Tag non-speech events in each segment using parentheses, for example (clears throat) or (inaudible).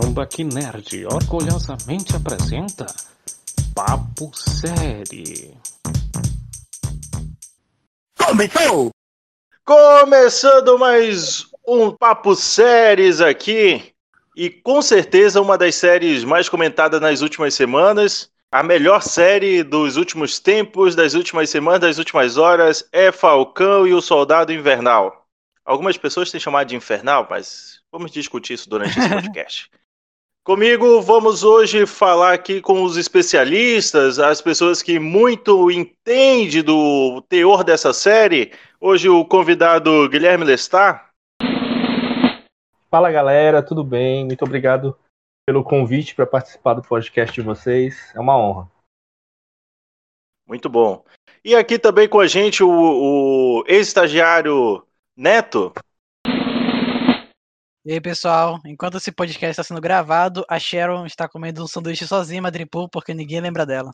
Tambaqui Nerd orgulhosamente apresenta Papo Série. Começou! Começando mais um Papo Séries aqui. E com certeza uma das séries mais comentadas nas últimas semanas. A melhor série dos últimos tempos, das últimas semanas, das últimas horas é Falcão e o Soldado Invernal. Algumas pessoas têm chamado de Infernal, mas vamos discutir isso durante esse (laughs) podcast. Comigo, vamos hoje falar aqui com os especialistas, as pessoas que muito entendem do teor dessa série. Hoje o convidado Guilherme Lestar. Fala galera, tudo bem? Muito obrigado pelo convite para participar do podcast de vocês. É uma honra. Muito bom. E aqui também com a gente o, o ex-estagiário Neto. E aí, pessoal, enquanto esse podcast está sendo gravado, a Sharon está comendo um sanduíche sozinha em Madripoor porque ninguém lembra dela.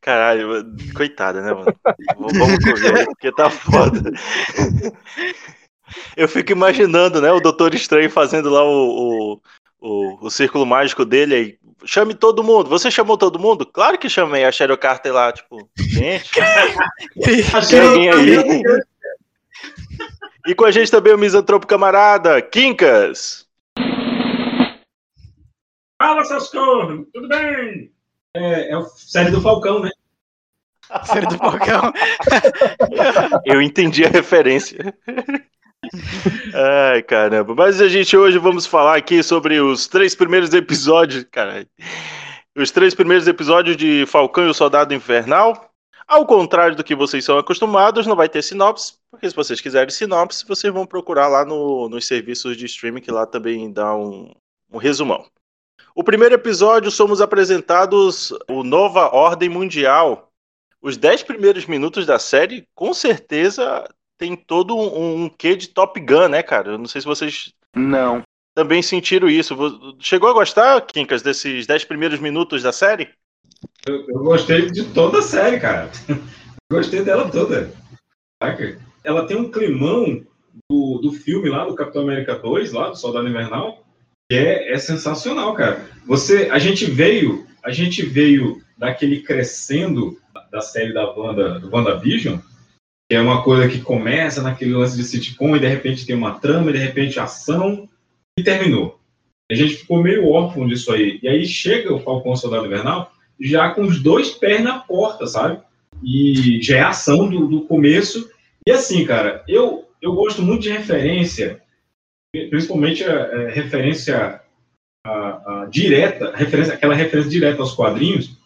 Caralho, coitada, né, mano? Vamos correr, porque tá foda. Eu fico imaginando, né, o Doutor Estranho fazendo lá o, o, o, o círculo mágico dele aí. Chame todo mundo. Você chamou todo mundo? Claro que chamei a Cheryl Carter lá, tipo, gente. (laughs) tem alguém aí? (laughs) E com a gente também o misantropo camarada, Quincas. Fala, seus cornos, tudo bem? É, é a série do Falcão, né? (laughs) Série do Falcão. (laughs) Eu entendi a referência. (laughs) Ai, caramba. Mas a gente hoje vamos falar aqui sobre os três primeiros episódios, caralho. Os três primeiros episódios de Falcão e o Soldado Infernal. Ao contrário do que vocês são acostumados, não vai ter sinopse, porque se vocês quiserem sinopse, vocês vão procurar lá no, nos serviços de streaming, que lá também dá um, um resumão. O primeiro episódio, somos apresentados o Nova Ordem Mundial. Os dez primeiros minutos da série, com certeza, tem todo um, um quê de Top Gun, né, cara? Eu não sei se vocês Não. também sentiram isso. Chegou a gostar, Quincas, desses dez primeiros minutos da série? Eu, eu gostei de toda a série, cara. (laughs) gostei dela toda. Saca? Ela tem um climão do, do filme lá, do Capitão América 2, lá, do Soldado Invernal, que é, é sensacional, cara. Você, a gente veio, a gente veio daquele crescendo da série da Wanda, do WandaVision, que é uma coisa que começa naquele lance de sitcom e de repente tem uma trama, e de repente ação e terminou. A gente ficou meio órfão disso aí. E aí chega o Falcão Soldado Invernal já com os dois pés na porta, sabe? E já é ação do, do começo. E assim, cara, eu, eu gosto muito de referência, principalmente a, a referência a, a direta, referência, aquela referência direta aos quadrinhos.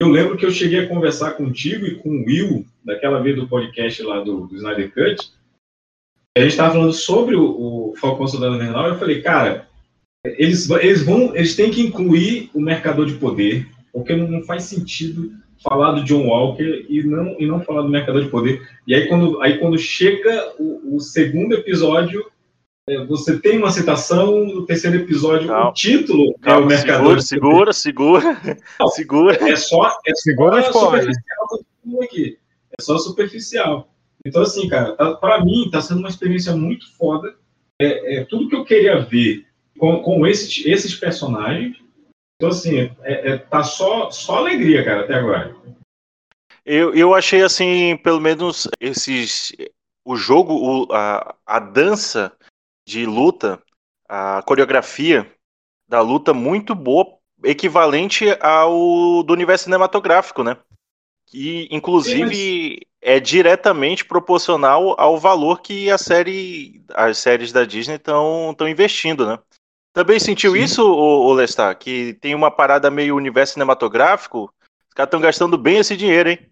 Eu lembro que eu cheguei a conversar contigo e com o Will, daquela vez do podcast lá do, do Snyder Cut. A gente estava falando sobre o, o Falcão Soldado Invernal. Eu falei, cara, eles, eles vão, eles têm que incluir o Mercador de Poder, porque não faz sentido falar do John Walker e não, e não falar do Mercador de Poder. E aí, quando, aí, quando chega o, o segundo episódio, é, você tem uma citação, no terceiro episódio, Calma. o título Calma, é o Mercador segura, de segura, segura, Não. segura. Poder. É só, é Segura só superficial todo mundo aqui. É só superficial. Então, assim, cara, tá, para mim, tá sendo uma experiência muito foda. É, é tudo que eu queria ver com, com esses, esses personagens. Então, assim, é, é- tá só, só alegria, cara, até agora. Eu, eu achei assim, pelo menos esses. O jogo, o- a, a dança de luta, a coreografia da luta muito boa, equivalente ao do universo cinematográfico, né? Que inclusive é diretamente proporcional ao valor que a série, as séries da Disney estão investindo, né? Também sentiu Sim. isso, o, Lestar? Que tem uma parada meio universo cinematográfico? Os caras estão gastando bem esse dinheiro, hein?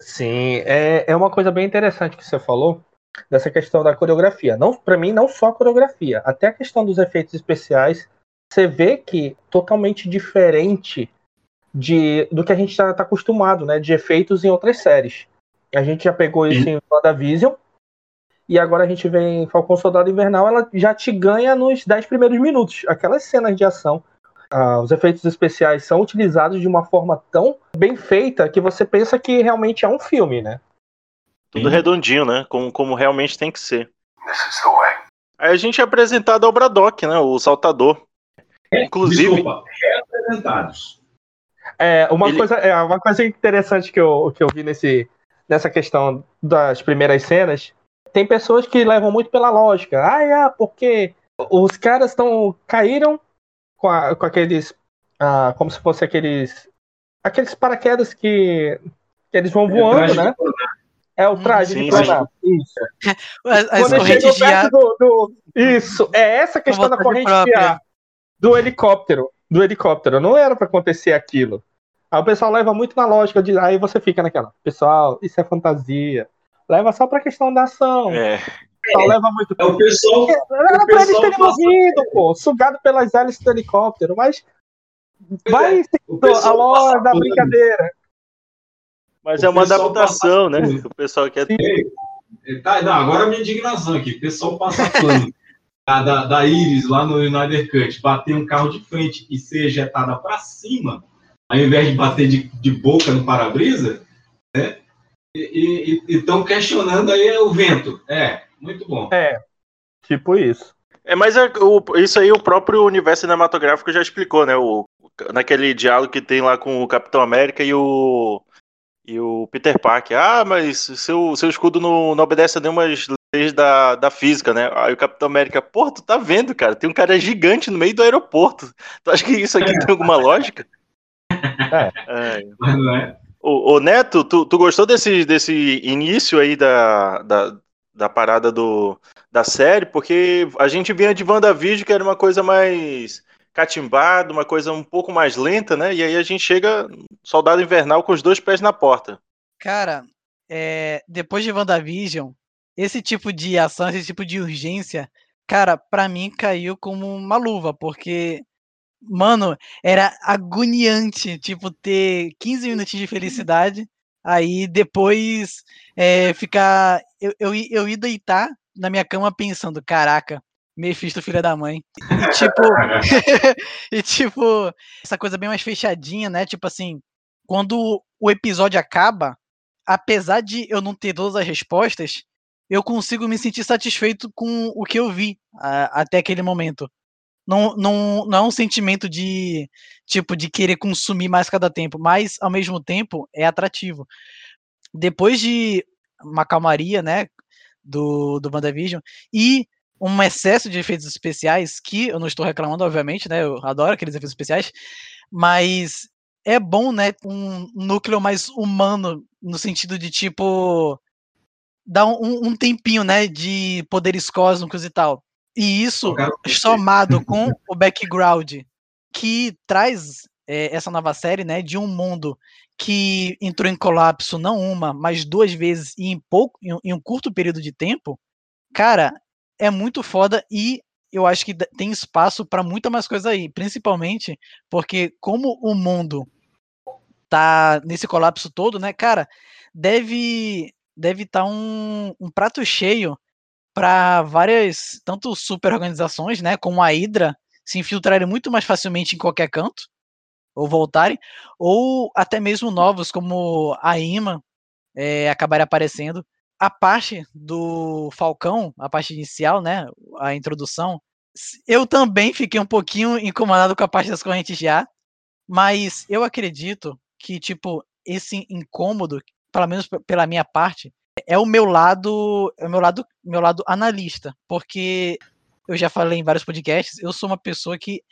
Sim, é, é uma coisa bem interessante que você falou dessa questão da coreografia. Não, para mim, não só a coreografia, até a questão dos efeitos especiais. Você vê que totalmente diferente de, do que a gente está acostumado, né? De efeitos em outras séries. A gente já pegou isso em WandaVision. E agora a gente vê em Falcão Soldado Invernal, ela já te ganha nos 10 primeiros minutos. Aquelas cenas de ação, ah, os efeitos especiais são utilizados de uma forma tão bem feita que você pensa que realmente é um filme, né? Tudo Sim. redondinho, né? Como, como realmente tem que ser. Aí a gente é apresentado ao Braddock, né? O saltador. Inclusive- Desculpa, representados. É, uma, Ele- coisa, é, uma coisa interessante que eu, que eu vi nesse, nessa questão das primeiras cenas, tem pessoas que levam muito pela lógica. Ah, é, porque os caras estão caíram com, a- com aqueles. ah, como se fosse aqueles. Aqueles paraquedas que, que eles vão voando, né? É o traje Sim, de planar. Isso. (laughs) As, as Quando correntes de ar. do, do- Isso, é essa questão da corrente de própria. ar do helicóptero. Do helicóptero. Não era pra acontecer aquilo. Aí o pessoal leva muito na lógica de. Aí você fica naquela. Pessoal, isso é fantasia. Leva só pra questão da ação. É, O pessoal leva muito. É o pessoal. Era pra eles terem morrido, pô. Sugado pelas hélices do helicóptero. Mas vai O a passa da pano. brincadeira. mas O é uma adaptação, né? que O pessoal quer. Tá, não, agora a minha indignação aqui. O pessoal passa pano da, da, da Iris lá no Snyder Cut, bater um carro de frente e ser ejetada para cima, ao invés de bater de, de boca no para-brisa, né? E estão questionando aí o vento. É, muito bom. É. Tipo isso. É, mas é, o- isso aí o próprio universo cinematográfico já explicou, né? O, naquele diálogo que tem lá com o Capitão América e o, e o Peter Parker. Ah, mas seu, seu escudo não, não obedece a nenhuma leis da, da física, né? Aí o Capitão América, pô, tu tá vendo, cara? Tem um cara gigante no meio do aeroporto. Tu acha que isso aqui tem alguma lógica? É. Mas não é. Ô, Neto, tu, tu gostou desse, desse início aí da, da, da parada do, da série? Porque a gente vinha de WandaVision, que era uma coisa mais catimbada, uma coisa um pouco mais lenta, né? E aí a gente chega, Soldado Invernal, com os dois pés na porta. Cara, é, depois de WandaVision, esse tipo de ação, esse tipo de urgência, cara, pra mim caiu como uma luva, porque, mano, era agoniante, tipo, ter 15 minutos de felicidade, aí depois é, ficar. Eu, eu, eu ia deitar na minha cama pensando, caraca, Mephisto, filha da mãe. E tipo. (laughs) e tipo, essa coisa bem mais fechadinha, né? Tipo assim, quando o episódio acaba, apesar de eu não ter todas as respostas, eu consigo me sentir satisfeito com o que eu vi a- até aquele momento. Não, não, não é um sentimento de tipo de querer consumir mais cada tempo, mas ao mesmo tempo é atrativo. Depois de uma calmaria, né, do, do WandaVision e um excesso de efeitos especiais, que eu não estou reclamando, obviamente, né? Eu adoro aqueles efeitos especiais, mas é bom, né? Um núcleo mais humano, no sentido de tipo. dar um, um tempinho, né? De poderes cósmicos e tal. E isso somado (laughs) com o background que traz é, essa nova série, né, de um mundo que entrou em colapso não uma, mas duas vezes e em pouco, em, um- curto período de tempo, cara, é muito foda e eu acho que tem espaço para muita mais coisa aí, principalmente porque como o mundo tá nesse colapso todo, né, cara, deve deve estar um, um prato cheio para várias, tanto super organizações, né, como a Hydra, se infiltrarem muito mais facilmente em qualquer canto, ou voltarem, ou até mesmo novos, como a IMA, é, acabarem aparecendo. A parte do Falcão, a parte inicial, né, a introdução, eu também fiquei um pouquinho incomodado com a parte das correntes de ar, mas eu acredito que, tipo, esse incômodo, pelo menos pela minha parte, é o meu lado, é o meu lado, meu lado analista, porque eu já falei em vários podcasts, eu sou uma pessoa que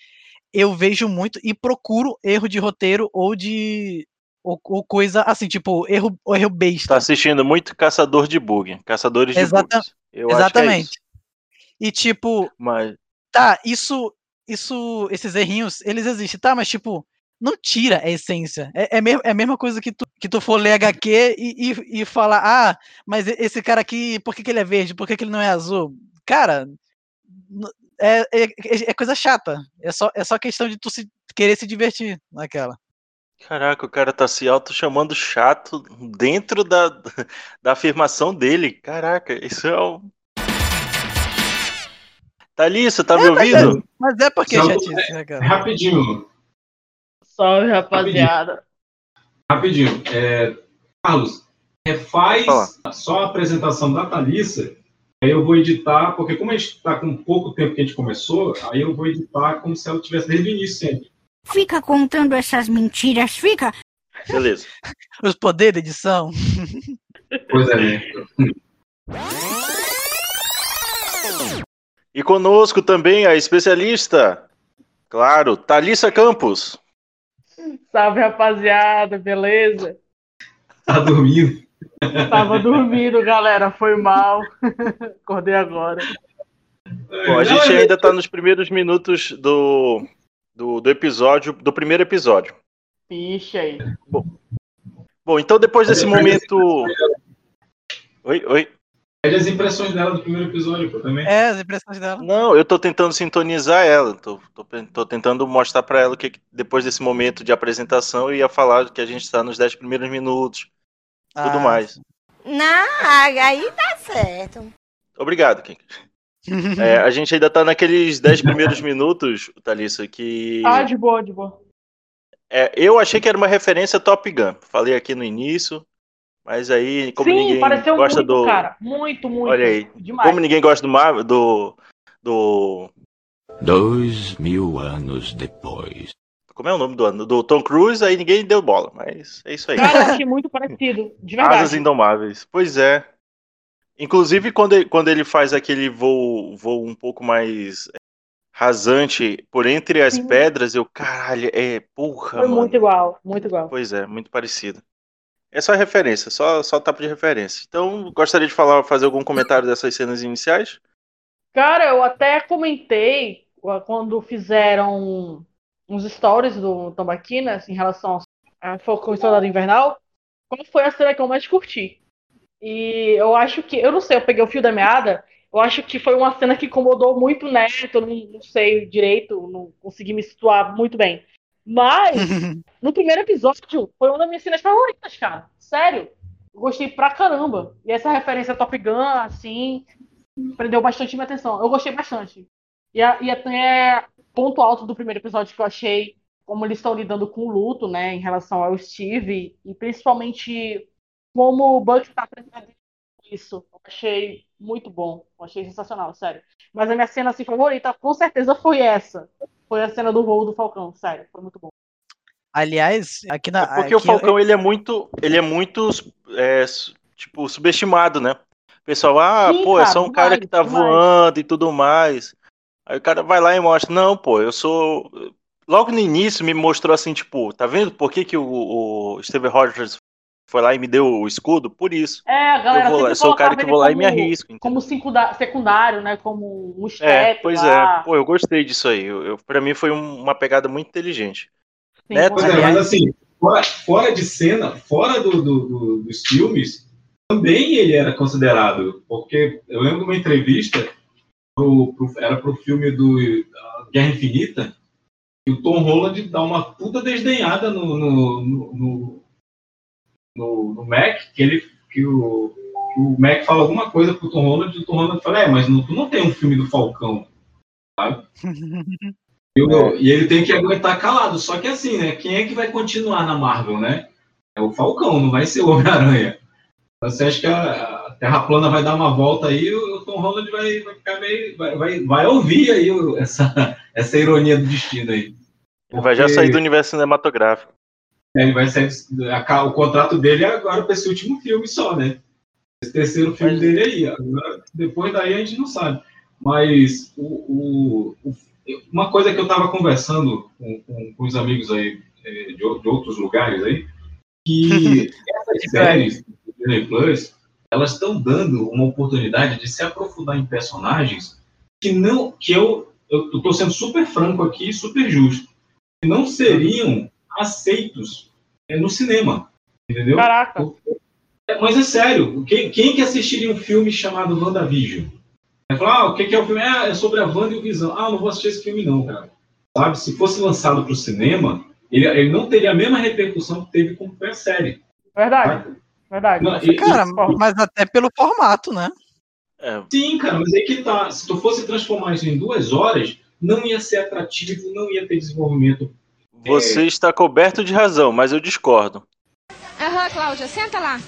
eu vejo muito e procuro erro de roteiro ou de ou, ou coisa assim, tipo, erro, ou erro besta. Tá assistindo muito Caçador de Bug, Caçadores de Exata- Bugs. Acho que é Exatamente. isso. E tipo, Mas tá, isso, isso, esses errinhos, eles existem, tá, mas tipo, não tira a essência. É, é, mesmo, é a mesma coisa que tu, que tu for ler HQ e, e, e falar, ah, mas esse cara aqui, por que, que ele é verde? Por que, que ele não é azul? Cara, é, é, é coisa chata. É só, é só questão de tu se, querer se divertir naquela. Caraca, o cara tá se auto chamando chato dentro da, da afirmação dele. Caraca, isso é um. Thalissa, tá me ouvindo? Mas é porque é Só- chatice, né, cara? Rapidinho, Salve, rapaziada. rapidinho. É, Carlos, refaz só a apresentação da Thalissa Aí eu vou editar, porque como a gente está com pouco tempo que a gente começou, aí eu vou editar como se ela tivesse desde o início sempre. Fica contando essas mentiras, fica. Beleza. (laughs) Os poderes da edição. Pois é, né? E conosco também a especialista, claro, Thalissa Campos. Salve, rapaziada, beleza? Tá dormindo. Tava dormindo, galera, foi mal. (laughs) Acordei agora. Bom, a gente ainda está nos primeiros minutos do, do, do episódio, do primeiro episódio. Picha aí. Bom, então depois desse momento. Oi, oi. Pede as impressões dela do primeiro episódio, pô, também. É, as impressões dela. Não, eu tô tentando sintonizar ela. Tô, tô, tô tentando mostrar para ela que depois desse momento de apresentação eu ia falar que a gente está nos 10 primeiros minutos. Tudo Ah, mais. Não, aí tá certo. Obrigado, Kim. (laughs) É, a gente ainda tá naqueles 10 primeiros minutos, Thalissa, que. Ah, de boa, de boa. É, eu achei que era uma referência Top Gun. Falei aqui no início, mas aí, como Sim, ninguém pareceu gosta muito, do. cara. Muito, muito. Olha aí. Demais. Como ninguém gosta do Marvel, do. Do. Dois mil anos depois. Como é o nome do ano? Do Tom Cruise, aí ninguém deu bola, mas é isso aí. Cara, eu achei muito parecido. De (laughs) verdade. Asas Indomáveis. Pois é. Inclusive, quando ele, quando ele faz aquele voo, voo um pouco mais é, rasante por entre as Sim. pedras, eu, caralho, é porra, Foi mano. muito igual, muito igual. Pois é, muito parecido. É só referência, só, só tapa de referência. Então, gostaria de falar, fazer algum comentário dessas cenas iniciais? Cara, eu até comentei quando fizeram uns stories do Tambaquinas em relação a Falcão Soldado Invernal, qual foi a cena que eu mais curti. E eu acho que, eu não sei, eu peguei o fio da meada, eu acho que foi uma cena que incomodou muito o Neto, não, não sei direito, não consegui me situar muito bem. Mas, (laughs) no primeiro episódio, foi uma das minhas cenas favoritas, cara. Sério. Eu gostei pra caramba. E essa referência a Top Gun, assim, prendeu bastante minha atenção. Eu gostei bastante. E, a- e até ponto alto do primeiro episódio que eu achei como eles estão lidando com o luto, né, em relação ao Steve, e principalmente como o Buck está apresentando isso. Eu achei muito bom. Eu achei sensacional, sério. Mas a minha cena assim, favorita, com certeza, foi essa. Foi a cena do voo do Falcão, sério. Foi muito bom. Aliás, aqui na. É porque aqui o Falcão, ele é muito, ele é muito, é, tipo, subestimado, né? O pessoal, ah, Sim, pô, é só um cara demais, que tá demais. voando e tudo mais. Aí o cara vai lá e mostra, não, pô, eu sou... Logo no início me mostrou assim, tipo, tá vendo por que, que o, o Steve Rogers foi lá e me deu o escudo? Por isso. É, a galera Eu vou lá, sempre eu sou o cara que vou lá e me como- arrisco. entendeu? Como secundário, né? Como um step É, pois lá. é. Pô, eu gostei disso aí. Eu, eu, pra mim foi um- uma pegada muito inteligente. Sim, né, Pois é, mas assim, fora, fora de cena, fora do, do- do- dos filmes, também ele era considerado, porque eu lembro de uma entrevista, pro, pro- era pro filme do Guerra Infinita, e o Tom Holland dá uma puta desdenhada no, no, no, no, no- no Mac, que ele que o, que o Mac fala alguma coisa pro Tom Holland, e o Tom Holland fala, é, mas não, tu não tem um filme do Falcão, sabe? (laughs) E, o- e ele tem que aguentar calado. Só que assim, né? Quem é que vai continuar na Marvel, né? É o Falcão, não vai ser o Homem-Aranha. Você acha que a, a Terra plana vai dar uma volta aí, o, o Tom Holland vai, vai ficar meio. Vai, vai, vai ouvir aí o- essa, (laughs) essa ironia do destino aí. Ele vai já Porque- sair do universo cinematográfico. É, Ele vai sair. a- o contrato dele é agora para esse último filme só, né? Esse terceiro filme Mas- dele aí. Agora, depois daí a gente não sabe. Mas o, o- o- uma coisa que eu estava conversando com, com- com os amigos aí eh, de, de outros lugares aí, que (laughs) essas séries do Disney Plus, elas estão dando uma oportunidade de se aprofundar em personagens que não, que eu, eu estou sendo super franco aqui, super justo, que não seriam aceitos é, no cinema, entendeu? Caraca. É, Mas é sério, quem, quem que assistiria um filme chamado WandaVision? Vai falar, ah, o que que é o filme? Ah, é sobre a Wanda e o Visão. Ah, não vou assistir esse filme não, cara. Sabe, se fosse lançado para o cinema, ele, ele não teria a mesma repercussão que teve foi a série. Verdade, sabe? verdade. Não, e- Cara, e- mas até pelo formato, né? É, Sim, cara, mas aí que tá. Se tu fosse transformar isso em duas horas, não ia ser atrativo, não ia ter desenvolvimento. Você está coberto de razão, mas eu discordo. Aham, Cláudia, senta lá.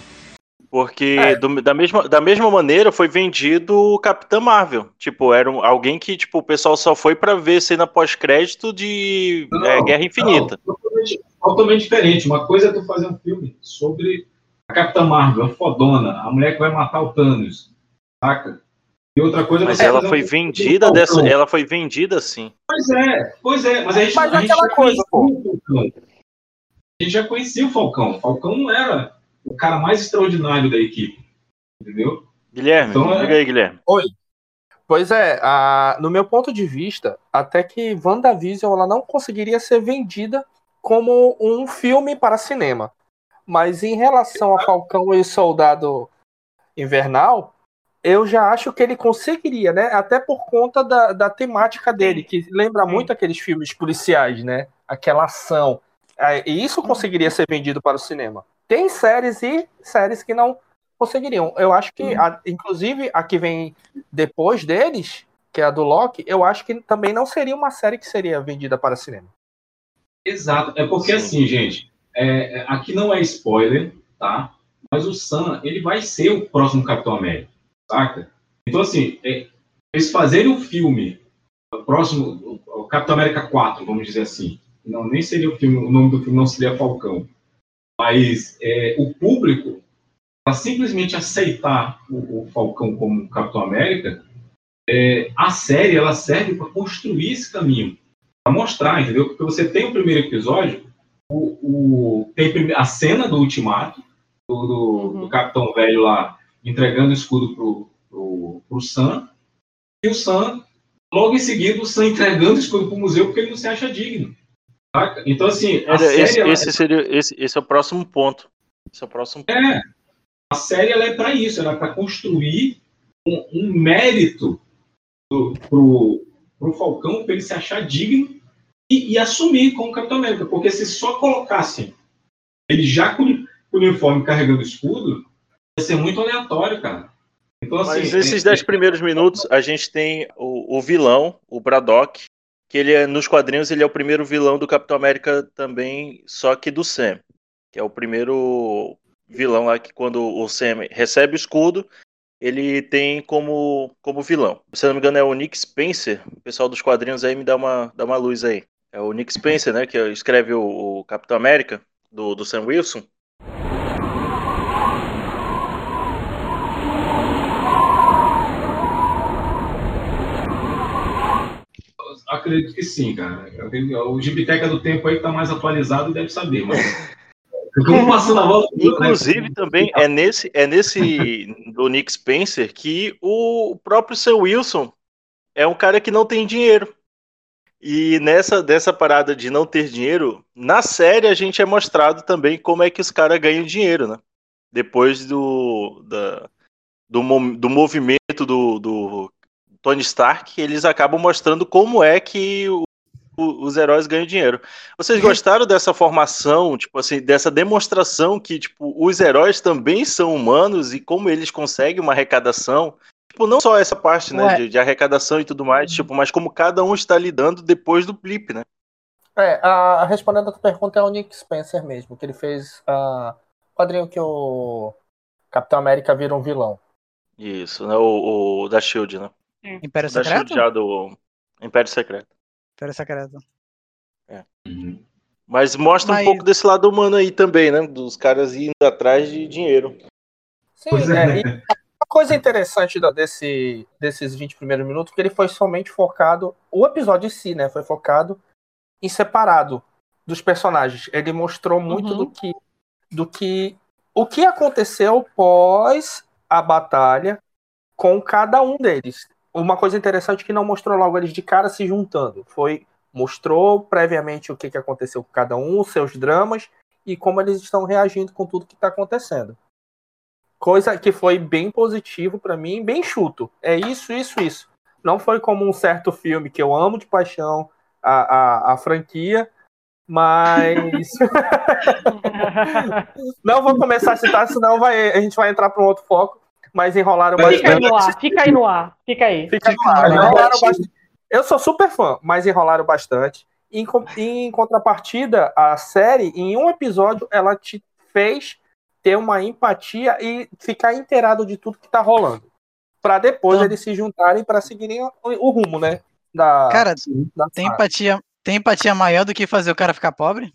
Porque É. do- da, mesma, da mesma maneira foi vendido o Capitã Marvel. Tipo, era um- alguém que tipo, o pessoal só foi pra ver cena pós-crédito de Não, é, Guerra Infinita. Não, totalmente, totalmente diferente. Uma coisa é tu fazer um filme sobre a Capitã Marvel, a fodona, a mulher que vai matar o Thanos, saca? E outra coisa Mas ela foi vendida dessa, ela foi vendida assim. Pois é, pois é, mas a gente, Mas a gente já coisa, conhecia o Falcão. A gente já conhecia o Falcão. O Falcão não era o cara mais extraordinário da equipe, entendeu? Guilherme, Então é- diga aí, Guilherme. Pois é, a- no meu ponto de vista, até que WandaVision ela não conseguiria ser vendida como um filme para cinema. Mas em relação a Falcão e Soldado Invernal, eu já acho que ele conseguiria, né? Até por conta da, da temática dele, que lembra muito aqueles filmes policiais, né? Aquela ação. É, E isso conseguiria ser vendido para o cinema. Tem séries e séries que não conseguiriam. Eu acho que, a- inclusive, a que vem depois deles, que é a do Loki, eu acho que também não seria uma série que seria vendida para cinema. Exato. É porque Sim. assim, gente, é, é, aqui não é spoiler, tá? Mas o Sam, ele vai ser o próximo Capitão América, saca? Então, assim, é, eles fazerem um filme, o próximo, o, Capitão América 4, vamos dizer assim, não, nem seria o filme, o nome do filme não seria Falcão, mas é, o público, para simplesmente aceitar o, o Falcão como Capitão América, é, a série, ela serve para construir esse caminho para mostrar, entendeu? Porque você tem o primeiro episódio, o, o- tem a cena do ultimato, do, do, Uhum. do Capitão Velho lá entregando o escudo pro, pro, pro Sam, e o Sam, logo em seguida, o Sam entregando o escudo pro museu porque ele não se acha digno. saca? Então, assim, a série, esse, ela- esse seria esse, esse é o próximo ponto. Esse é o próximo ponto. é, a série ela é para isso, ela é para construir um, um mérito do, pro, pro Falcão para ele se achar digno e, e assumir como Capitão América, porque se só colocassem ele já com o uniforme carregando o escudo, ser muito aleatório, cara. Então, assim, Mas nesses é- 10 primeiros minutos, a gente tem o, o vilão, o Braddock, que ele é, nos quadrinhos ele é o primeiro vilão do Capitão América também, só que do Sam. Que é o primeiro vilão lá que quando o Sam recebe o escudo, ele tem como, como vilão. Se não me engano é o Nick Spencer, o pessoal dos quadrinhos aí me dá uma, dá uma luz aí. É o Nick Spencer, né, que escreve o, o Capitão América, do, do Sam Wilson. Acredito que sim, cara. O Gibiteca do Tempo aí que tá mais atualizado deve saber, mas. Né? Inclusive, também é nesse, é nesse do Nick Spencer que o próprio Sam Wilson é um cara que não tem dinheiro. E nessa dessa parada de não ter dinheiro, na série a gente é mostrado também como é que os caras ganham dinheiro, né? Depois do, da, do, do movimento do, do Tony Stark, eles acabam mostrando como é que o- o- os heróis ganham dinheiro. Vocês gostaram dessa formação, tipo assim, dessa demonstração que tipo os heróis também são humanos e como eles conseguem uma arrecadação? Tipo, não só essa parte, né, de, de arrecadação e tudo mais, tipo, mas como cada um está lidando depois do blip, né? É, a, respondendo a tua pergunta é o Nick Spencer mesmo, que ele fez a quadrinho que o Capitão América vira um vilão. Isso, né, o, o da Shield, né? Império Da Secreto? Já do Império Secreto. Império Secreto. Uhum. Mas mostra Mas- um pouco desse lado humano aí também, né? Dos caras indo atrás de dinheiro. Sim, Pois é, é. e uma coisa interessante da- desse, desses 20 primeiros minutos que ele foi somente focado, o episódio em si, né, foi focado em separado dos personagens. Ele mostrou muito Uhum. do que do que o que aconteceu pós a batalha com cada um deles. Uma coisa interessante que não mostrou logo eles de cara se juntando, foi mostrou previamente o que, que aconteceu com cada um, os seus dramas e como eles estão reagindo com tudo que está acontecendo. Coisa que foi bem positivo pra mim, bem chuto. É isso, isso, isso. Não foi como um certo filme que eu amo de paixão a, a, a franquia, mas (laughs) (laughs) não vou começar a citar, senão vai, a gente vai entrar para um outro foco. Mas enrolaram Fica Fica aí bastante. no ar, fica aí no ar, fica aí. Fica no ar. Enrolaram bastante. Eu sou super fã, mas enrolaram bastante. Em, em contrapartida, a série, em um episódio, ela te fez ter uma empatia e ficar inteirado de tudo que tá rolando. Pra depois Então- eles se juntarem pra seguirem o, o rumo, né? Da, Cara, da tem empatia, tem empatia maior do que fazer o cara ficar pobre?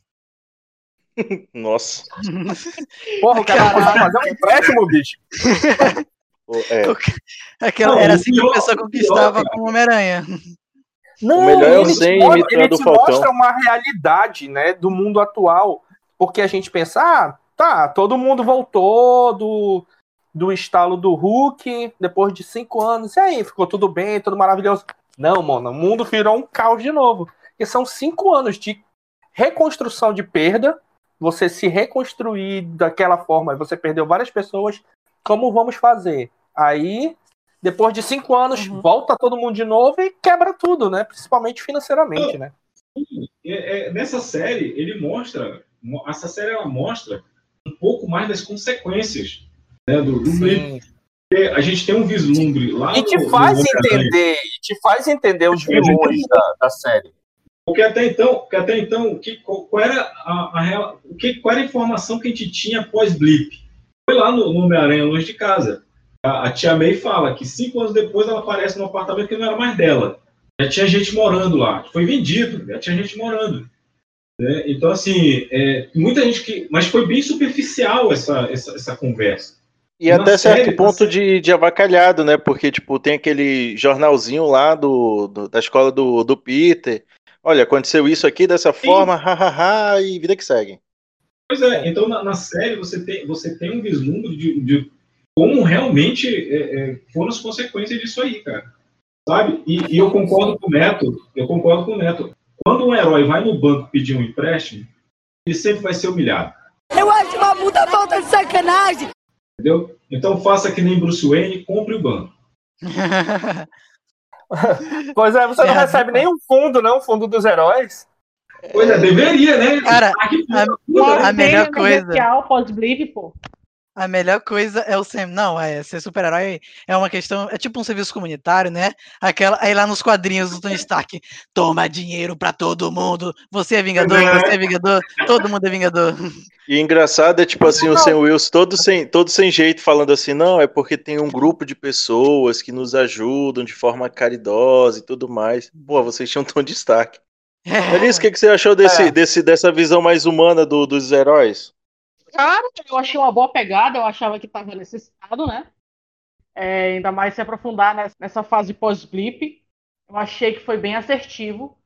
(laughs) Nossa. Porra, o cara pode fazer um empréstimo, bicho. (laughs) O- é, Aquela, Não, era o assim que a pior- pessoa o pior, conquistava cara. com o Homem-Aranha. Não, melhor é o ele te Zen mostra- imitando ele o Falcão. mostra uma realidade, né, do mundo atual, porque a gente pensa, ah, tá, todo mundo voltou do, do estalo do Hulk depois de cinco anos, e aí, ficou tudo bem, tudo maravilhoso. Não, mano, o mundo virou um caos de novo, porque são cinco anos de reconstrução de perda, você se reconstruir daquela forma, você perdeu várias pessoas, como vamos fazer? Aí, depois de cinco anos, Uhum. volta todo mundo de novo e quebra tudo, né? Principalmente financeiramente, né? É, é, nessa série, ele mostra, mo- essa série ela mostra um pouco mais das consequências né, do, do A gente tem um vislumbre lá E te no- faz no entender, e te faz entender os vilões da, da série. Porque até então, porque até então que, qual, era a, a o que, qual era a informação que a gente tinha após blip? Foi lá no, no Homem-Aranha, longe de casa. A, a tia May fala que cinco anos depois ela aparece num apartamento que não era mais dela. Já tinha gente morando lá. Foi vendido, já tinha gente morando. né? Então, assim, é, muita gente que. Mas foi bem superficial essa, essa, essa conversa. E Na até certo série, ponto de, de avacalhado, né? Porque, tipo, tem aquele jornalzinho lá do, do- da escola do, do Peter. Olha, aconteceu isso aqui dessa forma, hahaha, e vida que segue. Pois é, então na, na série você tem, você tem um vislumbre de, de como realmente é, é, foram as consequências disso aí, cara. Sabe? E, e eu concordo com o Neto, eu concordo com o Neto. Quando um herói vai no banco pedir um empréstimo, ele sempre vai ser humilhado, Eu acho uma puta falta de sacanagem. entendeu? Então faça que nem Bruce Wayne, compre o banco. (laughs) (laughs) Pois é, você não É, recebe nem um fundo, né? Um fundo dos heróis. Pois é, deveria, né? Cara, a- puta, a melhor coisa- pós-blip, pô. A melhor coisa é o Sam. Não, é ser super-herói é uma questão. É tipo um serviço comunitário, né? Aquela, aí lá nos quadrinhos do Tony Stark, toma dinheiro pra todo mundo. Você é Vingador, É. você é (laughs) Vingador, todo mundo é Vingador. E engraçado é, tipo assim, o Sam Wilson todo sem, todo sem jeito, falando assim, não, é porque tem um grupo de pessoas que nos ajudam de forma caridosa e tudo mais. Pô, vocês tinham um tom de destaque. Alice, o que, que você achou desse, É. desse, dessa visão mais humana do- dos heróis? Cara, eu achei uma boa pegada, eu achava que estava necessitado, né? É, ainda mais se aprofundar nessa, fase pós-blip. Eu achei que foi bem assertivo.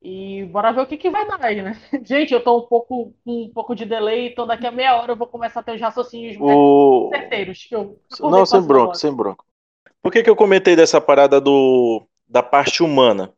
E bora ver o que, que vai dar aí, né? (laughs) Gente, eu tô um pouco com um pouco de delay, então daqui a meia hora eu vou começar a ter os raciocínios O... certeiros. Que eu Não, sem bronco, sem bronco. Por que, que eu comentei dessa parada do, da parte humana?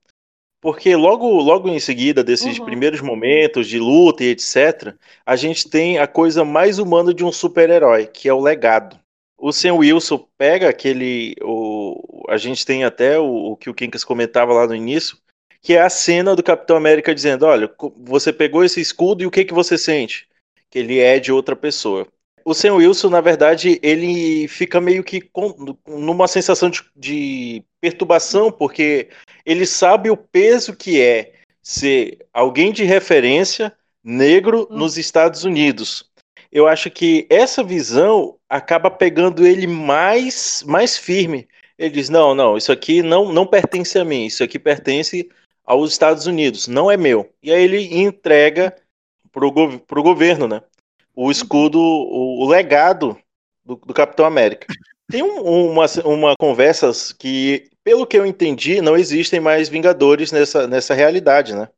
Porque logo, logo em seguida desses Uhum. primeiros momentos de luta e etc., a gente tem a coisa mais humana de um super-herói, que é o legado. O Sam Wilson pega aquele. O, a gente tem até o, o que o Kinkas comentava lá no início, que é a cena do Capitão América dizendo: Olha, você pegou esse escudo e o que, que você sente? Que ele é de outra pessoa. O Sam Wilson, na verdade, ele fica meio que com- numa sensação de, de perturbação, porque ele sabe o peso que é ser alguém de referência negro Hum. nos Estados Unidos. Eu acho que essa visão acaba pegando ele mais, mais firme. Ele diz: não, não, isso aqui não, não pertence a mim, isso aqui pertence aos Estados Unidos, não é meu. E aí ele entrega pro, gov pro governo, né? O escudo, o, o legado do, do Capitão América. Tem um- uma, uma conversa que, pelo que eu entendi, não existem mais Vingadores nessa, nessa realidade, né?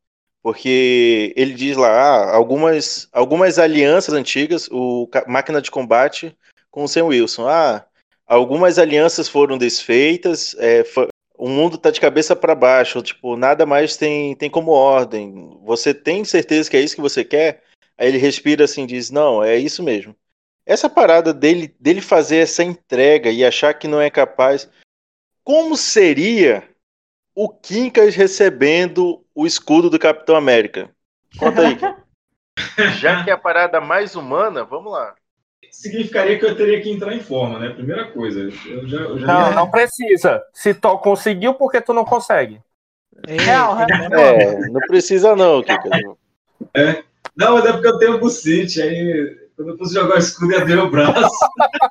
Porque ele diz lá, ah, algumas, algumas alianças antigas, o Máquina de Combate com o Sam Wilson. Ah, algumas alianças foram desfeitas, é, o mundo tá de cabeça para baixo, tipo, nada mais tem, tem como ordem. Você tem certeza que é isso que você quer? Aí ele respira assim diz: Não, é isso mesmo. Essa parada dele, dele fazer essa entrega e achar que não é capaz. Como seria o Quincas recebendo o escudo do Capitão América? Conta aí. Kim. (laughs) Já que é a parada mais humana, vamos lá. Significaria que eu teria que entrar em forma, né? Primeira coisa. Eu já, eu já Não, não precisa. Se tu conseguiu, por que tu não consegue? Real, real. É, não precisa não, Quincas. Não, mas é porque eu tenho bucite, aí Quando eu fosse jogar o escudo, ia abrir o braço.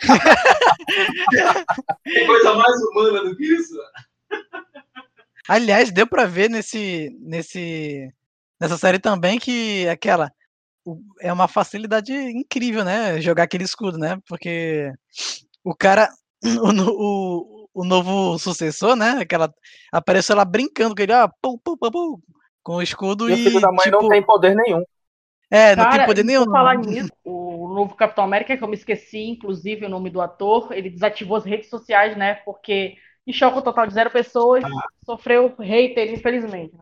(laughs) Tem coisa mais humana do que isso? Aliás, deu pra ver nesse, nesse, nessa série também que aquela é uma facilidade incrível, né? Jogar aquele escudo, né? Porque o cara, (clears throat) o, o, o novo sucessor, né? Aquela apareceu lá brincando com ele, ó, pum, pum, pum, pum, com o escudo E o e filho da mãe tipo, não tem poder nenhum. é, não tem Cara, poder e nenhum. falar nisso, o novo Capitão América, que eu me esqueci, inclusive, o nome do ator, ele desativou as redes sociais, né? Porque em choque um total de zero pessoas, sofreu hater, infelizmente.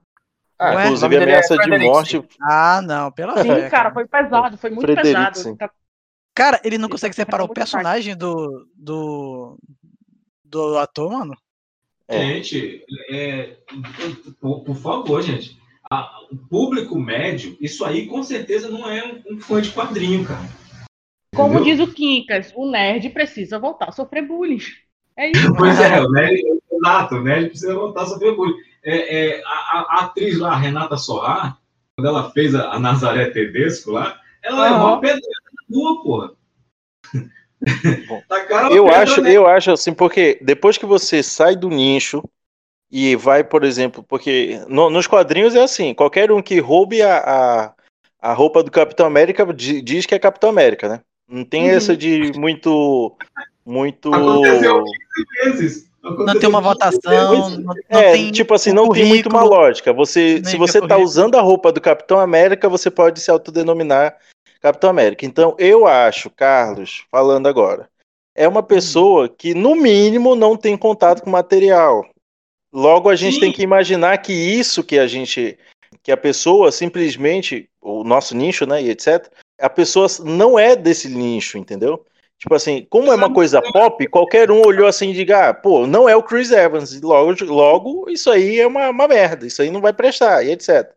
Ah, Ué? o Inclusive, é ameaça de Frederickson. morte. Ah, não, pela Sim, fé, cara, foi pesado, foi muito pesado. Cara, ele não consegue tá separar o personagem do, do, do ator, mano. É. Gente, é, por, por favor, gente. A- o público médio, isso aí com certeza não é um, um fã de quadrinho, cara. Como diz o Quincas, o nerd precisa voltar a sofrer bullying. É isso. (laughs) Pois é, o Nerd, exato, o Nerd precisa voltar a sofrer bullying. É, é, a, a- a atriz lá, a Renata Sorrar, quando ela fez a, a Nazaré Tedesco lá, ela Aham. levou uma pedra na rua, porra. Bom, (laughs) uma Eu pedra acho, nela. eu acho assim, porque depois que você sai do nicho e vai, por exemplo, porque no- nos quadrinhos é assim, qualquer um que roube a, a, a roupa do Capitão América di- diz que é Capitão América, né? Não tem Uhum. essa de muito, muito... Aconteceu. vezes. Não tem uma votação, não, não É, tem tipo assim, não tem muito uma lógica. Você, nem se é você tá currículo. usando a roupa do Capitão América, você pode se autodenominar Capitão América. Então, eu acho, Carlos, falando agora, é uma pessoa que, no mínimo, não tem contato com material. Logo, a gente Sim. tem que imaginar que isso que a gente, que a pessoa simplesmente, o nosso nicho, né, e etc., a pessoa não é desse nicho, entendeu? Tipo assim, como é uma coisa pop, qualquer um olhou assim e diga, ah, pô, não é o Chris Evans, logo, logo isso aí é uma, uma merda, isso aí não vai prestar, e etc.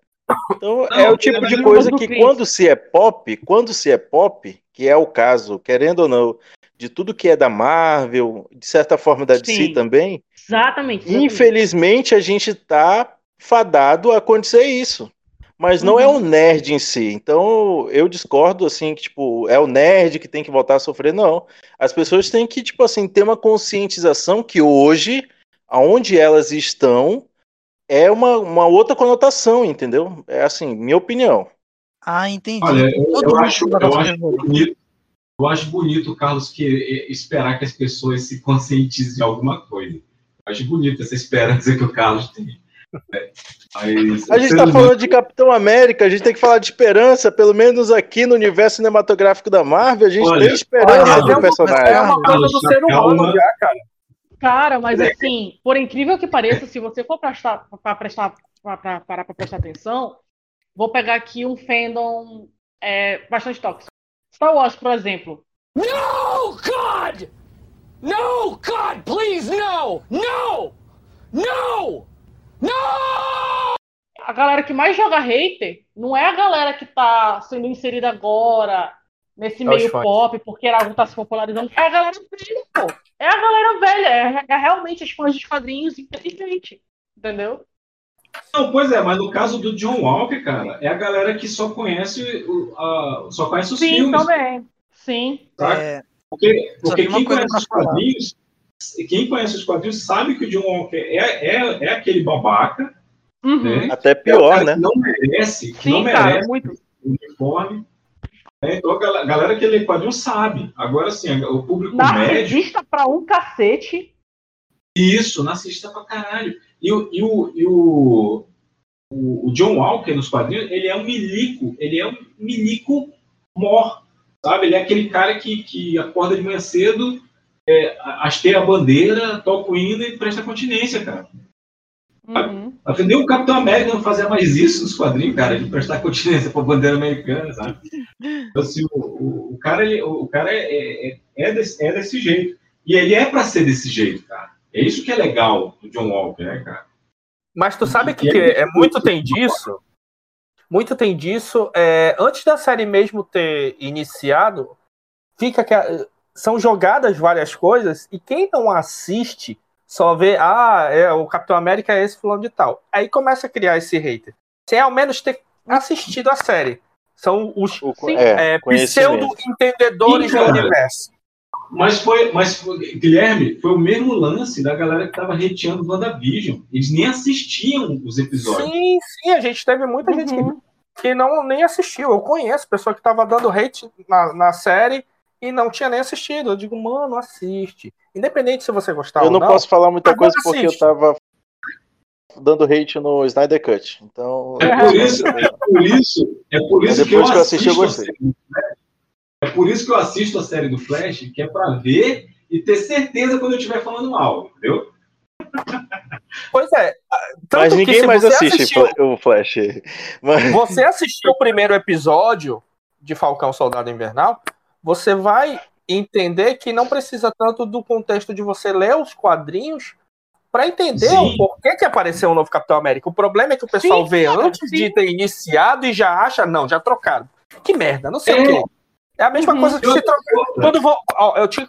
Então, é Não, o tipo de coisa que Chris. quando se é pop, quando se é pop, que é o caso, querendo ou não, de tudo que é da Marvel, de certa forma da DC Sim. também, Exatamente. exatamente. Infelizmente, a gente tá fadado a acontecer isso. Mas não é Uhum. o nerd em si. Então, eu discordo, assim, que, tipo, é o nerd que tem que voltar a sofrer. Não. As pessoas têm que, tipo assim, ter uma conscientização que hoje, aonde elas estão, é uma, uma outra conotação, entendeu? É assim, minha opinião. Ah, entendi. Olha, eu, eu acho, eu acho bonito, eu acho bonito, Carlos, que esperar que as pessoas se conscientizem de alguma coisa. Eu acho bonito essa esperança que o Carlos tem. É, mas, A gente tá humano- falando de Capitão América, a gente tem que falar de esperança, pelo menos aqui no universo cinematográfico da Marvel, a gente Olha, tem esperança olha, do é uma- personagem. É uma coisa do ser humano já, cara. Cara, mas assim, por incrível que pareça, se você for prestar, pra prestar, pra, pra, parar pra prestar atenção, vou pegar aqui um fandom é, bastante tóxico. Star Wars, por exemplo. No, God! No, God, please, no! No! No! No! A galera que mais joga hater não é a galera que tá sendo inserida agora nesse É meio pop, porque ela tá se popularizando. É a galera velha, pô. É a galera velha. É, é realmente os fãs dos quadrinhos, infelizmente. Entendeu? Não, pois é, mas no caso do John Walker, cara, é a galera que só conhece, o, a- só conhece os Sim, filmes. também. Sim. Saca? É, Porque, porque quem conhece os falar. quadrinhos, quem conhece os quadrinhos sabe que o John Walker é, é, é aquele babaca, Uhum. né? Até É pior, cara né? que não merece, que Sim, não cara, merece muito. o uniforme. né? Então a gal- galera que lê quadrinho sabe. Agora sim, o público médio, Narcisista pra um cacete. isso, narcisista pra caralho. E, o, e, o, e o, o, o John Walker nos quadrinhos, ele é um milico, ele é um milico mor, sabe? Ele é aquele cara que, que acorda de manhã cedo, é, hasteia a bandeira, toca o hino e presta continência, cara. Uhum. Nem o Capitão América não fazia mais isso nos quadrinhos, cara, de prestar continência pra bandeira americana, sabe? Então, assim, o, o, o cara, ele- o cara é, é, é, desse, é desse jeito. E ele é pra ser desse jeito, cara. É isso que é legal do John Walker, né, cara? Mas tu sabe que, que é muito tem disso? Muito tem disso. é, antes da série mesmo ter iniciado, fica que a- são jogadas várias coisas e quem não assiste só vê, ah, é, o Capitão América é esse fulano de tal. Aí começa a criar esse hater. Sem ao menos ter assistido a série. São os O, Sim. é, é, pseudo-entendedores do cara. universo. Mas foi, mas foi- Guilherme, foi o mesmo lance da galera que tava hateando WandaVision. Eles nem assistiam os episódios. Sim, sim, a gente teve muita gente que, Uhum. que não nem assistiu. Eu conheço pessoa que tava dando hate na, na série e não tinha nem assistido. Eu digo, mano, assiste. Independente se você gostar Eu ou não não. posso falar muita coisa porque assiste. eu tava dando hate no Snyder Cut. Então. É por isso, é por isso, é por isso que eu que eu assisti, eu assisto a gostei. série do Flash. É por isso que eu assisto a série do Flash, que é pra ver e ter certeza quando eu estiver falando mal, entendeu? Pois é. Tanto Mas que ninguém se mais você assiste assistiu- o Flash. Mas, você assistiu o primeiro episódio de Falcão Soldado Invernal, você vai entender que não precisa tanto do contexto de você ler os quadrinhos para entender Sim. o porquê que apareceu o novo Capitão América. O problema é que o pessoal Sim, vê cara, antes de sim. ter iniciado e já acha, não, já trocaram. Que merda, não sei É. o quê. É a mesma Uhum. coisa que se trocar. Quando vou, ó, eu te,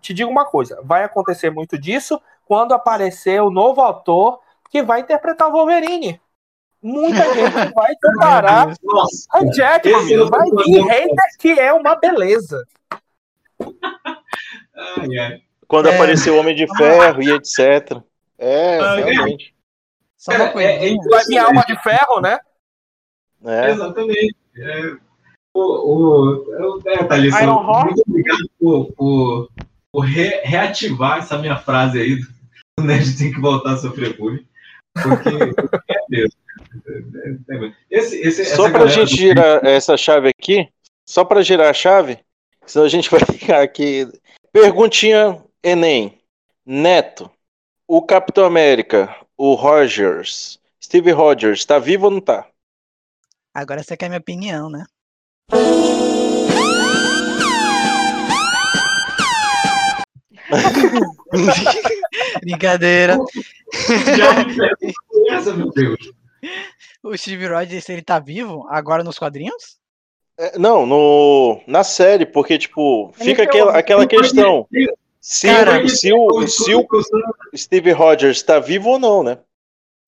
te digo uma coisa, vai acontecer muito disso quando aparecer o novo autor que vai interpretar o Wolverine. Muita (laughs) gente vai comparar a Jack, tô vai vir hater que é uma beleza. quando É. apareceu o Homem de Ferro e etc. É, Ah, realmente. Só uma É, coisa. é, é Vai vir alma de ferro, né? É. Exatamente. É, o, o, é, Thalissa, muito obrigado por, por, por re- reativar essa minha frase aí. O Nerd tem que voltar a sofrer bullying. Porque é. Esse, esse, Só pra galera gente do- girar essa chave aqui, só pra girar a chave, senão a gente vai ficar aqui. Perguntinha Enem. Neto, o Capitão América, o Rogers, Steve Rogers, tá vivo ou não tá? Agora você quer minha opinião, né? (laughs) (laughs) Brincadeira. Essa, meu Deus. O Steve Rogers, ele tá vivo agora nos quadrinhos? É, não, no, na série, porque, tipo, fica aquela, aquela questão. Se, Cara, o- se, o, se o Steve Rogers tá vivo ou não, né?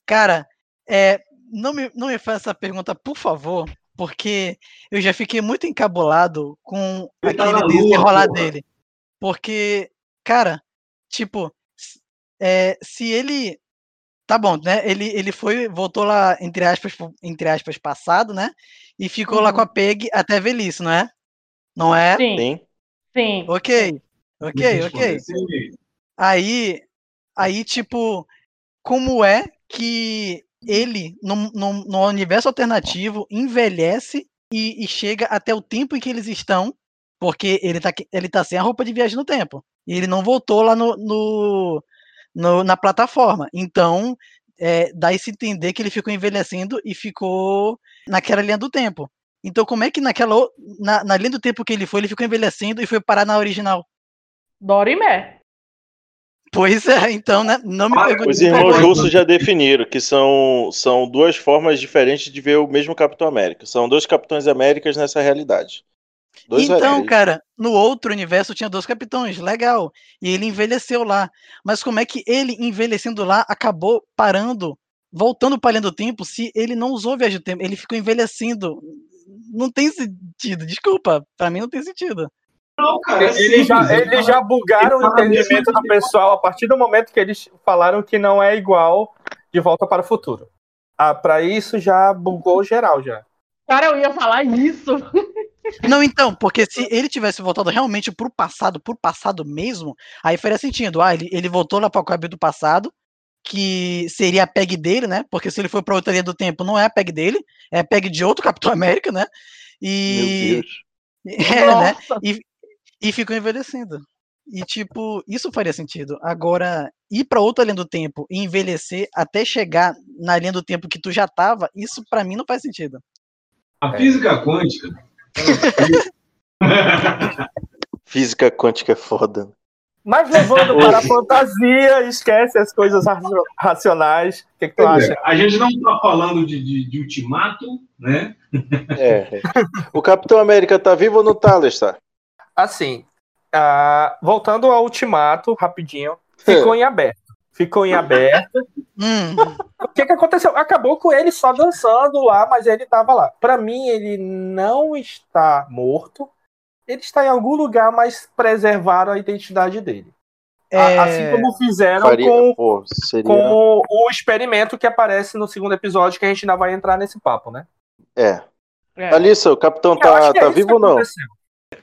Cara, é, não, me, não me faça essa pergunta, por favor, porque eu já fiquei muito encabulado com Ele tá aquele desenrolar dele. Porque, cara, tipo, é, se ele. Tá bom, né? Ele, ele foi, voltou lá, entre aspas, entre aspas, passado, né? E ficou lá Uhum. com a Peg até a velhice, não é? Não é? Sim, Sim. Ok, ok, ok. Aí, aí, tipo, como é que ele, num, num, num universo alternativo, envelhece e, e chega até o tempo em que eles estão, porque ele tá, ele tá sem a roupa de viagem no tempo. E ele não voltou lá no, no- no- na plataforma. Então, é, dá-se entender que ele ficou envelhecendo e ficou naquela linha do tempo. Então, como é que naquela, na, na linha do tempo que ele foi, ele ficou envelhecendo e foi parar na original? Dorimé. Pois é, então, né? Não me Ah, pergunte. Os irmãos russos já definiram que são, são duas formas diferentes de ver o mesmo Capitão América. São dois Capitães Américas nessa realidade. Dois Então, cara, no outro universo tinha dois capitães, legal. E ele envelheceu lá. Mas como é que ele, envelhecendo lá, acabou parando, voltando para além do tempo, se ele não usou viagem do tempo? Ele ficou envelhecendo. Não tem sentido, desculpa. Pra mim não tem sentido. Não, cara, é Eles já, simples, eles já bugaram o entendimento do pessoal a partir do momento que eles falaram que não é igual de volta para o futuro. Ah, para isso já bugou geral já. Cara, eu ia falar isso. Não, então, porque se ele tivesse voltado realmente pro passado, pro passado mesmo, aí faria sentido. Ah, ele, ele voltou lá para o cabelo do passado, que seria a PEG dele, né? Porque se ele for pra outra linha do tempo, não é a PEG dele, é a PEG de outro (laughs) Capitão América, né? Meu E. Deus. (laughs) É, né? Nossa. E ficou envelhecendo. E, tipo, isso faria sentido. Agora, ir pra outra linha do tempo e envelhecer até chegar na linha do tempo que tu já tava, isso pra mim não faz sentido. A física quântica. Física quântica é foda. Mas levando para a fantasia, esquece as coisas racio- racionais. O que, que tu é, acha? a gente não está falando de, de, de ultimato, né? É. é. O Capitão América tá vivo ou não tá, Lestar? Assim, ah, voltando ao ultimato, rapidinho, ficou em aberto. Ficou em aberto. Hum, O que, que aconteceu? Acabou com ele só dançando lá, mas ele tava lá. Pra mim, ele não está morto. Ele está em algum lugar, mas preservaram a identidade dele. É, Assim como fizeram Faria, com, pô, seria. com o experimento que aparece no segundo episódio, que a gente ainda vai entrar nesse papo, né? É. É. Alissa, o capitão tá, é tá que vivo ou não?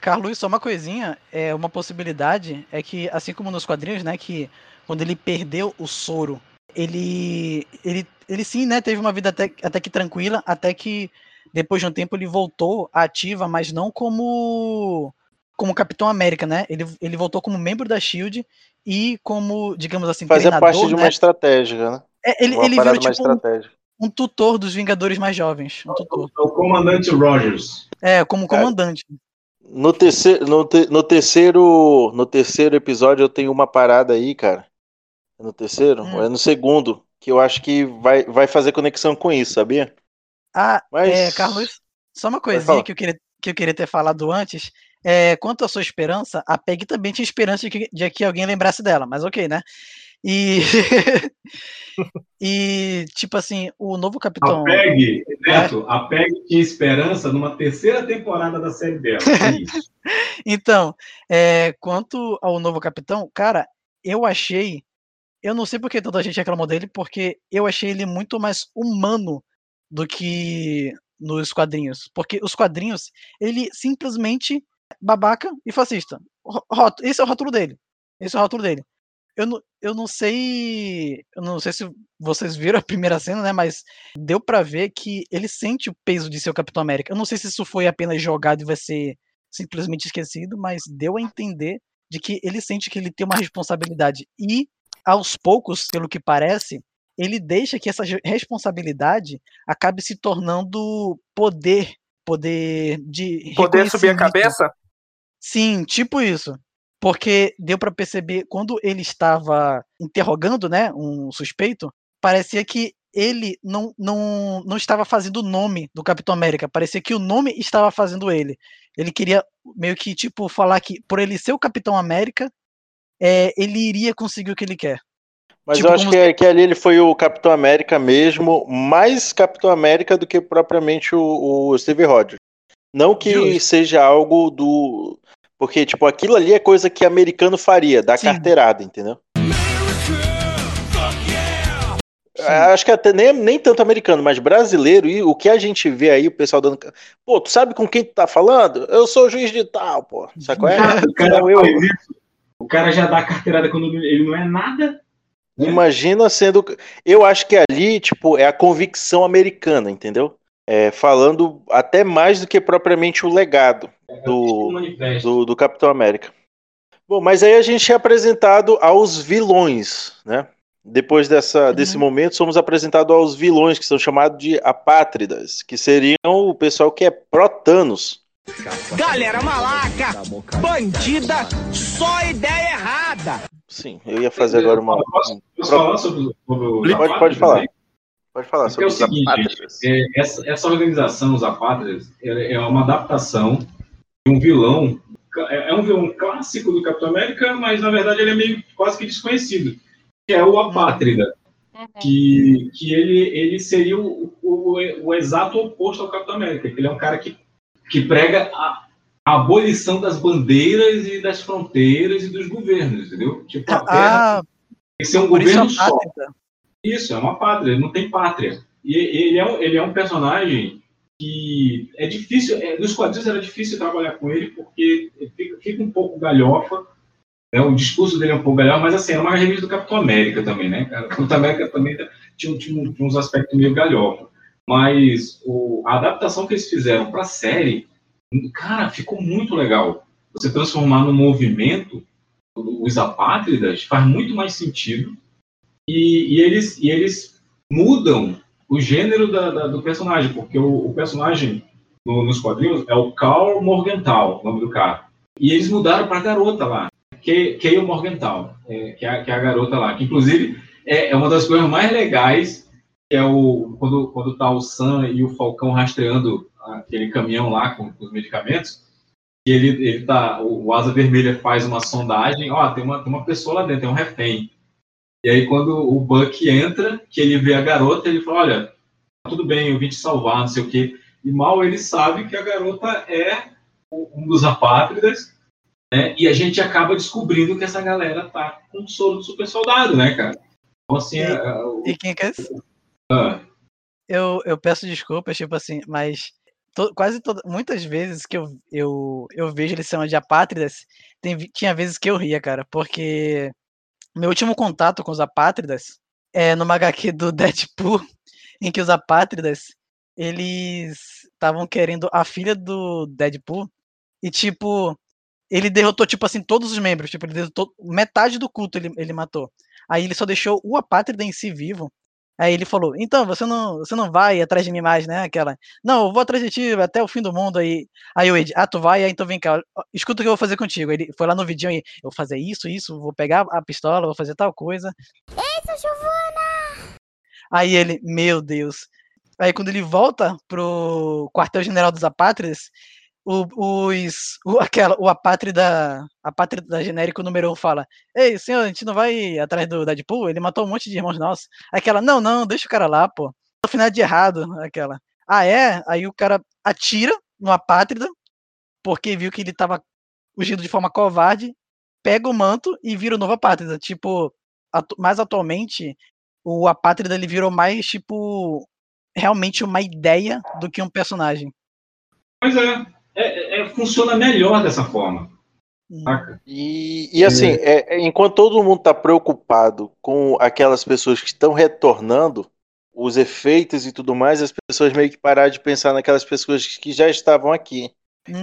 Carlos, só uma coisinha, é uma possibilidade é que assim como nos quadrinhos, né, que quando ele perdeu o soro, ele ele ele sim, né, teve uma vida até, até que tranquila, até que depois de um tempo ele voltou à ativa, mas não como como Capitão América, né? Ele, ele voltou como membro da Shield e como, digamos assim, treinador, parte de uma né? estratégia, né? É, ele uma ele virou mais tipo um, um tutor dos Vingadores mais jovens, um tutor. É o comandante Rogers. É, como comandante. No terceiro, no, te- no terceiro, no terceiro episódio eu tenho uma parada aí, cara. É No terceiro? Hum. É no segundo, que eu acho que vai, vai fazer conexão com isso, sabia? Ah, Mas É, Carlos, só uma coisinha que eu queria, que eu queria ter falado antes. É, quanto à sua esperança, a Peg também tinha esperança de que, de que alguém lembrasse dela, mas ok, né? E, (laughs) e tipo assim, o novo A Capitão. PEG, Neto, a PEG tinha esperança numa terceira temporada da série dela. É isso. (laughs) Então, é, quanto ao novo Capitão, cara, eu achei. Eu não sei porque tanta gente reclamou dele, porque eu achei ele muito mais humano do que nos quadrinhos. Porque os quadrinhos, ele simplesmente é babaca e fascista. Esse é o rótulo dele. Esse é o rótulo dele. Eu não, eu não sei. Eu não sei se vocês viram a primeira cena, né? Mas deu pra ver que ele sente o peso de ser o Capitão América. Eu não sei se isso foi apenas jogado e vai ser simplesmente esquecido, mas deu a entender de que ele sente que ele tem uma responsabilidade. E, aos poucos, pelo que parece, ele deixa que essa responsabilidade acabe se tornando poder. Poder de. Poder subir a cabeça? Sim, tipo isso. Porque deu pra perceber, quando ele estava interrogando, né, um suspeito, parecia que ele não, não, não estava fazendo o nome do Capitão América, parecia que o nome estava fazendo ele. Ele queria meio que, tipo, falar que por ele ser o Capitão América, é, ele iria conseguir o que ele quer. Mas Tipo, eu acho como que, que ali ele foi o Capitão América mesmo, mais Capitão América do que propriamente o, o Steve Rogers. Não que Justo. seja algo do. Porque, tipo, aquilo ali é coisa que americano faria, Sim. carteirada, entendeu? É, Acho que até nem, nem tanto americano, mas brasileiro, e o que a gente vê aí, o pessoal dando. Pô, tu sabe com quem tu tá falando? Eu sou juiz de tal, pô. Sabe qual é? (laughs) O cara, Então eu-. O cara já dá carteirada quando ele não é nada. Imagina sendo. Eu acho que ali, tipo, é a convicção americana, entendeu? É, falando até mais do que propriamente o legado do, manifesto. do, do Capitão América. Bom, mas aí a gente é apresentado aos vilões, né? Depois dessa, desse momento, somos apresentados aos vilões, que são chamados de apátridas, que seriam o pessoal que é pró-Thanos. Galera malaca, bandida, só ideia errada. Sim, eu ia fazer agora uma. Posso, posso falar sobre, Pode, pode falar. Pode falar é sobre o os seguinte. É, essa, essa organização, os apátridas, é, é uma adaptação de um vilão. É, é um vilão clássico do Capitão América, mas na verdade ele é meio quase que desconhecido. Que é o apátrida. Que, que ele, ele seria o, o, o exato oposto ao Capitão América. Ele é um cara que, que prega a, a abolição das bandeiras e das fronteiras e dos governos, entendeu? Tipo, a Terra Ah, tem que ser um por isso governo a só. pátria. Isso, é uma pátria, não tem pátria. E ele é, um- ele é um personagem que é difícil, é, nos quadrinhos era difícil trabalhar com ele, porque fica, fica um pouco galhofa, né, o discurso dele é um pouco galhofa, mas assim, é uma revista do Capitão América também, né, cara? O Capitão América também tinha, tinha, tinha uns aspectos meio galhofa. Mas o- a adaptação que eles fizeram para a série, cara, ficou muito legal. Você transformar no movimento os apátridas faz muito mais sentido e, e eles, e eles mudam o gênero da- da- do personagem, porque o, o personagem no- nos quadrinhos é o Carl Morgenthau, o nome do cara. E eles mudaram para garota lá, Kay Kay Morgenthau, é, que, é, que é a garota lá, que inclusive é, é uma das coisas mais legais, é o quando, quando tá o Sam e o Falcão rastreando aquele caminhão lá com, com os medicamentos, e ele, ele tá, o, o Asa Vermelha faz uma sondagem, ó, tem uma, tem uma pessoa lá dentro, tem um refém. E aí, quando o Buck entra, que ele vê a garota, ele fala: Olha, tudo bem, eu vim te salvar, não sei o quê. E mal ele sabe que a garota é um dos apátridas, né? E a gente acaba descobrindo que essa galera tá com o soro do super soldado, né, cara? Então, assim, E- é- o- E quem é que é esse? Ah, Eu, eu peço desculpas, tipo assim, mas to- quase todas, muitas vezes que eu, eu, eu vejo eles chamam de apátridas, tem, tinha vezes que eu ria, cara, porque meu último contato com os apátridas é numa HQ do (laughs) Deadpool, em que os apátridas, eles estavam querendo a filha do Deadpool, e tipo, ele derrotou, tipo assim, todos os membros, tipo, ele derrotou metade do culto ele, ele matou. Aí ele só deixou o apátrida em si vivo, Aí ele falou: Então, você não, você não vai atrás de mim mais, né? Aquela. Não, eu vou atrás de ti até o fim do mundo. Aí, aí o Ed, ah, tu vai, aí então vem cá, escuta o que eu vou fazer contigo. Ele foi lá no vidinho e eu vou fazer isso, isso, vou pegar a pistola, vou fazer tal coisa. Eita, Giovana! Aí ele, meu Deus. Aí quando ele volta pro quartel-general dos apátridas, o, os, o, aquela, o apátrida, apátrida genérico número 1 fala: Ei, senhor, a gente não vai atrás do Deadpool? Ele matou um monte de irmãos nossos. Aquela, não, não, deixa o cara lá, pô. No final de errado, aquela. Ah, é? Aí o cara atira no apátrida, porque viu que ele tava fugindo de forma covarde, pega o manto e vira o novo apátrida. Tipo, atu- mais atualmente, o apátrida ele virou mais, tipo, realmente uma ideia do que um personagem. É- é- funciona melhor dessa forma. Hum. E, e assim, é- é, enquanto todo mundo está preocupado com aquelas pessoas que estão retornando, os efeitos e tudo mais, as pessoas meio que pararam de pensar naquelas pessoas que já estavam aqui.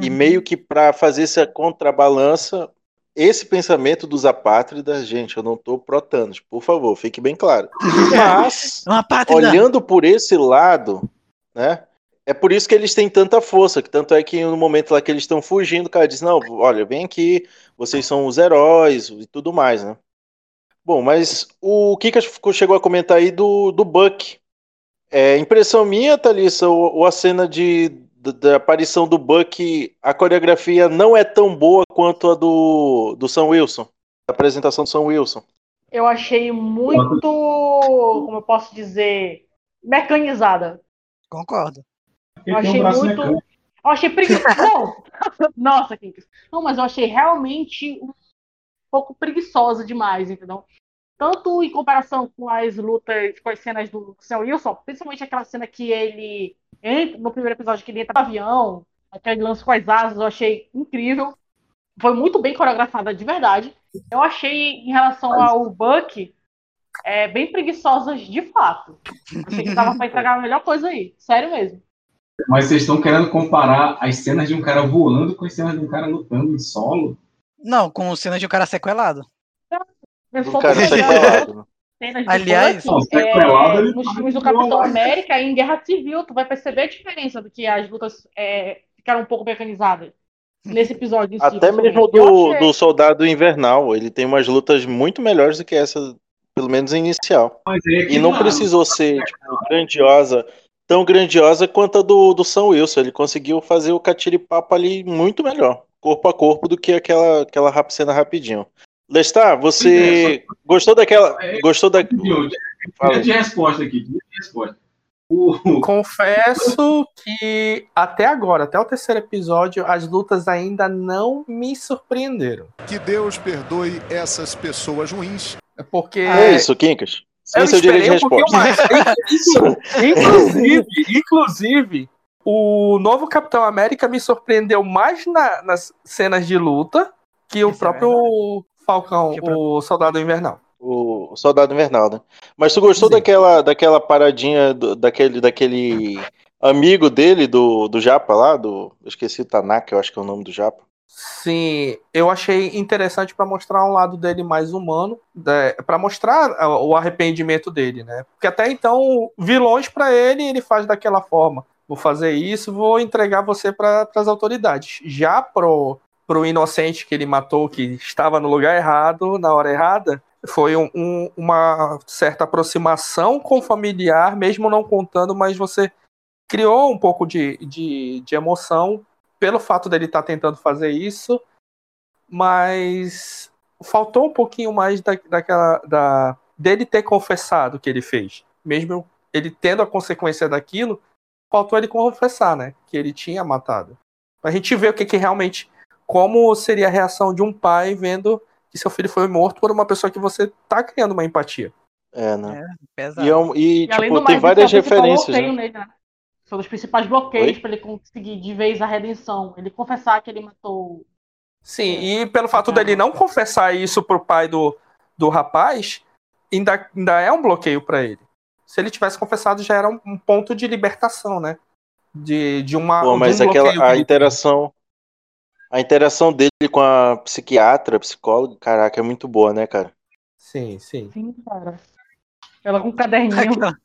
E Uhum. meio que para fazer essa contrabalança, esse pensamento dos apátridas, gente, eu não estou protando, por favor, fique bem claro. (laughs) Mas, Uma apátrida! olhando por esse lado, né? É por isso que eles têm tanta força, que tanto é que no momento lá que eles estão fugindo, o cara diz, não, olha, vem aqui, vocês são os heróis e tudo mais, né? Bom, mas o Kika chegou a comentar aí do, do Buck. É, impressão minha, Thalissa, ou, ou a cena de, da, da aparição do Buck, a coreografia não é tão boa quanto a do, do Sam Wilson, a apresentação do Sam Wilson. Eu achei muito, como eu posso dizer, mecanizada. Concordo. Eu um achei braço muito. mecânico. Eu achei preguiçoso. (laughs) Nossa, Kinkas. Não, mas eu achei realmente um pouco preguiçosa demais, entendeu? Tanto em comparação com as lutas, com as cenas do Sam Wilson, principalmente aquela cena que ele entra, no primeiro episódio que ele entra no avião, aquele lance com as asas, eu achei incrível. Foi muito bem coreografada de verdade. Eu achei, em relação ao Buck, é, bem preguiçosas de fato. Achei que tava pra entregar a melhor coisa aí. Sério mesmo. Mas vocês estão querendo comparar as cenas de um cara voando com as cenas de um cara lutando em solo? Não, com cenas de um cara sequelado. Mas Um cara sequelado, Aliás- Não, é, nos filmes do Capitão. América e em Guerra Civil, tu vai perceber a diferença do que as lutas é, ficaram um pouco mecanizadas nesse episódio em si. Até mesmo do, do Soldado Invernal, ele tem umas lutas muito melhores do que essa, pelo menos inicial. É E não lá, precisou ser tipo, grandiosa, tão grandiosa quanto a do, do Sam Wilson. Ele conseguiu fazer o catiripapo ali muito melhor, corpo a corpo, do que aquela, aquela rap- cena rapidinho. Lestar, você gostou daquela. É, Gostou da. Fala aí. de resposta aqui, de resposta. Confesso que até agora, até o terceiro episódio, as lutas ainda não me surpreenderam. Que Deus perdoe essas pessoas ruins. É Porque É isso, Quincas. Sem eu seu direito de esperei um pouquinho resposta. mais. (laughs) inclusive, (laughs) inclusive, o novo Capitão América me surpreendeu mais na- nas cenas de luta que o é próprio Falcão, Que pra- o Soldado Invernal. O o Soldado Invernal, né? Mas tu gostou Sim. daquela, daquela paradinha do- daquele, daquele amigo dele, do, do Japa lá, do. Eu esqueci o Tanaka, eu acho que é o nome do Japa. Sim, eu achei interessante para mostrar um lado dele mais humano, para mostrar ah, o arrependimento dele, né? Porque até então, vilões para ele, ele faz daquela forma. Vou fazer isso, vou entregar você para as autoridades. Já pro, pro inocente que ele matou, que estava no lugar errado, na hora errada, foi um- um- uma certa aproximação com o familiar, mesmo não contando, mas você criou um pouco de, de, de emoção pelo fato dele estar tentando fazer isso, mas faltou um pouquinho mais da, daquela da, dele ter confessado o que ele fez. Mesmo ele tendo a consequência daquilo, faltou ele confessar, né? Que ele tinha matado. Pra gente ver o que, que realmente. Como seria a reação de um pai vendo que seu filho foi morto por uma pessoa que você tá criando uma empatia. É, né? É, pesado. E, é e, E além tipo, tem várias isso o principal referências. Né? nele, né? São os principais bloqueios pra ele conseguir de vez a redenção. Ele confessar que ele matou. Sim, e pelo fato dele não confessar isso pro pai do, do rapaz, ainda, ainda é um bloqueio pra ele. Se ele tivesse confessado, já era um, um ponto de libertação, né? De, de uma. Pô, de mas um aquela que a interação. A interação dele com a psiquiatra, psicóloga, caraca, é muito boa, né, cara? Sim, sim. Sim, cara. Ela com um caderninho. Aquela,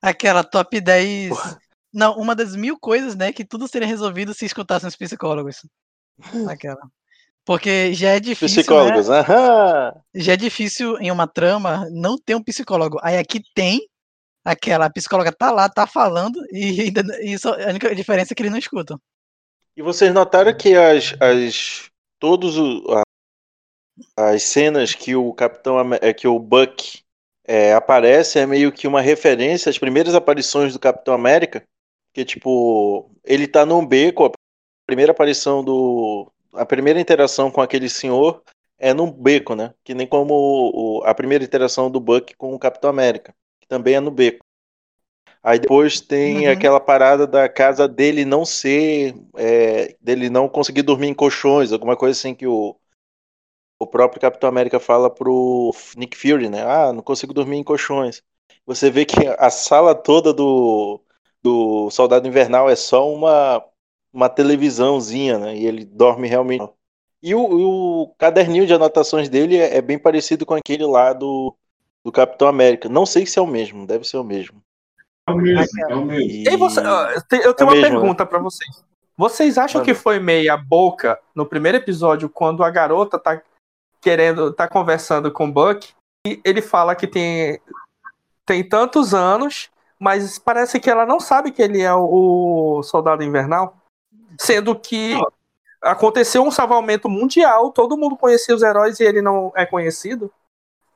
aquela top 10. Não, uma das mil coisas, né, que tudo seria resolvido se escutassem os psicólogos. Aquela. Porque já é difícil. né? Psicólogos, aham! Já é difícil em uma trama não ter um psicólogo. Aí aqui tem, aquela a psicóloga tá lá, tá falando, e (laughs) ainda, e só, a única diferença é que eles não escutam. E vocês notaram que as, as todos o- a- as cenas que o Capitão é, que o Buck é, aparece é meio que uma referência às primeiras aparições do Capitão América, que tipo ele tá num beco, a primeira aparição do a primeira interação com aquele senhor é num beco, né? Que nem como a primeira interação do Buck com o Capitão América, que também é no beco. Aí depois tem Uhum. aquela parada da casa dele não ser, é, dele não conseguir dormir em colchões, alguma coisa assim que o, o próprio Capitão América fala pro Nick Fury, né? Ah, não consigo dormir em colchões. Você vê que a sala toda do, do Soldado Invernal é só uma, uma televisãozinha, né? E ele dorme realmente. E o, o caderninho de anotações dele é, é bem parecido com aquele lá do, do Capitão América. Não sei se é o mesmo, deve ser o mesmo. É o mesmo, é o mesmo. E- você- eu tenho É uma mesmo, pergunta pra vocês. Vocês acham que foi meia boca no primeiro episódio quando a garota tá querendo, tá conversando com o Buck e ele fala que tem tem tantos anos, mas parece que ela não sabe que ele é o, soldado invernal, sendo que aconteceu um salvamento mundial, todo mundo conhecia os heróis e ele não é conhecido.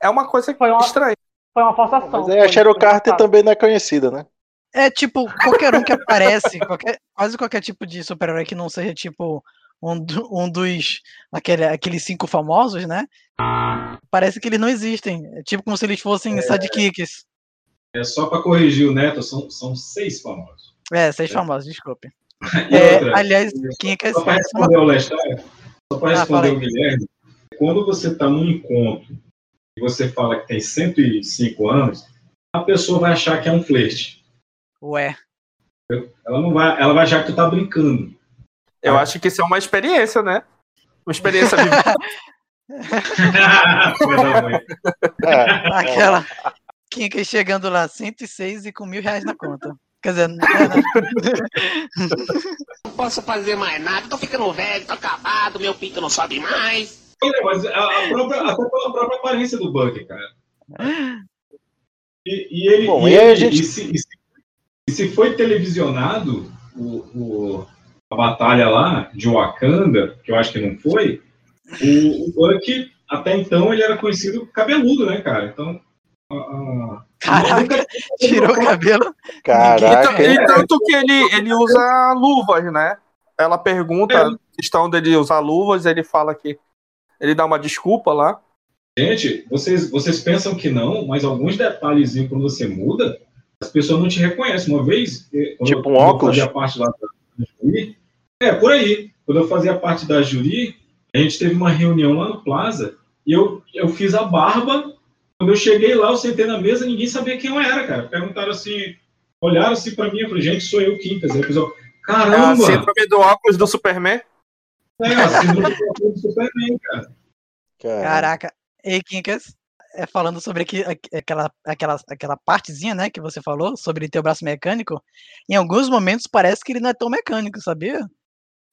É uma coisa Foi uma- estranha. Foi uma forçação. Mas aí a Cheryl Carter também não é conhecida, né? É tipo, qualquer um que aparece, qualquer, quase qualquer tipo de super-herói que não seja tipo um, do- um dos. Aquele, aqueles cinco famosos, né? Parece que eles não existem. É tipo como se eles fossem sidekicks. É só pra corrigir o Neto, são, são seis famosos. É, seis famosos, desculpe. (laughs) É, outra, aliás, quem é que é Só para responder o Lestar, só para Ah, responder fala aí. o Guilherme, quando você está num encontro e você fala que tem 105 anos, a pessoa vai achar que é um flerte. Ué. Ela não vai, ela vai achar que tu tá brincando. Eu acho que isso é uma experiência, né? Uma experiência vivida. (laughs) (laughs) Mãe. É, Aquela. Que chegando lá, 106 e com mil reais na conta. Quer dizer, (laughs) não posso fazer mais nada, tô ficando velho, tô acabado, meu pinto não sobe mais. Olha, mas a, a própria, até pela própria aparência do Buck, cara. E, e ele. Bom, e, a ele- gente- e se, e se- e se foi televisionado o, o- a batalha lá de Wakanda, que eu acho que não foi, o, o Buck, até então, ele era conhecido cabeludo, né, cara? Então. A- a- Caraca, tirou o cabelo. Caraca, E, hein? e tanto que ele, ele usa luvas, né? Ela pergunta É. a questão dele usar luvas, ele fala que ele dá uma desculpa lá. Gente, vocês, vocês pensam que não, mas alguns detalhezinhos quando você muda, as pessoas não te reconhecem. Uma vez, eh, Tipo eu, um eu óculos? fazia parte lá da júri, é, por aí. Quando eu fazia parte da júri, a gente teve uma reunião lá no Plaza e eu, eu fiz a barba. Quando eu cheguei lá, eu sentei na mesa, ninguém sabia quem eu era, cara. Perguntaram assim, olharam assim pra mim, eu falei, gente, sou eu, Quincas. Aí a pessoa, É a caramba! síndrome do óculos do Superman. É, a síndrome do Superman, cara. Caraca. Ei, Kinkas, é, falando sobre aqui, aqu- aquela, aquela, aquela partezinha, né, que você falou, sobre ter o braço mecânico, em alguns momentos parece que ele não é tão mecânico, sabia?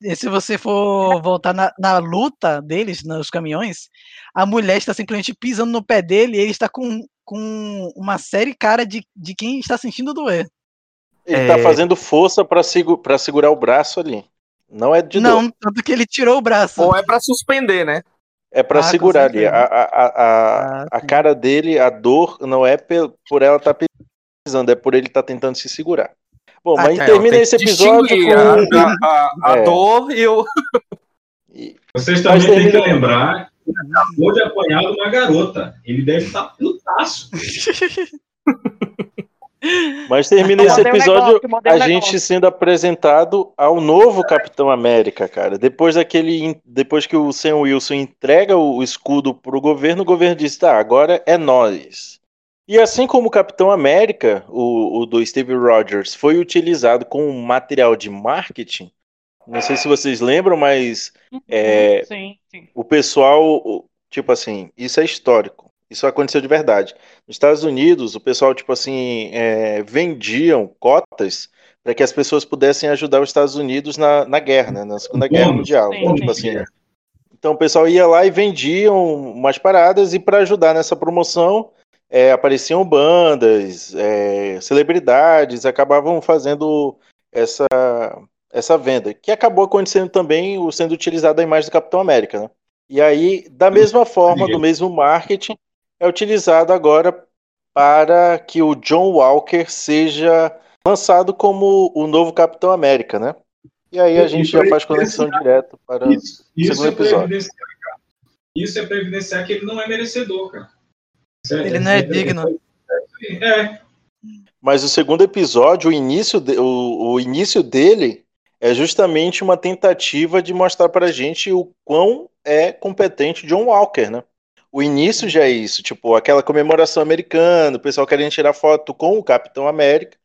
E se você for voltar na, na luta deles, nos caminhões, a mulher está simplesmente pisando no pé dele e ele está com, com uma série cara de, de quem está sentindo doer. Ele É. tá fazendo força pra, segu pra segurar o braço ali. Não é de não, dor. tanto que ele tirou o braço. Ou é pra suspender, né? É pra Ah, com segurar ali. A, a, a, a, Ah, a cara dele, a dor, não é por ela estar pisando, é por ele estar tentando se segurar. Bom, Ah, mas tá. termina esse episódio com. a, a, a (laughs) É. dor e o. Vocês também têm que lembrar que ele acabou de apanhar uma garota. Ele deve estar putaço. (laughs) Mas termina esse um episódio negócio, um a gente negócio. sendo apresentado ao novo Capitão América, cara. Depois daquele, depois que o Sam Wilson entrega o escudo pro governo, o governo diz: "Tá, agora é nós". E assim como o Capitão América, o, o do Steve Rogers, foi utilizado como material de marketing. Não sei se vocês lembram, mas é, Sim, sim. o pessoal, o- tipo assim, isso é histórico. Isso aconteceu de verdade. Nos Estados Unidos, o pessoal, tipo assim, é, vendiam cotas para que as pessoas pudessem ajudar os Estados Unidos na, na guerra, né, na Segunda Guerra Mundial. sim, Então, sim. tipo assim, então o pessoal ia lá e vendiam umas paradas e para ajudar nessa promoção é, apareciam bandas, é, celebridades, acabavam fazendo essa, essa venda, que acabou acontecendo também, o- sendo utilizada a imagem do Capitão América, né? E aí, da mesma forma, do mesmo marketing, é utilizado agora para que o John Walker seja lançado como o novo Capitão América, né? E aí a gente já pra faz conexão direto para o Isso, isso segundo é para episódio. Isso é para evidenciar que ele não é merecedor, cara. Ele não é digno. É, Mas o segundo episódio, o início, de- o, o início dele é justamente uma tentativa de mostrar pra gente o quão é competente John Walker, né? O início já é isso, tipo, aquela comemoração americana, o pessoal querendo tirar foto com o Capitão América.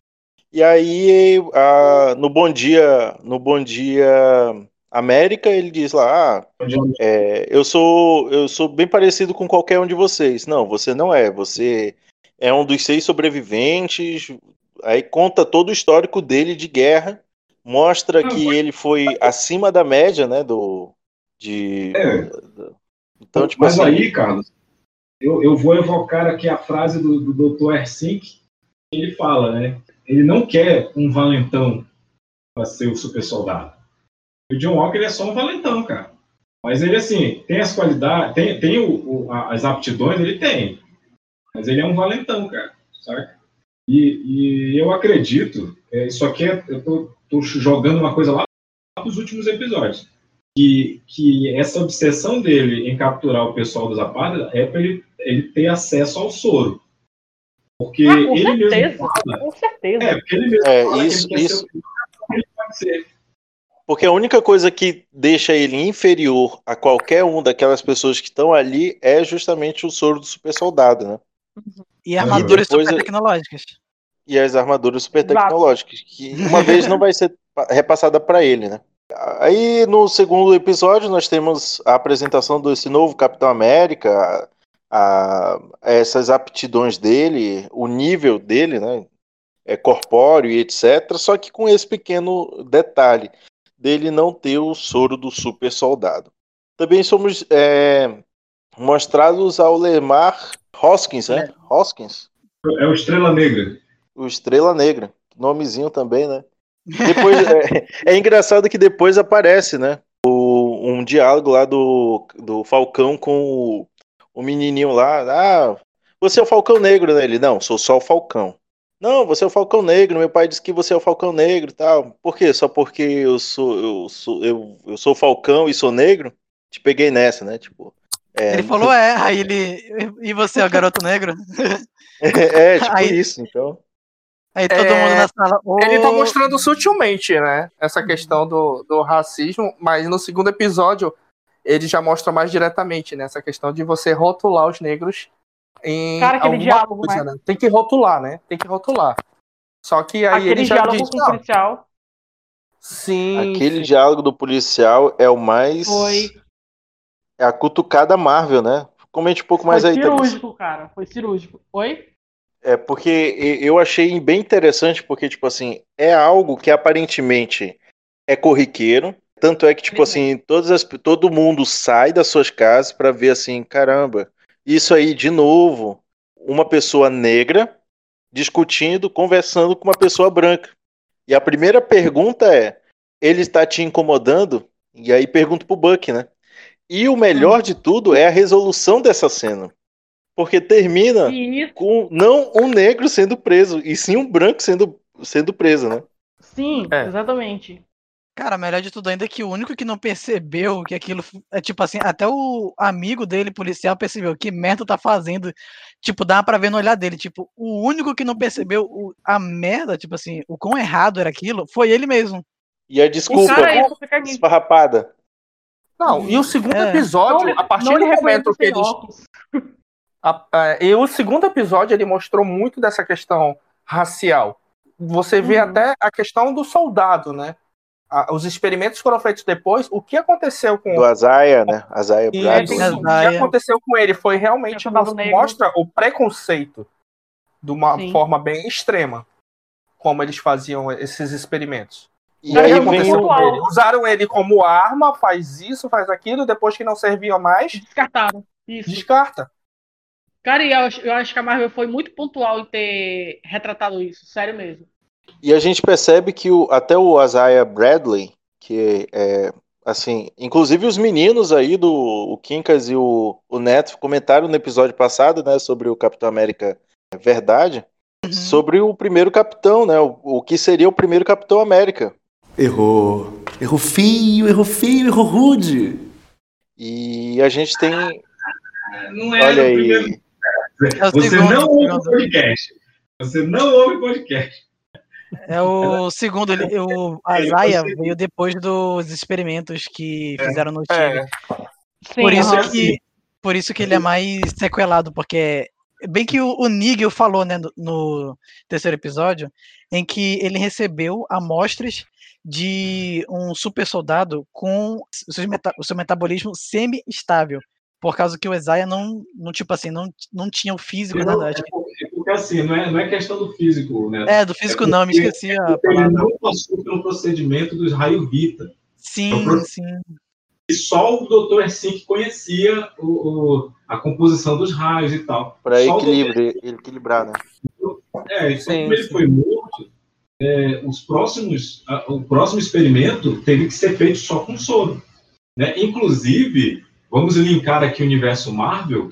E aí, a- no Bom Dia, no Bom Dia América, ele diz lá, ah, é, eu sou eu sou bem parecido com qualquer um de vocês. Não, você não é. Você é um dos seis sobreviventes. Aí conta todo o histórico dele de guerra, mostra que ele foi acima da média, né, do de então tipo Mas assim, aí, Carlos, eu, eu vou evocar aqui a frase do, do Dr. Ersink, que ele fala, né? Ele não quer um valentão para ser o super soldado. O John Walker ele é só um valentão, cara. Mas ele, assim, tem as qualidades, tem, tem o, o- a- as aptidões, ele tem. Mas ele é um valentão, cara, saca? E, e eu acredito, é, isso aqui é, eu tô, tô jogando uma coisa lá dos últimos episódios que, que essa obsessão dele em capturar o pessoal dos Zapata é para ele, ele ter acesso ao soro. Porque Ah, com ele certeza. mesmo fala. Com certeza. É, porque ele mesmo É, fala isso- que ele quer isso. ser o que ele pode ser. Porque a única coisa que deixa ele inferior a qualquer um daquelas pessoas que estão ali é justamente o soro do super soldado, né? E armaduras super tecnológicas. e as armaduras super tecnológicas, que uma (laughs) vez não vai ser pa- repassada para ele, né? Aí no segundo episódio nós temos a apresentação desse novo Capitão América, a- a- essas aptidões dele, o nível dele, né? É corpóreo e etc. Só que com esse pequeno detalhe dele não ter o soro do super soldado. Também somos é, mostrados ao Lemar Hoskins, né? Hoskins É o Estrela Negra. o Estrela Negra. Nomezinho também, né? (laughs) Depois, é, é engraçado que depois aparece, né? O, um diálogo lá do, do Falcão com o, o menininho lá. Ah, você é o Falcão Negro, né? Ele, não, sou só o Falcão. Não, você é o Falcão Negro. Meu pai disse que você é o Falcão Negro e tal. Por quê? Só porque eu sou, eu sou, eu, eu sou Falcão e sou negro? Te peguei nessa, né? Tipo. É, Ele falou, é, aí ele. E você é o garoto negro? (laughs) é, tipo Aí- isso, então. Aí todo É, mundo na sala. Ele tá "Ô, mostrando sutilmente, né? Essa questão do, do racismo, mas no segundo episódio ele já mostra mais diretamente, né? Essa questão de você rotular os negros em. Cara, aquele alguma diálogo, coisa, né? né? Tem que rotular, né? Tem que rotular. Só que aí Aquele ele já diálogo diz. com o "Não, policial sim. Aquele diálogo do policial é o mais. foi, É a cutucada Marvel, né? Comente um pouco mais foi aí, Thaís. cirúrgico, cara. Foi cirúrgico. Oi? É porque eu achei bem interessante, porque, tipo assim, é algo que aparentemente é corriqueiro. Tanto é que, tipo assim, todas as, todo mundo sai das suas casas pra ver assim, caramba, isso aí de novo, uma pessoa negra discutindo, conversando com uma pessoa branca. E a primeira pergunta é: ele está te incomodando? E aí pergunto pro Buck, né? E o melhor de tudo é a resolução dessa cena. Porque termina Isso. com não um negro sendo preso, e sim um branco sendo, sendo preso, né? Sim, É. exatamente. Cara, melhor de tudo ainda é que o único que não percebeu que aquilo é tipo assim, até o amigo dele, policial, percebeu que merda tá fazendo. Tipo, dá pra ver no olhar dele. Tipo, o único que não percebeu o- a merda, tipo assim, o quão errado era aquilo, foi ele mesmo. E a desculpa nisso. esfarrapada. Não, e o segundo É. episódio, Não, a partir do momento que eles. a- a- e o segundo episódio ele mostrou muito dessa questão racial. Você vê Uhum. até a questão do soldado, né? A- os experimentos foram feitos depois. O que aconteceu com Do Azaia, né? Azaia E Bradley. isso, o que aconteceu com ele foi realmente mostra o preconceito de uma Sim. forma bem extrema, como eles faziam esses experimentos. E aí aconteceu com ele? Usaram ele como arma, faz isso, faz aquilo, depois que não servia mais, Descartaram. Isso. descarta. Cara, e eu acho, eu acho que a Marvel foi muito pontual em ter retratado isso, sério mesmo. E a gente percebe que o, até o Isaiah Bradley, que é assim, inclusive os meninos aí do o Quincas e o, o Neto comentaram no episódio passado, né, sobre o Capitão América Verdade, Uhum. sobre o primeiro capitão, né, o, o que seria o primeiro Capitão América. Errou. Errou feio, errou feio, errou rude. E a gente tem, Não é olha no primeiro. aí, É Você não ouve podcast. Você não ouve o podcast. É o segundo, ele, o Azaia veio depois dos experimentos que fizeram no time. É, Sim, Por isso que por isso que ele é mais sequelado, porque bem que o, o Nigel falou, né, no, no terceiro episódio, em que ele recebeu amostras de um super soldado com o seu, meta- o seu metabolismo semi-estável, por causa que o Isaiah não, não tipo assim, não, não tinha o físico, Não, da- é porque, é assim, não é, não é questão do físico, né? É, do físico não, me esqueci a porque ele não passou pelo procedimento dos raio Vita. Sim, sim. E só o Dr. Ersin que conhecia o, o- a composição dos raios e tal. para equilibrar, equilibrar, né? É, então, Sim, como ele sim. foi morto, é, os próximos, a- o próximo experimento teve que ser feito só com soro. Né? Inclusive, vamos linkar aqui o universo Marvel,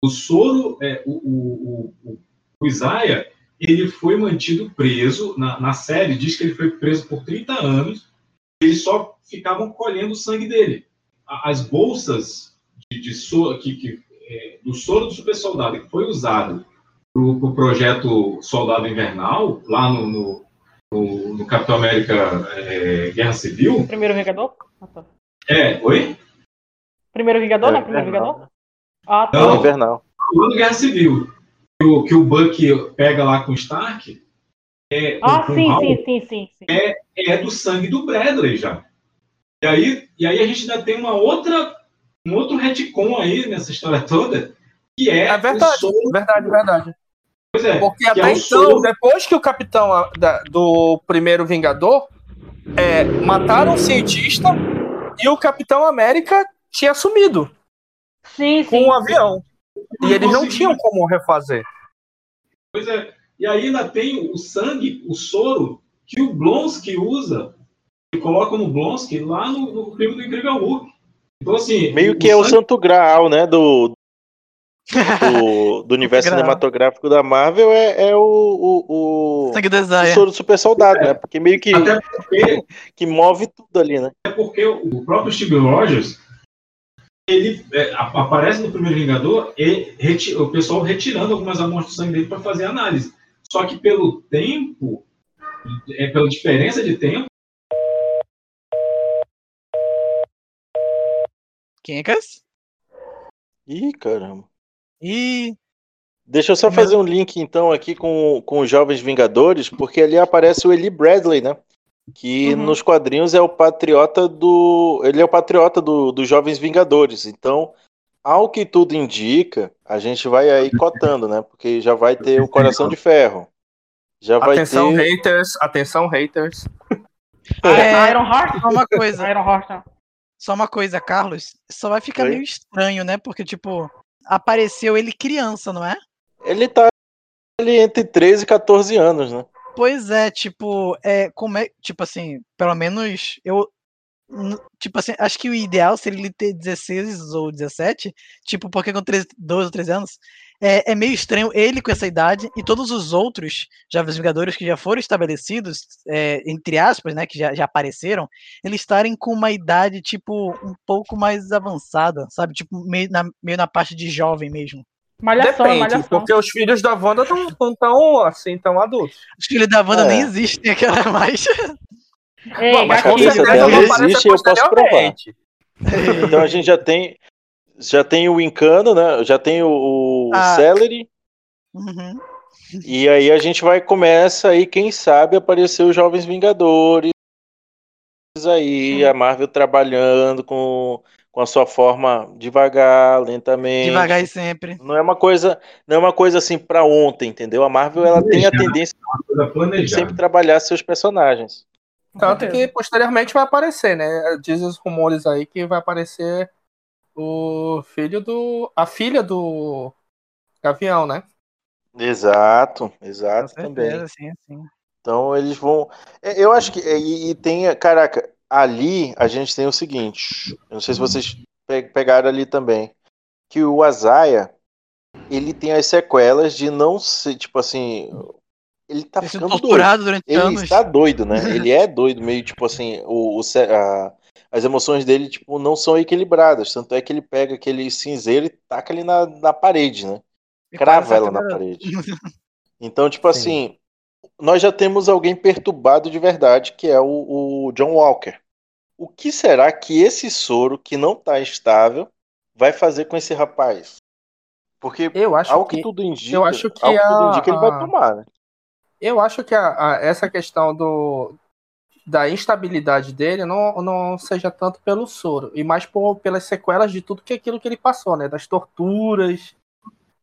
o soro, é, o, o, o, o Isaiah, ele foi mantido preso, na, na série diz que ele foi preso por 30 anos, eles só ficavam colhendo o sangue dele. As bolsas de, de soro, que, que, é, do soro do super soldado que foi usado para o projeto Soldado Invernal, lá no, no, no- no Capitão América é, Guerra Civil. Primeiro Vingador? Ah, tá. É, oi? Primeiro Vingador, É, né? Primeiro. Vingador? Ah, tá. Não. Invernal. No Guerra Civil. Que o, que o Buck pega lá com o Stark. É, Ah, com o sim, Hal, sim, sim, sim, sim. É, é do sangue do Bradley já. E aí, e aí a gente ainda tem uma outra, um outro retcon aí nessa história toda, que é, É verdade, o soro. verdade, verdade. Pois é, Porque que até é então, soro depois que o capitão a- da- do primeiro Vingador é, mataram o cientista e o Capitão América tinha sumido Sim, com sim. um avião. E eles não tinham como refazer. Pois é. E aí ainda tem o sangue, o soro, que o Blonsky usa, que coloca no Blonsky lá no, no filme do Incrível Hulk. Então, assim. Meio que é o sangue- santo graal, né, do, do, (laughs) do universo cinematográfico da Marvel é, é o, o, o, Sangue do o soro do super soldado, né? Porque meio que, Até porque, (laughs) que move tudo ali, né? até porque o próprio Steve Rogers ele é, aparece no primeiro Vingador e reti- o pessoal retirando algumas amostras do sangue dele para fazer análise. Só que pelo tempo, é, pela diferença de tempo, Quincas? Ih, caramba. E Deixa eu só fazer um link então aqui com, com os Jovens Vingadores, porque ali aparece o Eli Bradley, né? Que Uhum. nos quadrinhos é o patriota do. Ele é o patriota do, dos Jovens Vingadores. Então, ao que tudo indica, a gente vai aí cotando, né? Porque já vai ter o Coração de Ferro. Já vai Atenção, ter. haters, atenção, haters. É, Iron Heart? só uma coisa, Iron Heart, não. só uma coisa, Carlos, só vai ficar Oi? meio estranho, né? Porque, tipo, apareceu ele criança, não é? Ele tá ali entre 13 e 14 anos, né? Pois é, tipo, é, como é, tipo assim, pelo menos eu tipo assim, acho que o ideal seria ele ter 16 ou 17, tipo, porque com 13, 12 ou 13 anos, é, é meio estranho ele com essa idade e todos os outros Jovens Vingadores que já foram estabelecidos, é, entre aspas, né, que já, já apareceram, eles estarem com uma idade, tipo, um pouco mais avançada, sabe? Tipo, meio na, meio na parte de jovem mesmo. Malhação, Depende, malhação. porque os filhos da Wanda não estão tão assim, tão adultos. Os filhos da Wanda É. nem existem aquela mais. Ei, Bom, mas com certeza não existe, eu posso provar. (laughs) Então a gente já tem. Já tem o Incano, né? Já tem o, o Ah. Celery. Uhum. E aí a gente vai começa aí, quem sabe, aparecer os Jovens Vingadores aí, a Marvel trabalhando com, com a sua forma devagar, lentamente. Devagar e sempre. Não é uma coisa, não é uma coisa assim pra ontem, entendeu? A Marvel ela tem a tendência coisa de sempre trabalhar seus personagens. Tanto que posteriormente vai aparecer, né? Dizem os rumores aí que vai aparecer o filho do. a filha do Gavião, né? Exato, exato também. certeza, sim, sim. Então eles vão. é, Eu acho que. E, e tem. Caraca, ali a gente tem o seguinte. Eu não sei se vocês pe- pegaram ali também. Que o Azaia, ele tem as sequelas de não ser, tipo assim. Ele tá sido ficando doido. torturado durante Ele anos. está doido, né? Ele é doido, meio tipo assim. O, o a- as emoções dele, tipo, não são equilibradas. Tanto é que ele pega aquele cinzeiro e taca ali na, na parede, né? E Crava ela na parede. (laughs) Então, tipo assim, nós já temos alguém perturbado de verdade, que é o, o John Walker. O que será que esse soro, que não tá estável, vai fazer com esse rapaz? Porque, Eu acho ao que, que. tudo indica, eu acho que ao que tudo a- indica, ele vai a- tomar, né? Eu acho que a- a- essa questão do, da instabilidade dele não, não seja tanto pelo soro, e mais por, pelas sequelas de tudo que aquilo que ele passou, né? Das torturas,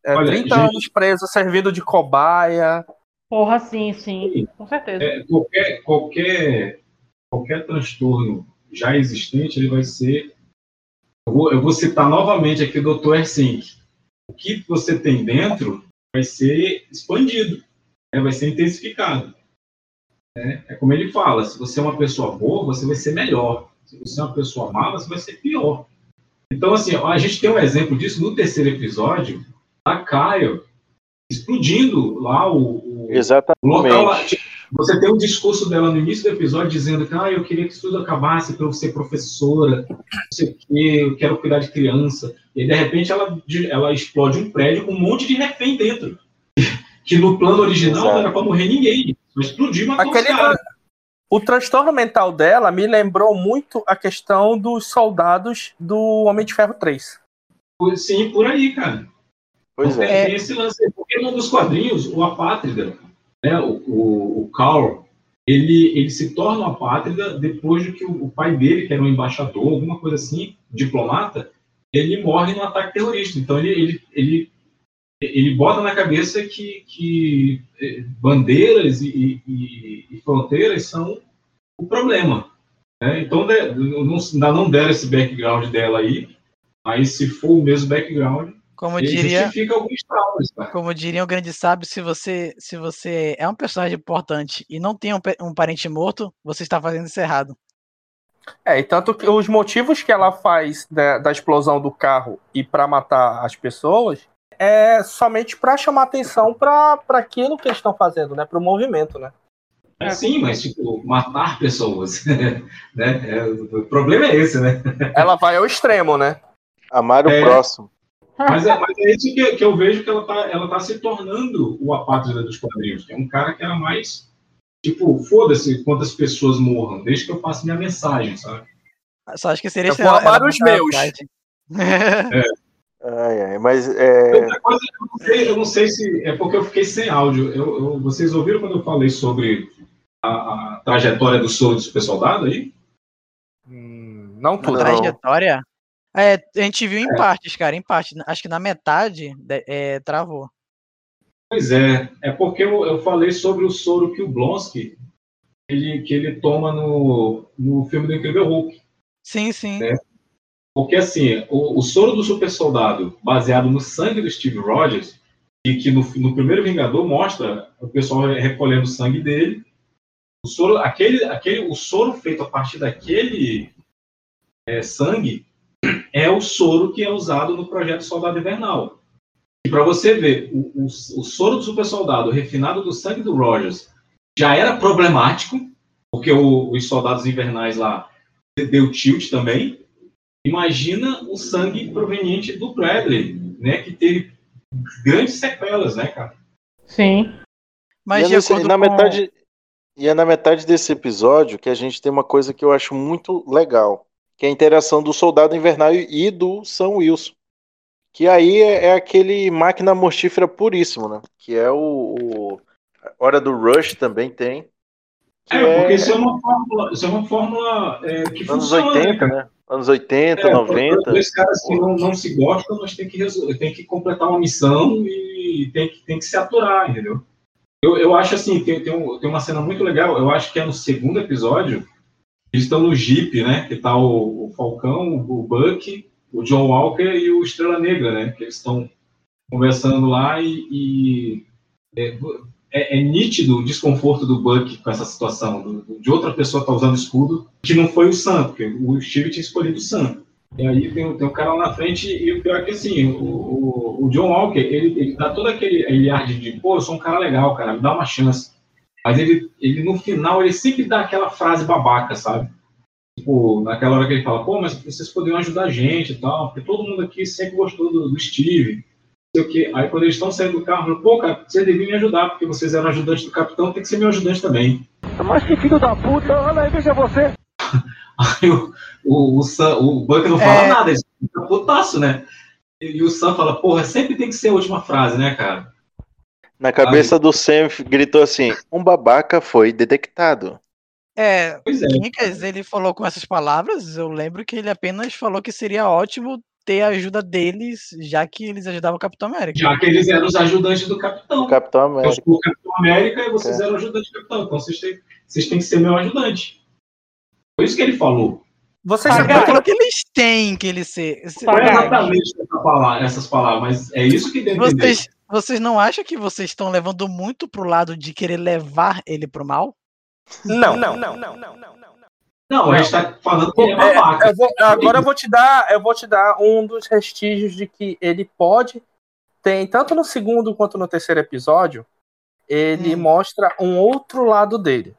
é, Olha, 30 gente- anos preso, servindo de cobaia. Porra, sim, sim. Com certeza. É, qualquer, qualquer, qualquer transtorno já existente, ele vai ser. Eu vou, eu vou citar novamente aqui o Dr. Ersink. O que você tem dentro vai ser expandido, né, vai ser intensificado. né? É como ele fala: se você é uma pessoa boa, você vai ser melhor. Se você é uma pessoa má, você vai ser pior. Então, assim, a gente tem um exemplo disso no terceiro episódio, a Kyle explodindo lá o, o, o local lá. Exatamente. Você tem um discurso dela no início do episódio dizendo que ah, eu queria que isso tudo acabasse para eu ser professora, não sei o quê, eu quero cuidar de criança. E aí, de repente ela, ela explode um prédio com um monte de refém dentro. (laughs) Que no plano original Exato. não era para morrer ninguém. Mas explodiu matou Aquele caras. O transtorno mental dela me lembrou muito a questão dos soldados do Homem de Ferro 3. Sim, por aí, cara. Pois é. tem esse lance. Porque num dos quadrinhos, o Apátrida, né, o, o, o Carl, ele, ele se torna um apátrida depois de que o, o pai dele, que era um embaixador, alguma coisa assim, diplomata, ele morre num ataque terrorista. Então ele, ele, ele, ele bota na cabeça que, que eh, bandeiras e, e, e fronteiras são o problema. né? Então de- não, ainda não deram esse background dela aí, mas se for o mesmo background, Como ele diria, justifica alguns traumas. Cara. como diria o grande sábio, se você, se você é um personagem importante e não tem um, um parente morto, você está fazendo isso errado. É, e tanto que os motivos que ela faz da, da explosão do carro e pra matar as pessoas é somente pra chamar atenção pra pra aquilo que eles estão fazendo, né? Pro movimento, né? É, sim, mas tipo, matar pessoas. (laughs) né? É, o problema é esse, né? Ela vai ao extremo, né? Amar o É. próximo. Mas é, mas é isso que, que eu vejo que ela tá, ela tá se tornando o apátrida dos quadrinhos. que É um cara que era mais. Tipo, foda-se quantas pessoas morram, desde que eu passe minha mensagem, sabe? Só acho que seria Eu vou amar os a meus. frase. (laughs) Ai, ai, mas é, Outra coisa, eu não sei, eu não sei se. É porque eu fiquei sem áudio. Eu, eu- vocês ouviram quando eu falei sobre a, a trajetória do soro do super soldado aí? Hum, não tudo. Não. trajetória? É, a gente viu em É. partes, cara, em partes. Acho que na metade de- é, travou. Pois é, é porque eu, eu falei sobre o soro que o Blonsky ele, que ele toma no, no filme do Incrível Hulk. Sim, sim. É. Porque assim, o, o soro do super soldado, baseado no sangue do Steve Rogers, e que no, no primeiro Vingador mostra o pessoal recolhendo o sangue dele. O soro, aquele, aquele, o soro feito a partir daquele é, sangue é o soro que é usado no projeto Soldado Invernal. E para você ver, o, o, o, soro do super soldado, refinado do sangue do Rogers, já era problemático, porque o, os soldados invernais lá deu tilt também. Imagina o sangue proveniente do Bradley, né, que teve grandes sequelas, né, cara? Sim. Mas e é na com... metade e é na metade desse episódio que a gente tem uma coisa que eu acho muito legal, que é a interação do soldado invernal e do Sam Wilson. Que aí é, é aquele máquina mortífera puríssimo, né? Que é o, o Hora do Rush também tem. É, é, porque isso é uma fórmula, isso é uma fórmula é, que Anos funciona. 80, né? né? Anos 80, é, 90. Dois caras que não, não se gostam, nós tem que, resolver, tem que completar uma missão e tem que, tem que se aturar, entendeu? Eu, eu acho assim, tem, tem, um, tem uma cena muito legal, eu acho que é no segundo episódio, eles estão no Jeep, né? Que tá o, o Falcão, o Buck, o John Walker e o Estrela Negra, né? Que eles estão conversando lá e, e é, é, é, nítido o desconforto do Buck com essa situação, do, de outra pessoa tá usando escudo, que não foi o Sam, porque o Steve tinha escolhido o Sam. E aí tem, tem um cara lá na frente, e o pior é que assim, o, o, o John Walker, ele, ele dá todo aquele, aquele ar de, pô, eu sou um cara legal, cara, me dá uma chance. Mas ele, ele, no final, ele sempre dá aquela frase babaca, sabe? Tipo, naquela hora que ele fala, pô, mas vocês poderiam ajudar a gente e tal, porque todo mundo aqui sempre gostou do, do Steve. Sei o quê. Aí quando eles estão saindo do carro, pô, cara, vocês deviam me ajudar, porque vocês eram ajudantes do capitão, tem que ser meu ajudante também. Mas que filho da puta, olha aí, veja você. (laughs) Aí o, o, o, Sam, o Buck não fala é... nada, ele fica putaço, né? E o Sam fala, porra, sempre tem que ser a última frase, né, cara? Na cabeça Aí... do Sam gritou assim: um babaca foi detectado. É, pois é. Kinkas, ele falou com essas palavras, eu lembro que ele apenas falou que seria ótimo ter a ajuda deles, já que eles ajudavam o Capitão América. Já que eles eram os ajudantes do Capitão. Capitão América. Eu sou o Capitão América e vocês é. eram ajudantes do Capitão, então vocês têm, vocês têm que ser meu ajudante. Foi isso que ele falou. Vocês sabem que eles têm que ele ser. Não é exatamente essa palavra, essas palavras, mas é isso que deve vocês, vocês não acham que vocês estão levando muito pro lado de querer levar ele pro mal? Não, não, não, não, não, não. Não, a gente tá falando que ele é babaca. É, eu vou, agora eu vou te dar, eu vou te dar um dos vestígios de que ele pode tem tanto no segundo quanto no terceiro episódio, ele hum. mostra um outro lado dele.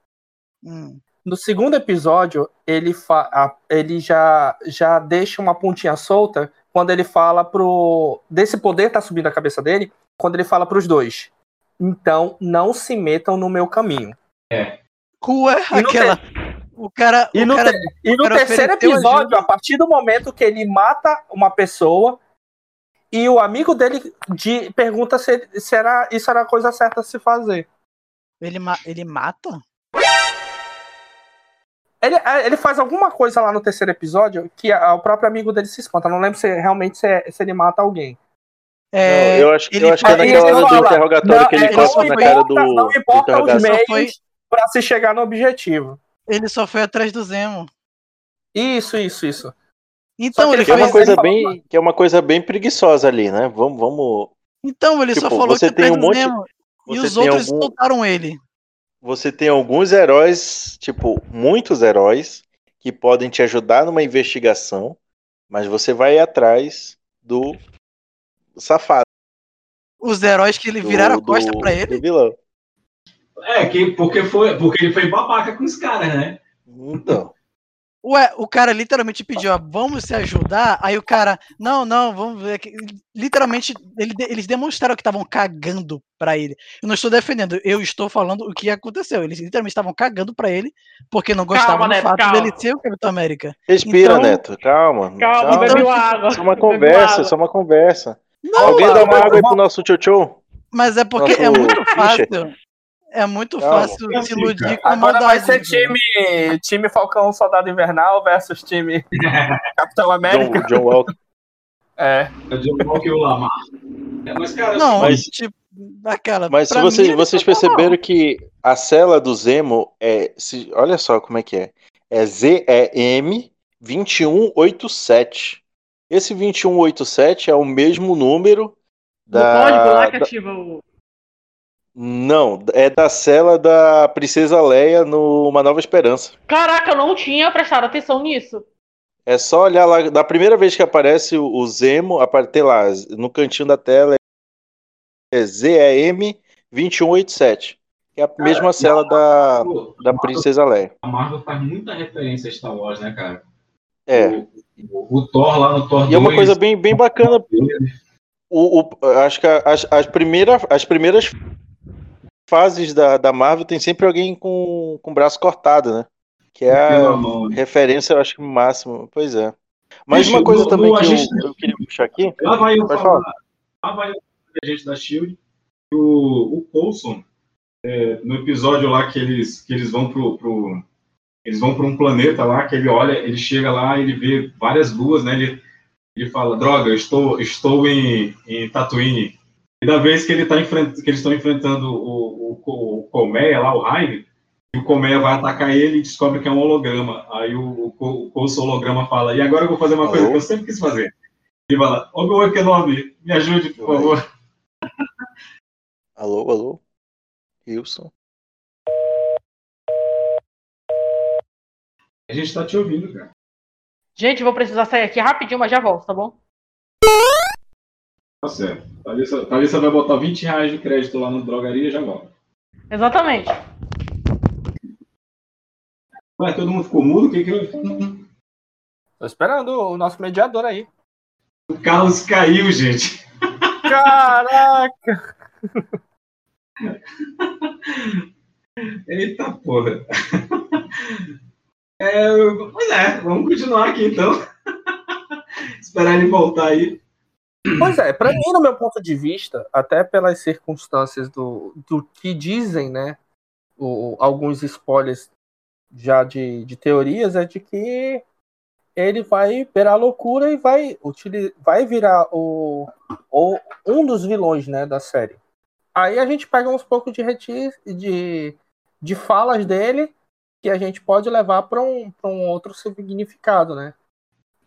Hum. No segundo episódio, ele, fa ele já, já deixa uma pontinha solta quando ele fala pro. Desse poder tá subindo a cabeça dele, quando ele fala pros dois. Então, não se metam no meu caminho. É. Rua, aquela. O cara. E no, cara, e no terceiro episódio, a partir do momento que ele mata uma pessoa e o amigo dele de, pergunta se, se era, isso era a coisa certa a se fazer. Ele, ma ele mata? Ele, ele faz alguma coisa lá no terceiro episódio que a, o próprio amigo dele se espanta. Não lembro se realmente se, é, se ele mata alguém. É, não, eu acho, eu acho que é naquela hora do interrogatório não, que ele é, cospe na cara do. Não importa os meios foi... pra se chegar no objetivo. Ele só foi atrás do Zemo. Isso, isso, isso. Então, ele que é uma coisa bem, que é uma coisa bem preguiçosa ali, né? Vamos, vamos. Então, ele tipo, só falou você que tem um monte, Zemo, e os outros algum... soltaram ele você tem alguns heróis, tipo, muitos heróis, que podem te ajudar numa investigação, mas você vai atrás do safado. Os heróis que ele viraram do, a costa para ele? Do vilão. É, que, porque, foi, porque ele foi babaca com os caras, né? Então. Ué, o cara literalmente pediu, ó, vamos se ajudar. Aí o cara, não, não, vamos ver. Literalmente, ele, eles demonstraram que estavam cagando para ele. Eu não estou defendendo, eu estou falando o que aconteceu. Eles literalmente estavam cagando para ele, porque não gostavam calma, do Neto, fato calma. dele ser o Capitão América. Respira, então, Neto, calma. Calma, calma. Então, água. Só uma conversa, só uma conversa. Não, Alguém dá uma água aí pro nosso tchau. Mas é porque nosso é muito fácil. É muito Calma. fácil se iludir com a Agora vai ser time, time Falcão Soldado Invernal versus time (laughs) Capitão América. John, John Walker. É. É John Walker e o Lamar. É, mas, cara, não, mas, tipo, daquela. Mas se vocês, mim, vocês perceberam que a cela do Zemo é. Se, olha só como é que é. É ZEM 2187. Esse 2187 é o mesmo número da. O código lá que ativa o. Não, é da cela da Princesa Leia no Uma Nova Esperança. Caraca, eu não tinha prestado atenção nisso. É só olhar lá, da primeira vez que aparece o, Zemo, tem lá, no cantinho da tela, é ZEM 2187. Que é a mesma cela da, da Princesa Leia. A Marvel faz muita referência a Star Wars, né, cara? É. O, o Thor lá no Thor E é uma 2, coisa bem, bem bacana. O, o- acho que as, as, primeiras, as primeiras fases da, da Marvel tem sempre alguém com, com o braço cortado, né? Que é a mão, né? referência, eu acho que máximo. Pois é. Mas uma coisa no- também no que eu, Agente- eu queria puxar aqui. Lá vai eu falar. falar. Lá vai eu a gente da Shield. O, o Coulson, é, no episódio lá que eles, que eles vão pro, pro- eles vão para um planeta lá, que ele olha, ele chega lá, ele vê várias luas, né? Ele, ele fala, droga, eu estou, estou em, em Tatooine. E da vez que ele tá enfrent, que eles estão enfrentando o, o, o Colmeia lá, o Hyde, e o Colmeia vai atacar ele e descobre que é um holograma. Aí o, o, o holograma fala, e agora eu vou fazer uma coisa que eu sempre quis fazer. Ele fala, Obi-Wan Kenobi, me ajude, por favor. Alô, alô? Wilson. A gente tá te ouvindo, cara. Gente, vou precisar sair aqui rapidinho, mas já volto, tá bom? Tá certo. Thalissa, Thalissa vai botar 20 reais de crédito lá no drogaria e já volta. Exatamente. Ué, todo mundo ficou mudo? O que que eu... Tô esperando o nosso mediador aí. O Carlos caiu, gente. Caraca! (laughs) Eita porra. É, pois é, vamos continuar aqui então. (laughs) Esperar ele voltar aí. Pois é, pra mim, no meu ponto de vista, até pelas circunstâncias do, do que dizem, né? o- alguns spoilers já de, de teorias, é de que ele vai virar loucura e vai, vai virar o, o, um dos vilões né, da série. Aí a gente pega uns poucos de, de, de falas dele que a gente pode levar para um, pra um outro significado, né?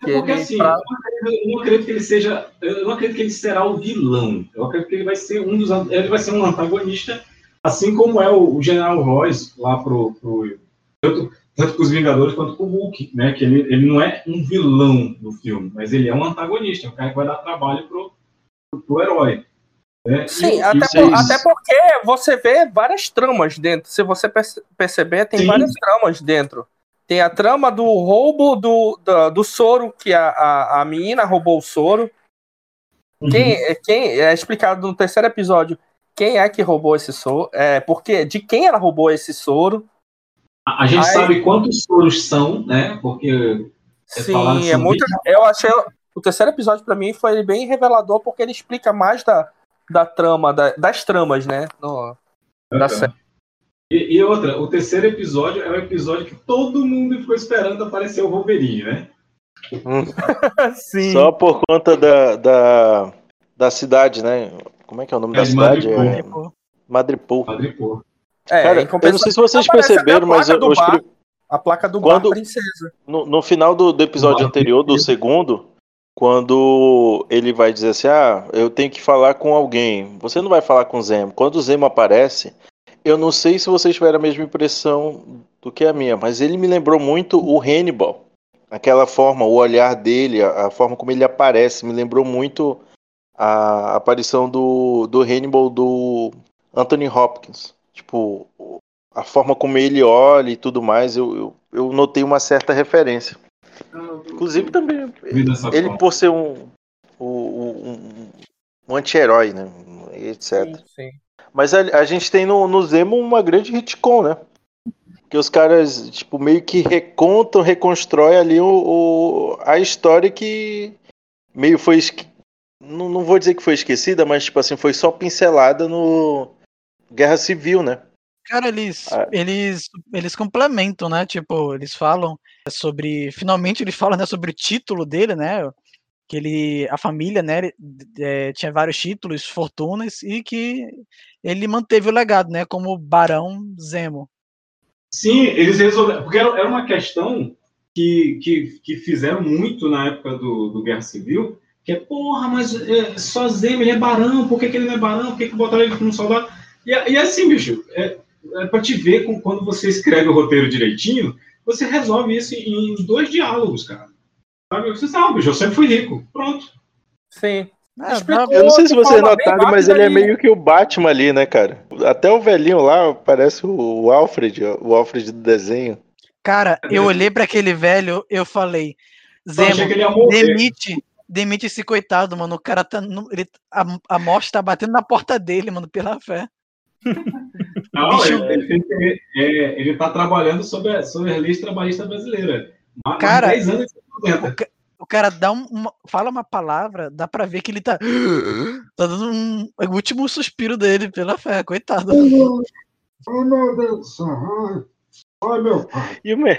É porque ele, assim, pra- eu, não acredito, que ele seja. Eu não acredito que ele será o vilão. Eu acredito que ele vai ser um dos. Ele vai ser um antagonista, assim como é o, o General Royce lá pro. pro tanto, tanto com os Vingadores quanto com o Hulk, né? Que ele, ele não é um vilão do filme, mas ele é um antagonista, é um cara que vai dar trabalho pro, pro, pro herói. Né? Sim, E- até, e por- vocês- até porque você vê várias tramas dentro. Se você perce- perceber, tem Sim. várias tramas dentro. Tem a trama do roubo do, do, do soro, que a, a, a menina roubou o soro. Uhum. Quem, quem é explicado no terceiro episódio quem é que roubou esse soro, é, porque de quem ela roubou esse soro. A, a gente Aí- sabe quantos soros são, né? Porque. Sim, é muito. 20. Eu achei. O terceiro episódio pra mim foi bem revelador porque ele explica mais da, da trama, da- das tramas, né? no- da série. E, e outra, o terceiro episódio é o episódio que todo mundo ficou esperando aparecer o Wolverine, né? (laughs) Sim. Só por conta da, da, da cidade, né? Como é que é o nome É da de cidade? Madripoor. É Madripoor. Madripoor. É, Cara, eu não sei se vocês perceberam, mas eu, bar, A placa do Quando- bar princesa. no, no final do, do episódio anterior, do segundo, quando ele vai dizer assim, ah, eu tenho que falar com alguém. Você não vai falar com o Zemo. Quando o Zemo aparece, eu não sei se vocês tiveram a mesma impressão do que a minha, mas ele me lembrou muito o Hannibal. Aquela forma, o olhar dele, a, forma como ele aparece, me lembrou muito a aparição do, do Hannibal do Anthony Hopkins. Tipo, a forma como ele olha e tudo mais, eu, eu, eu notei uma certa referência. Inclusive também, ele por ser um, um, um, um anti-herói, né? Etc. Sim. Mas a, a gente tem no, no Zemo uma grande retcon, né? Que os caras, tipo, meio que recontam, reconstrói ali o, o- a história que meio foi. esque- Não, não vou dizer que foi esquecida, mas, tipo assim, foi só pincelada no Guerra Civil, né? Cara, eles, Ah. eles, eles complementam, né? Tipo, eles falam sobre. Finalmente eles falam né, sobre o título dele, né? Que ele. A família, né? ele, é, tinha vários títulos, fortunas, e que ele manteve o legado, né? Como Barão Zemo. Sim, eles resolveram. Porque era, uma questão que, que, que fizeram muito na época do, do Guerra Civil, que é, porra, mas é, só Zemo, ele é barão, por que, que ele não é barão? Por que, que botaram ele como soldado? E, e assim, bicho, é, é pra te ver com, quando você escreve o roteiro direitinho, você resolve isso em, dois diálogos, cara. Sabe? Você sabe, eu sempre fui rico. Pronto. Sim. Eu não sei se vocês bem notaram, mas ele é rápida e- meio que o Batman ali, né, cara? Até o velhinho lá parece o Alfred, o Alfred do desenho. Cara, eu olhei pra aquele velho, eu falei, Zemo, demite, demite esse coitado, mano. O cara tá. ele- a, a morte tá batendo na porta dele, mano, pela fé. (laughs) Não, Bicho- ele, ele, tem que- é, ele tá trabalhando sobre a, sobre a lei trabalhista brasileira. Há Cara, 10 anos. O, o cara dá um- uma, fala uma palavra, dá pra ver que ele tá. (gasps) Tá dando um, o último suspiro dele, pela fé, coitado. Oh, meu Deus meu pai. E o, me-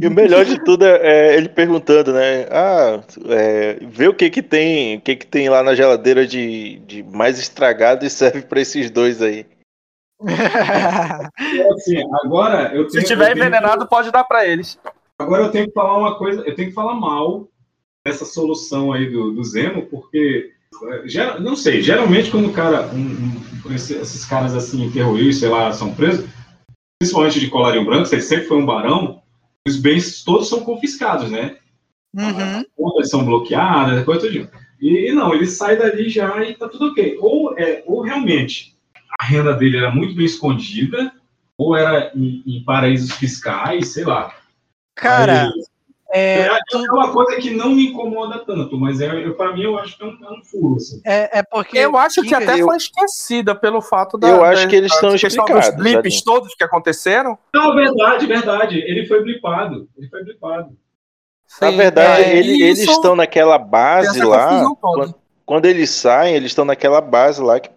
e o melhor de tudo é, é ele perguntando, né? Ah, é, vê o que que tem, o que que tem lá na geladeira de, de mais estragado e serve pra esses dois aí. (laughs) Assim, agora eu Se tenho, tiver eu tenho- envenenado, pode dar pra eles. Agora eu tenho que falar uma coisa, eu tenho que falar mal dessa solução aí do, do Zemo, porque gera- não sei, geralmente quando o cara, um- um- esse- esses caras assim, terroristas, sei lá, são presos, principalmente de colarinho branco, se ele sempre foi um barão, os bens todos são confiscados, né? Uhum. contas são bloqueadas, coisa tudinho. E, e não, ele sai dali já e tá tudo ok. Ou, é, ou realmente a renda dele era muito bem escondida, ou era em, em paraísos fiscais, sei lá. Cara, Aí, é, é, é uma coisa que não me incomoda tanto, mas é, pra mim eu acho que é um, é um furo. Assim. é, é porque. Eu acho que até eu- foi esquecida pelo fato da. Eu acho da- que eles estão explicados, dos blips todos que aconteceram. Não, verdade, verdade. Ele foi blipado. Ele foi blipado. Na Sim, verdade, é, ele- eles isso estão naquela base lá. Quando, quando eles saem, eles estão naquela base lá que.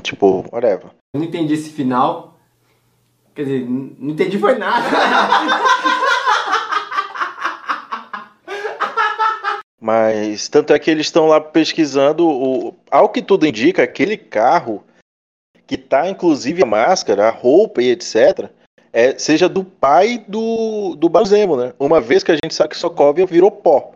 Tipo, whatever. Eu não entendi esse final. Quer dizer, não entendi foi nada. (laughs) Mas tanto é que eles estão lá pesquisando. O, ao que tudo indica, aquele carro que tá inclusive a máscara, a roupa e etc. É, seja do pai do, do Bazemo, né? Uma vez que a gente sabe que Sokovia virou pó.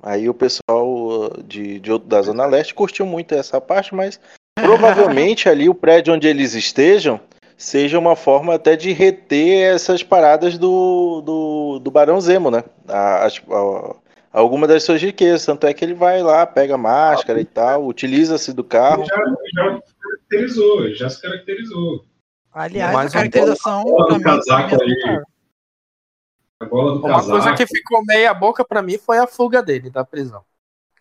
Aí o pessoal uh, de, de, da Zona Leste curtiu muito essa parte, mas provavelmente ali o prédio onde eles estejam seja uma forma até de reter essas paradas do, do, do Barão Zemo, né? A- as- a- alguma das suas riquezas. Tanto é que ele vai lá, pega a máscara e tal, utiliza-se do carro. Já, já se caracterizou, já se caracterizou. Aliás, Mais a caracterização. Bola do pra mim, casaco aí. A bola do Uma casaco. coisa que ficou meia boca pra mim foi a fuga dele da prisão.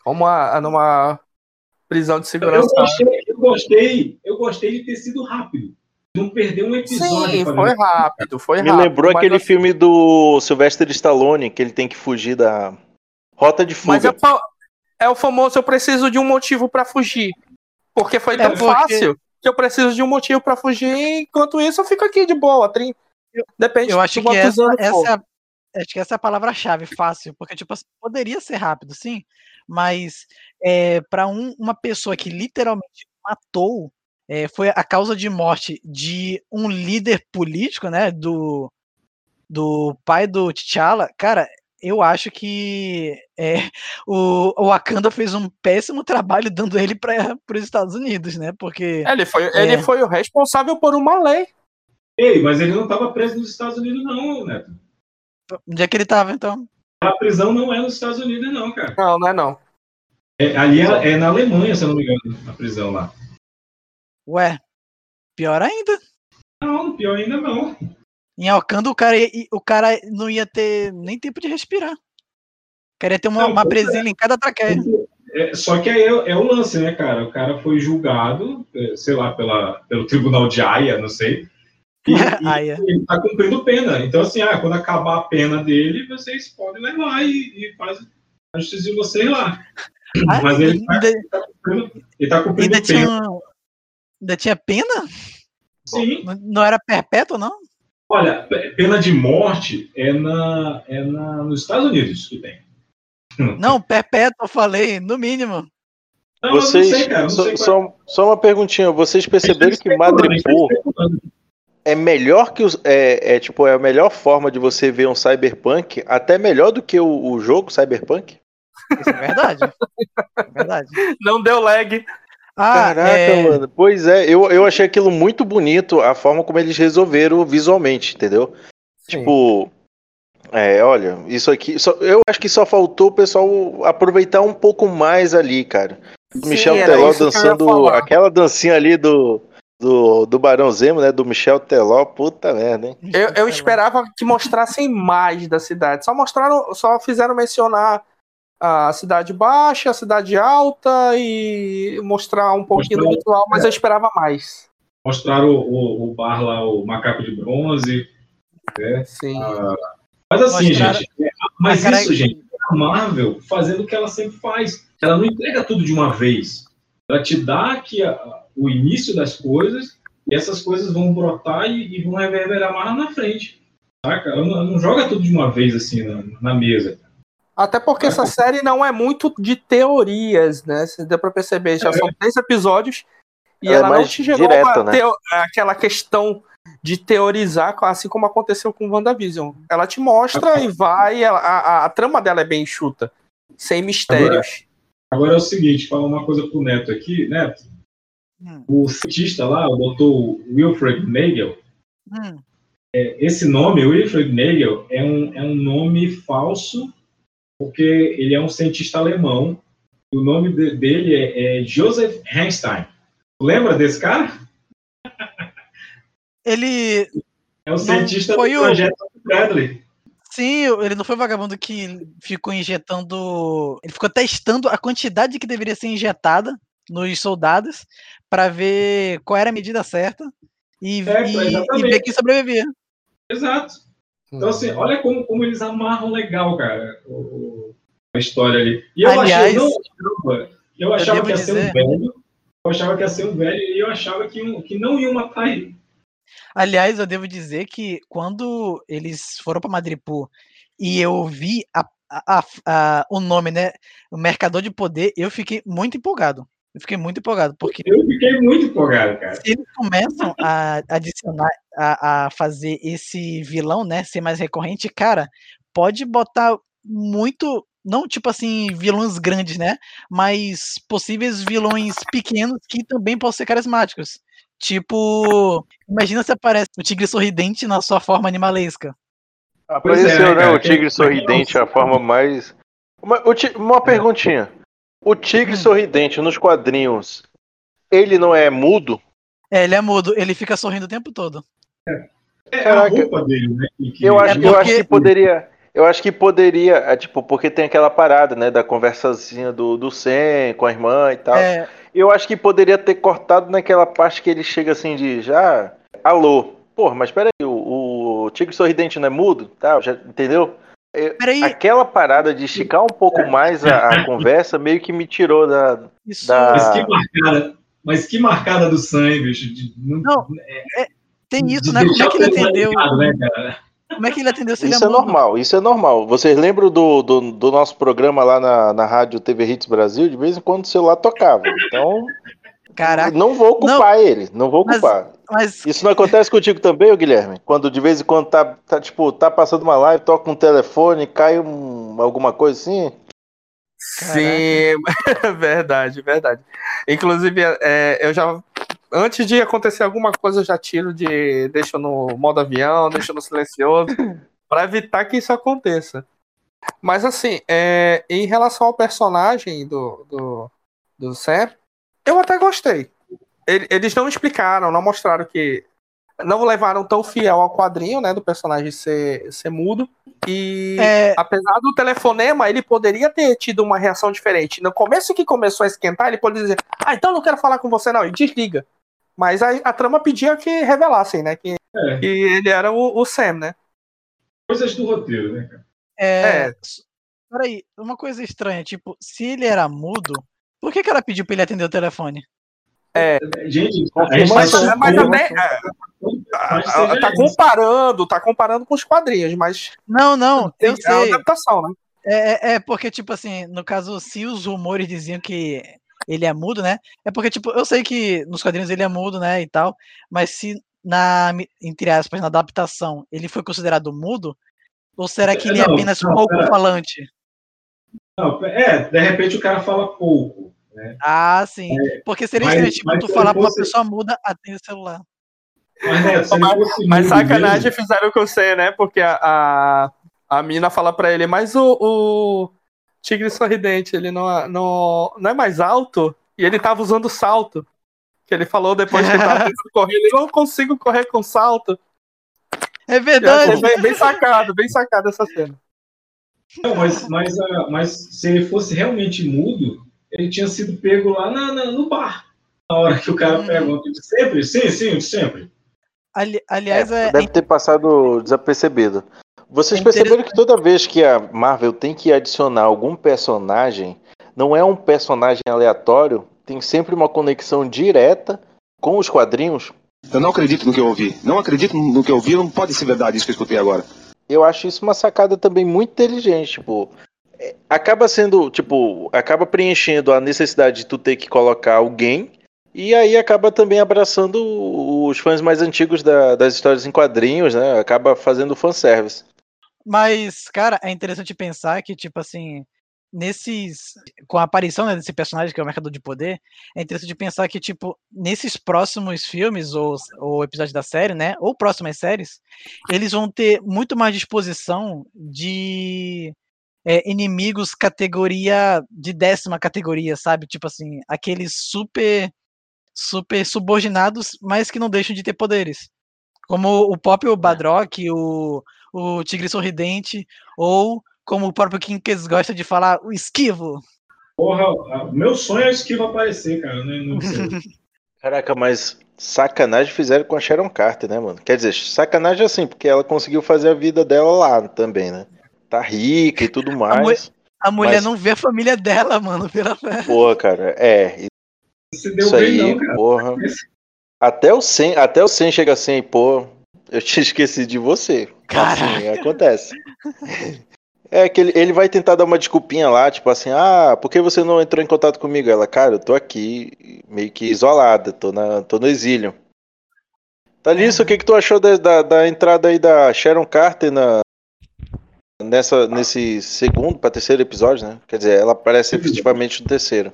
Como a, a- numa prisão de segurança. eu gostei, eu gostei de ter sido rápido. Não perder um episódio. Sim, foi isso. rápido, foi Me rápido. lembrou mas aquele assim- filme do Sylvester Stallone, que ele tem que fugir da Rota de Mas Fuga. é, fa- é o famoso eu preciso de um motivo pra fugir. Porque foi É tão porque- fácil que eu preciso de um motivo pra fugir, enquanto isso eu fico aqui de boa. Trin... Depende Eu acho do que essa, essa é a, acho que essa é a palavra-chave, fácil, porque tipo, assim, poderia ser rápido, sim, mas é, para uma pessoa que literalmente matou, é, foi a causa de morte de um líder político, né, do, do pai do T'Challa, cara, eu acho que é, (laughs) o, o Wakanda fez um péssimo trabalho dando ele para os Estados Unidos, né, porque... Ele foi, É. ele foi o responsável por uma lei. Ei, mas ele não estava preso nos Estados Unidos, não, Neto. Onde é que ele tava, então? A prisão não é nos Estados Unidos, não, cara. Não, não é não. É, ali é, é na Alemanha, se eu não me engano, a prisão lá. Ué, pior ainda. Não, pior ainda não. Em Alcântara, o cara, o cara não ia ter nem tempo de respirar. O cara ia ter uma, Não, uma pois é. presilha em cada traqueia. É, só que aí é, é o lance, né, cara? O cara foi julgado, é, sei lá, pela, pelo tribunal de Haia, não sei. E, (laughs) e Haia. ele tá cumprindo pena. Então, assim, ah, quando acabar a pena dele, vocês podem levar e, e faz a justiça de vocês lá. Ah, Mas ele tá, ainda, ele tá cumprindo, ele tá cumprindo ainda, pena. tinha, ainda tinha pena? Sim. Não, não era perpétuo, não? Olha, pe- pena de morte é, na, é na, nos Estados Unidos que tem. Não, perpétuo, eu falei, no mínimo. Não, eu não Vocês, sei, cara. Não só, sei qual- só, só uma perguntinha, vocês perceberam que Madripoor é melhor que os, é, é tipo é a melhor forma de você ver um cyberpunk, até melhor do que o, o jogo cyberpunk? Isso é verdade. É verdade. Não deu lag. Ah, Caraca, é, mano. Pois é, eu, eu achei aquilo muito bonito, a forma como eles resolveram visualmente, entendeu? Sim. Tipo, É, olha, isso aqui. só- eu acho que só faltou o pessoal aproveitar um pouco mais ali, cara. Sim, Michel Teló dançando aquela dancinha ali do, do, do Barão Zemo, né? Do Michel Teló, puta merda, hein? Eu, eu esperava que mostrassem mais da cidade. Só mostraram, só fizeram mencionar a cidade baixa, a cidade alta e mostrar um pouquinho do visual, mas eu esperava mais. Mostraram o, o, o bar lá, o macaco de bronze. né? Sim. Ah, mas assim, Mostraram- gente, é, mas isso, gente, é a Marvel fazendo o que ela sempre faz. Ela não entrega tudo de uma vez. Ela te dá aqui a- o início das coisas e essas coisas vão brotar e, e vão reverberar mais lá na frente. Saca? Ela não, ela não joga tudo de uma vez assim na, na mesa. Até porque essa série não é muito de teorias, né? Se deu pra perceber, já são três episódios e Ela é ela não mais te gerou direta, uma né? teo- aquela questão de teorizar, assim como aconteceu com WandaVision. Ela te mostra e vai, ela- a, a- a trama dela é bem enxuta, sem mistérios. Agora é o seguinte, falar uma coisa pro Neto aqui, Neto. Hum. O cientista lá, o Dr. Wilfred Nagel, Hum, é, esse nome, Wilfred Nagel, é um, é um nome falso, porque ele é um cientista alemão. O nome de- dele é, é Joseph Einstein. Lembra desse cara? (laughs) Ele. É o cientista do foi o- projeto Bradley. Sim, ele não foi o vagabundo que ficou injetando. Ele ficou testando a quantidade que deveria ser injetada nos soldados para ver qual era a medida certa e, É, e- e ver quem sobrevivia. Exato. Então, assim, olha como, como eles amarram legal, cara, o- a história ali. E eu Aliás, achei, não, achava- eu achava devo que ia ser dizer- um velho, eu achava que ia ser um velho e eu achava que, que não iam matar ele. Aliás, eu devo dizer que quando eles foram para Madripoor e eu vi a- a- a- o nome, né? O Mercador de Poder, eu fiquei muito empolgado. Eu fiquei muito empolgado, porque Eu fiquei muito empolgado, cara. se eles começam a adicionar, a, a fazer esse vilão, né, ser mais recorrente, cara, pode botar muito, não tipo assim, vilões grandes, né, mas possíveis vilões pequenos que também podem ser carismáticos. Tipo, imagina se aparece o tigre sorridente na sua forma animalesca. Apareceu, é, né? cara, O tigre sorridente, a forma mais. Uma, uma perguntinha. O tigre sorridente nos quadrinhos, ele não é mudo? É, ele é mudo, ele fica sorrindo o tempo todo. É Caraca. a roupa dele, né? que- que- Eu É acho, eu acho porque- que poderia. Eu acho que poderia, é, tipo, porque tem aquela parada, né, da conversazinha do, do Sam com a irmã e tal. É, Eu acho que poderia ter cortado naquela parte que ele chega assim de já. Alô. Porra, mas peraí, o, o Tigre Sorridente não é mudo? Tá, já entendeu? Eu- Peraí. Aquela parada de esticar um pouco mais a, a (laughs) conversa meio que me tirou da. isso. Da- Mas que marcada, mas que marcada do sangue, bicho. de- não- Não, Tem isso, de né? Como é que ele atendeu? né, cara? Como é que ele atendeu Isso é é normal, isso é normal. Vocês lembram do, do, do nosso programa lá na, na rádio TV Hits Brasil? De vez em quando o celular tocava. Então, Caraca. não vou culpar ele, não vou Mas- culpar. Mas Isso não acontece contigo também, Guilherme? Quando de vez em quando tá, tá, tipo, tá passando uma live, toca um telefone, cai um, alguma coisa assim? Sim, (laughs) verdade, verdade. Inclusive, é, eu já. Antes de acontecer alguma coisa, eu já tiro de. Deixo no modo avião, deixo no silencioso, (laughs) para evitar que isso aconteça. Mas, assim, é, em relação ao personagem do, do, do Sam, eu até gostei. Ele- Eles não explicaram, não mostraram que. Não levaram tão fiel ao quadrinho, né? Do personagem ser, ser mudo. E É. apesar do telefonema, ele poderia ter tido uma reação diferente. No começo que começou a esquentar, ele poderia dizer: Ah, então eu não quero falar com você, não, e desliga. Mas a, a trama pedia que revelassem, né? Que, É. que ele era o, o Sam, né? Coisas do roteiro, né, cara? É. É. Peraí, uma coisa estranha, tipo, se ele era mudo, por que, que ela pediu pra ele atender o telefone? A gente Mas, tá mas é, tá comparando, tá comparando com os quadrinhos, mas Não, não, eu é sei. adaptação, né? É, é- é porque, tipo assim, no caso, se os rumores diziam que ele é mudo, né? É porque, tipo, eu sei que nos quadrinhos ele é mudo, né? E tal, mas se na, entre aspas, na adaptação ele foi considerado mudo, ou será que ele é apenas não, pouco pera. falante? Não, é, de repente o cara fala pouco. Né? Ah, sim. Porque seria mas- estranho, tipo, mas tu se falar ele pra uma fosse- pessoa muda, atende o celular. Mas, fosse Mas mudo sacanagem mesmo- fizeram com você, né? Porque a, a, A mina fala pra ele, mas o, o tigre sorridente, ele não, é- não, não é mais alto? E ele tava usando salto. Que ele falou depois que ele tava (laughs) correr, ele não consigo correr com salto. É Eu verdade. bem, bem sacado, bem sacado essa cena. Não, mas, mas, ah, mas se ele fosse realmente mudo, ele tinha sido pego lá na- na- no bar. Na hora que o cara pergunta. Sempre? Sim, sim, sempre. Ali- aliás, é, Deve ter passado desapercebido. Vocês É perceberam que toda vez que a Marvel tem que adicionar algum personagem, não é um personagem aleatório, tem sempre uma conexão direta com os quadrinhos. Eu não acredito no que eu ouvi. Não acredito no que eu ouvi, não pode ser verdade isso que eu escutei agora. Eu acho isso uma sacada também muito inteligente, tipo, é, acaba sendo, tipo, acaba preenchendo a necessidade de tu ter que colocar alguém e aí acaba também abraçando os fãs mais antigos da- das histórias em quadrinhos, né? Acaba fazendo fanservice. Mas, cara, é interessante pensar que, tipo assim, nesses. Com a aparição né, desse personagem, que é o Mercador de Poder, é interessante pensar que, tipo, nesses próximos filmes ou, ou episódios da série, né? Ou próximas séries, eles vão ter muito mais disposição de é, inimigos categoria de décima categoria, sabe? Tipo assim, aqueles super super subordinados, mas que não deixam de ter poderes. Como o próprio Badrock, o, o Tigre Sorridente, ou como o próprio Kinkes gosta de falar, o Esquivo. Porra, meu sonho é o esquivo aparecer, cara. Né? Não. (laughs) Caraca, mas sacanagem fizeram com a Sharon Carter, né, mano? Quer dizer, sacanagem assim, porque ela conseguiu fazer a vida dela lá também, né? Tá rica e tudo A, mu- mais. a mulher mas- não vê a família dela, mano, pela fé. Porra, cara, é. Você deu Isso bem, aí, não, cara. porra. Até o 100, até o 100 chega assim, pô, eu te (laughs) esqueci de você. Assim, acontece. É que ele, ele vai tentar dar uma desculpinha lá, tipo assim, ah, por que você não entrou em contato comigo? Ela, cara, eu tô aqui meio que isolada, tô, na, tô no exílio. Thalissa, o que, que tu achou da, da, da entrada aí da Sharon Carter na, nessa, nesse segundo para terceiro episódio, né? Quer dizer, ela aparece efetivamente no terceiro.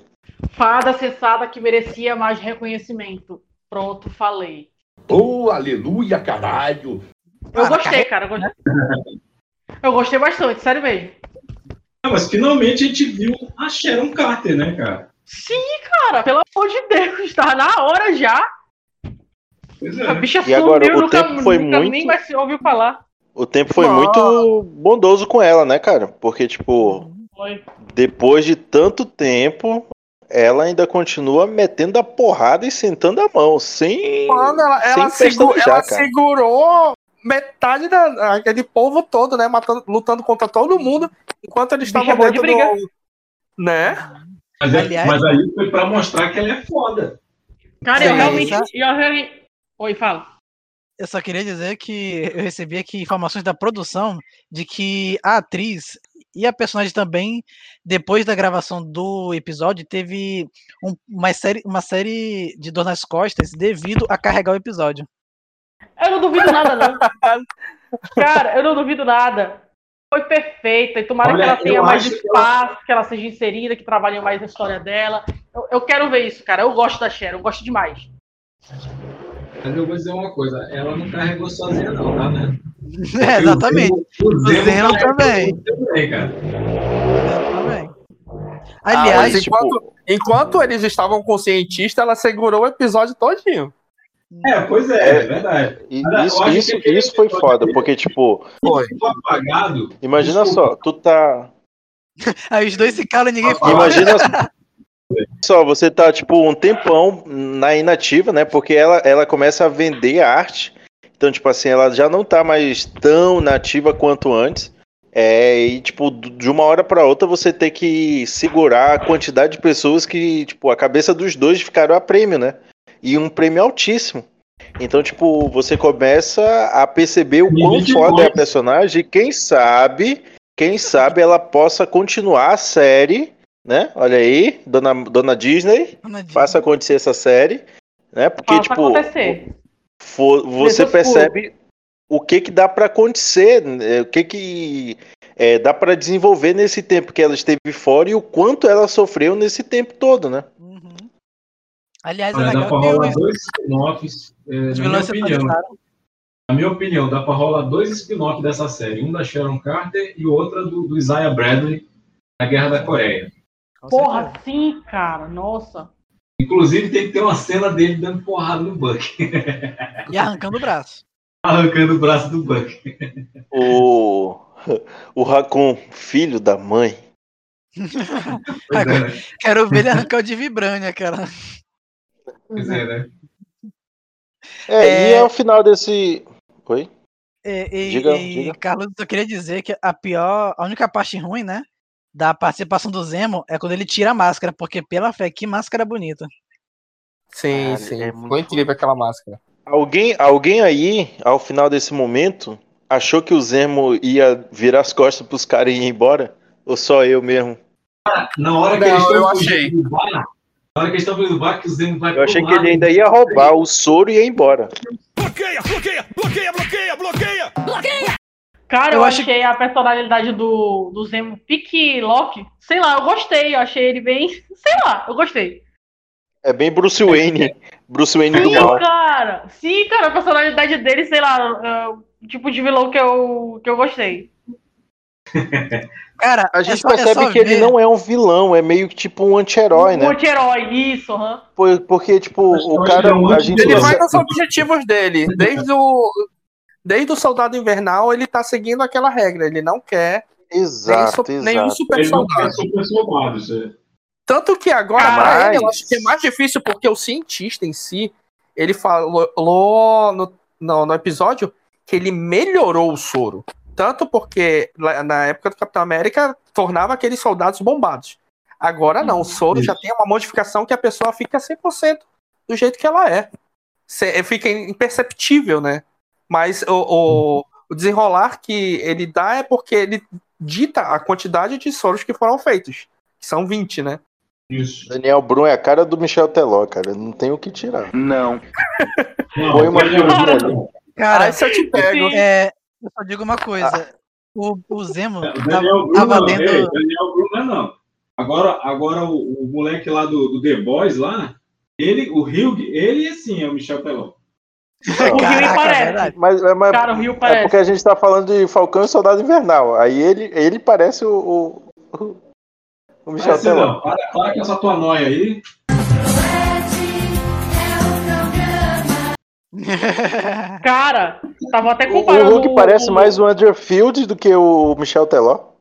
Fada sensata que merecia mais reconhecimento. Pronto, falei. Oh, aleluia, caralho! Eu gostei, cara. Eu gostei, eu gostei bastante, sério mesmo. Não, mas finalmente a gente viu a Sharon Carter, né, cara? Sim, cara, pelo amor de Deus, tá na hora já. Pois A bicha E agora, sumiu, o nunca, tempo foi nunca muito- nem mais se ouviu falar. O tempo foi Ah. muito bondoso com ela, né, cara? Porque, tipo, Foi. depois de tanto tempo, ela ainda continua metendo a porrada e sentando a mão, sem. Mano, ela, ela, sem segu- pestanejar, ela segurou metade da, aquele povo todo, né? Matando, lutando contra todo mundo, enquanto eles estavam boa de dentro briga. do. Né? Mas, é- Aliás- mas aí foi pra mostrar que ela é foda. Cara, eu realmente. Eu realmente... Oi, fala. Eu só queria dizer que eu recebi aqui informações da produção de que a atriz e a personagem também, depois da gravação do episódio, teve um- uma, série, uma série de dor nas costas devido a carregar o episódio. Eu não duvido nada, não. Cara, eu não duvido nada. Foi perfeita. E tomara Olha, que ela tenha mais acho que espaço, que ela seja inserida, que trabalhe mais na história dela. Eu, eu quero ver isso, cara. Eu gosto da Sharon, eu gosto demais. Mas eu vou dizer uma coisa, ela não carregou sozinha não, tá, né? (laughs) É, exatamente. O Zeno também. também, cara. também. Ah, Aliás, mas enquanto, enquanto eles estavam com o cientista, ela segurou o episódio todinho. É, pois é, é, verdade. E Mas eu Isso, isso, isso foi foda, dele porque, tipo, Foi. ficou apagado. imagina só, tu tá. (laughs) aí os dois se calam e ninguém fala. Imagina só, você tá, tipo, um tempão na inativa, né? Porque ela, ela começa a vender arte. Então, tipo assim, ela já não tá mais tão nativa quanto antes. É, e, tipo, de uma hora pra outra você tem que segurar a quantidade de pessoas que, tipo, a cabeça dos dois ficaram a prêmio, né? E um prêmio altíssimo. Então, tipo, você começa a perceber o quão foda é a personagem. E quem sabe, quem sabe ela possa continuar a série, né? Olha aí, dona, dona Disney, faça acontecer essa série, né? Porque, Faça tipo, acontecer. você percebe o que que dá pra acontecer, né? o que que é, dá pra desenvolver nesse tempo que ela esteve fora e o quanto ela sofreu nesse tempo todo, né? Aliás, é Olha, dá legal pra que rolar dois spin-offs, é, na minha opinião. na minha opinião, dá pra rolar dois spin-offs dessa série. Um da Sharon Carter e outra do, do Isaiah Bradley, na Guerra da Coreia. Porra, sim, cara. Nossa. Inclusive, tem que ter uma cena dele dando porrada no Buck. E arrancando o braço. (laughs) Arrancando o braço do Buck. O. O Raccoon, filho da mãe. (laughs) É? Quero ver ele arrancar o de Vibrania, cara. Pois é, né? É, e É. é o final desse. Oi? E, e- Diga, e, diga. Carlos, eu queria dizer que a pior, a única parte ruim, né, da participação do Zemo é quando ele tira a máscara, porque pela fé, que máscara bonita. Sim, Cara, sim. é Foi muito- incrível aquela máscara. Alguém, alguém aí, ao final desse momento, achou que o Zemo ia virar as costas pros caras e ir embora? Ou só eu mesmo? Na hora que Não, eles eu estão achei. bar, na hora que eles estão do bar, que o Zemo vai Eu achei que ele ainda ia roubar o soro e ia embora. Bloqueia, bloqueia, bloqueia, bloqueia, bloqueia! Bloqueia! Cara, Eu eu, acho- achei a personalidade do, do Zemo pique Loki. Sei lá, eu gostei. Eu achei ele bem. (laughs) Sei lá, eu gostei. É bem Bruce Wayne. Bruce Wayne do Sim, mal. cara. Sim, cara, a personalidade dele, sei lá, é o tipo de vilão que eu, que eu gostei. (laughs) Cara, A é gente só- é percebe só que ele ver- não é um vilão, é meio que tipo um anti-herói, Um né? anti-herói, isso, aham. Por- Porque, tipo, Acho que o eu cara. acho que é um A gente Ele vai nos objetivos dele. Desde o, desde o Soldado Invernal, ele tá seguindo aquela regra. Ele não quer nem Exato, su- nenhum exato. super Ele soldado. super soldados. é. Tanto que agora, pra Mas- ele, eu acho que é mais difícil, porque o cientista em si, ele falou no, no, no episódio que ele melhorou o soro. Tanto porque na época do Capitão América tornava aqueles soldados bombados. Agora não, o soro já tem uma modificação que a pessoa fica 100% do jeito que ela é. Cê- Fica imperceptível, né? Mas o, o, o desenrolar que ele dá é porque ele dita a quantidade de soros que foram feitos. Que são 20, né? Isso. Daniel Brum é a cara do Michel Teló, cara. Não tem o que tirar. Não. Foi uma é um figurinha cara- ali. Cara, Aí se eu te pego. é, eu só digo uma coisa. O, o Zemo O tava, Daniel Brum tava não, lendo. ei, Daniel Brum não é não. Agora, agora o, o moleque lá do, do The Boys lá, ele, o Hugh, ele sim é o Michel Teló. O Rio parece. verdade. Mas, é- mas Cara, o Rio é parece. porque a gente tá falando de Falcão e Soldado Invernal. Aí ele, ele parece o, o, o Michel Parece Teló. não. Para, para com essa tua noia aí. (laughs) Cara, tava até comparando. o Hulk parece o- mais o Andrew Field do que o Michel Teló.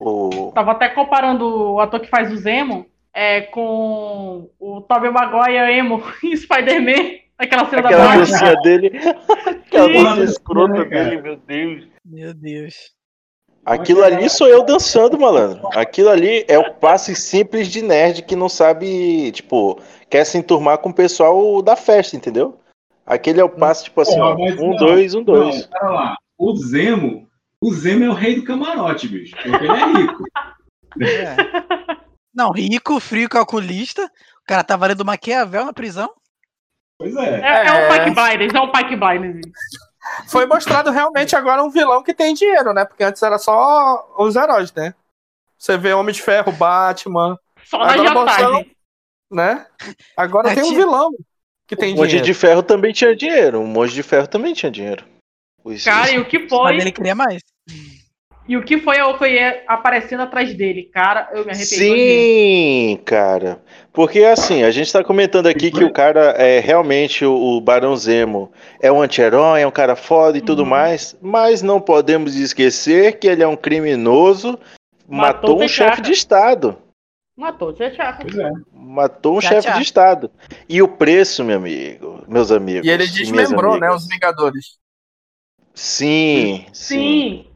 O... Tava até comparando o ator que faz o Zemo é, com o Tobey Maguire emo (laughs) em Spider-Man. Aquela cena Aquela da dancinha dele. (laughs) Aquela dancinha escrota Né, dele, meu Deus. Meu Deus. Aquilo ali sou eu dançando, malandro. Aquilo ali é o passe simples de nerd que não sabe, tipo, quer se enturmar com o pessoal da festa, entendeu? Aquele é o passe, tipo assim, ó, um, não, dois, um, dois. Não, pera lá. O Zemo, o Zemo é o rei do camarote, bicho. Porque ele é rico. É. (laughs) (laughs) Não, rico, frio, calculista. O cara tava lendo Maquiavel na prisão. Pois é. É, é um É. Pike Blinders, é um Pike Blinders. Foi mostrado realmente agora um vilão que tem dinheiro, né? Porque antes era só os heróis, né? Você vê Homem de Ferro, Batman, Só na Agora mostrando- né? Agora É, tem um vilão que tem o Monge dinheiro. de Ferro também tinha dinheiro. O Monge de Ferro também tinha dinheiro. Os- Cara, e o que Mas foi? ele queria mais. E o que foi a Okoye aparecendo atrás dele? Cara, eu me arrependi. Sim, cara. Porque assim, a gente tá comentando aqui que o cara é realmente o, o Barão Zemo é um anti-herói, é um cara foda e tudo Uhum. mais, mas não podemos esquecer que ele é um criminoso, matou, Matou o um chefe de estado. Matou, chato. Pois é. Matou um chefe de estado. E o preço, meu amigo, meus amigos. E ele desmembrou, né? Os Vingadores. Sim, sim. Sim.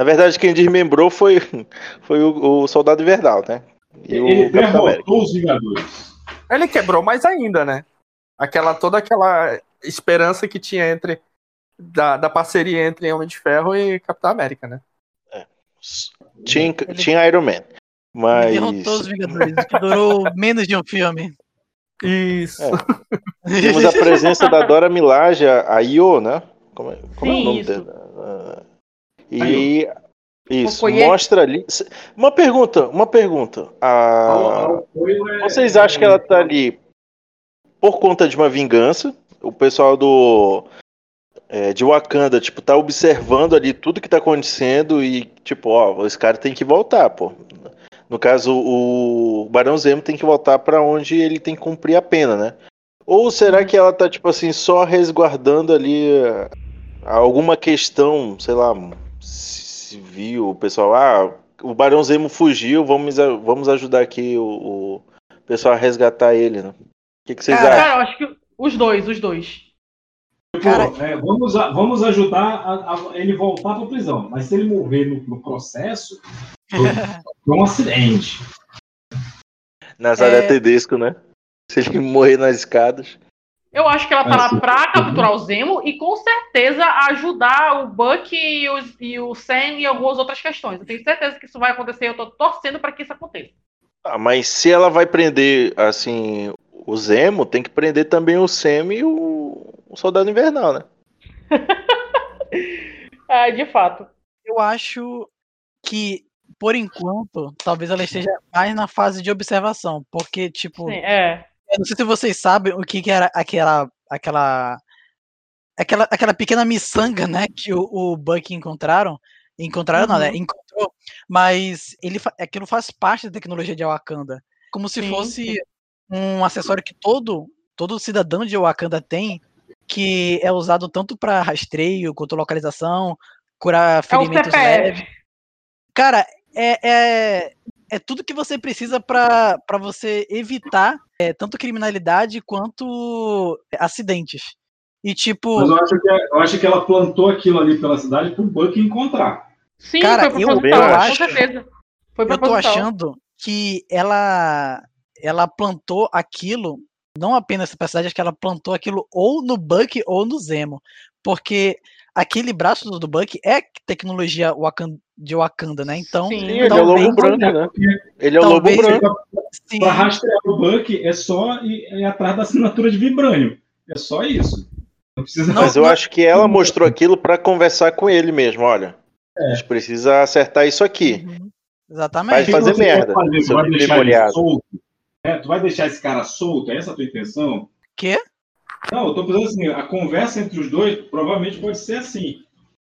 Na verdade, quem desmembrou foi, (laughs) foi o, o Soldado Invernal, né? E Ele o Capitão América. derrotou os Vingadores. Ele quebrou mais ainda, né? Aquela, toda aquela esperança que tinha entre. Da, da parceria entre Homem de Ferro e Capitão América, né? Tinha, tinha Iron Man. Ele Mas. derrotou os Vingadores, que durou (laughs) menos de um filme. Isso. É. Temos a presença da Dora Milaje, a Io, né? Como é, como é o Sim, nome isso. dela? E. Isso, mostra ali. Uma pergunta, uma pergunta. Ah, é, vocês acham que ela tá ali por conta de uma vingança? O pessoal do. é, de Wakanda, tipo, tá observando ali tudo que tá acontecendo e, tipo, ó, esse cara tem que voltar, pô. No caso, o Barão Zemo tem que voltar pra onde ele tem que cumprir a pena, né? Ou será que ela tá, tipo assim, só resguardando ali eh, alguma questão, sei lá, civil, o pessoal, ah, o Barão Zemo fugiu, vamos, vamos ajudar aqui o, o pessoal a resgatar ele, né? O que, que vocês acham? Cara, eu acho que os dois, os dois. Tipo, é, vamos, vamos ajudar a, a ele voltar pra prisão. Mas se ele morrer no, no processo, foi, (laughs) foi um acidente. Nazaré É. Tedesco, né? Se ele (laughs) morrer nas escadas. Eu acho que ela tá Ah, lá pra capturar o Zemo e com certeza ajudar o Buck e, os- e o Sam em algumas outras questões. Eu tenho certeza que isso vai acontecer. Eu tô torcendo pra que isso aconteça. Ah, mas se ela vai prender, assim, o Zemo, tem que prender também o Sam e o, o Soldado Invernal, né? (laughs) É, de fato. Eu acho que, por enquanto, talvez ela esteja mais na fase de observação. Porque, tipo. Sim, é. Eu não sei se vocês sabem o que, que era aquela. aquela. Aquela, aquela pequena miçanga, né, que o, o Buck encontraram. Encontraram, não, né? Uhum. Encontrou. Mas ele, aquilo faz parte da tecnologia de Wakanda. Como se Sim, fosse sim. um acessório que todo, todo cidadão de Wakanda tem, que é usado tanto para rastreio quanto localização, curar É ferimentos CPF. leves. Cara, é, é, é tudo que você precisa para você evitar é, tanto criminalidade quanto acidentes. E tipo. Mas eu acho, que, eu acho que ela plantou aquilo ali pela cidade pro Buck encontrar. Sim, Cara, foi eu, eu com acho, certeza. Foi eu tô achando que ela ela plantou aquilo, não apenas pra cidade, acho que ela plantou aquilo ou no Buck ou no Zemo. Porque aquele braço do, do Buck é tecnologia Wakan- de Wakanda, né? Então, Sim, ele é o lobo branco, né? Ele é o lobo branco. Pra rastrear o Buck é só ir, ir atrás da assinatura de Vibrânio. É só isso. Não precisa Mas eu acho que ela mostrou aquilo pra conversar com ele mesmo, olha. A gente precisa acertar isso aqui. Exatamente. Vai fazer merda, fazer? Vai deixar solto? É, tu vai deixar esse cara solto? É essa a tua intenção? Quê? Não, eu tô pensando assim, a conversa entre os dois provavelmente pode ser assim.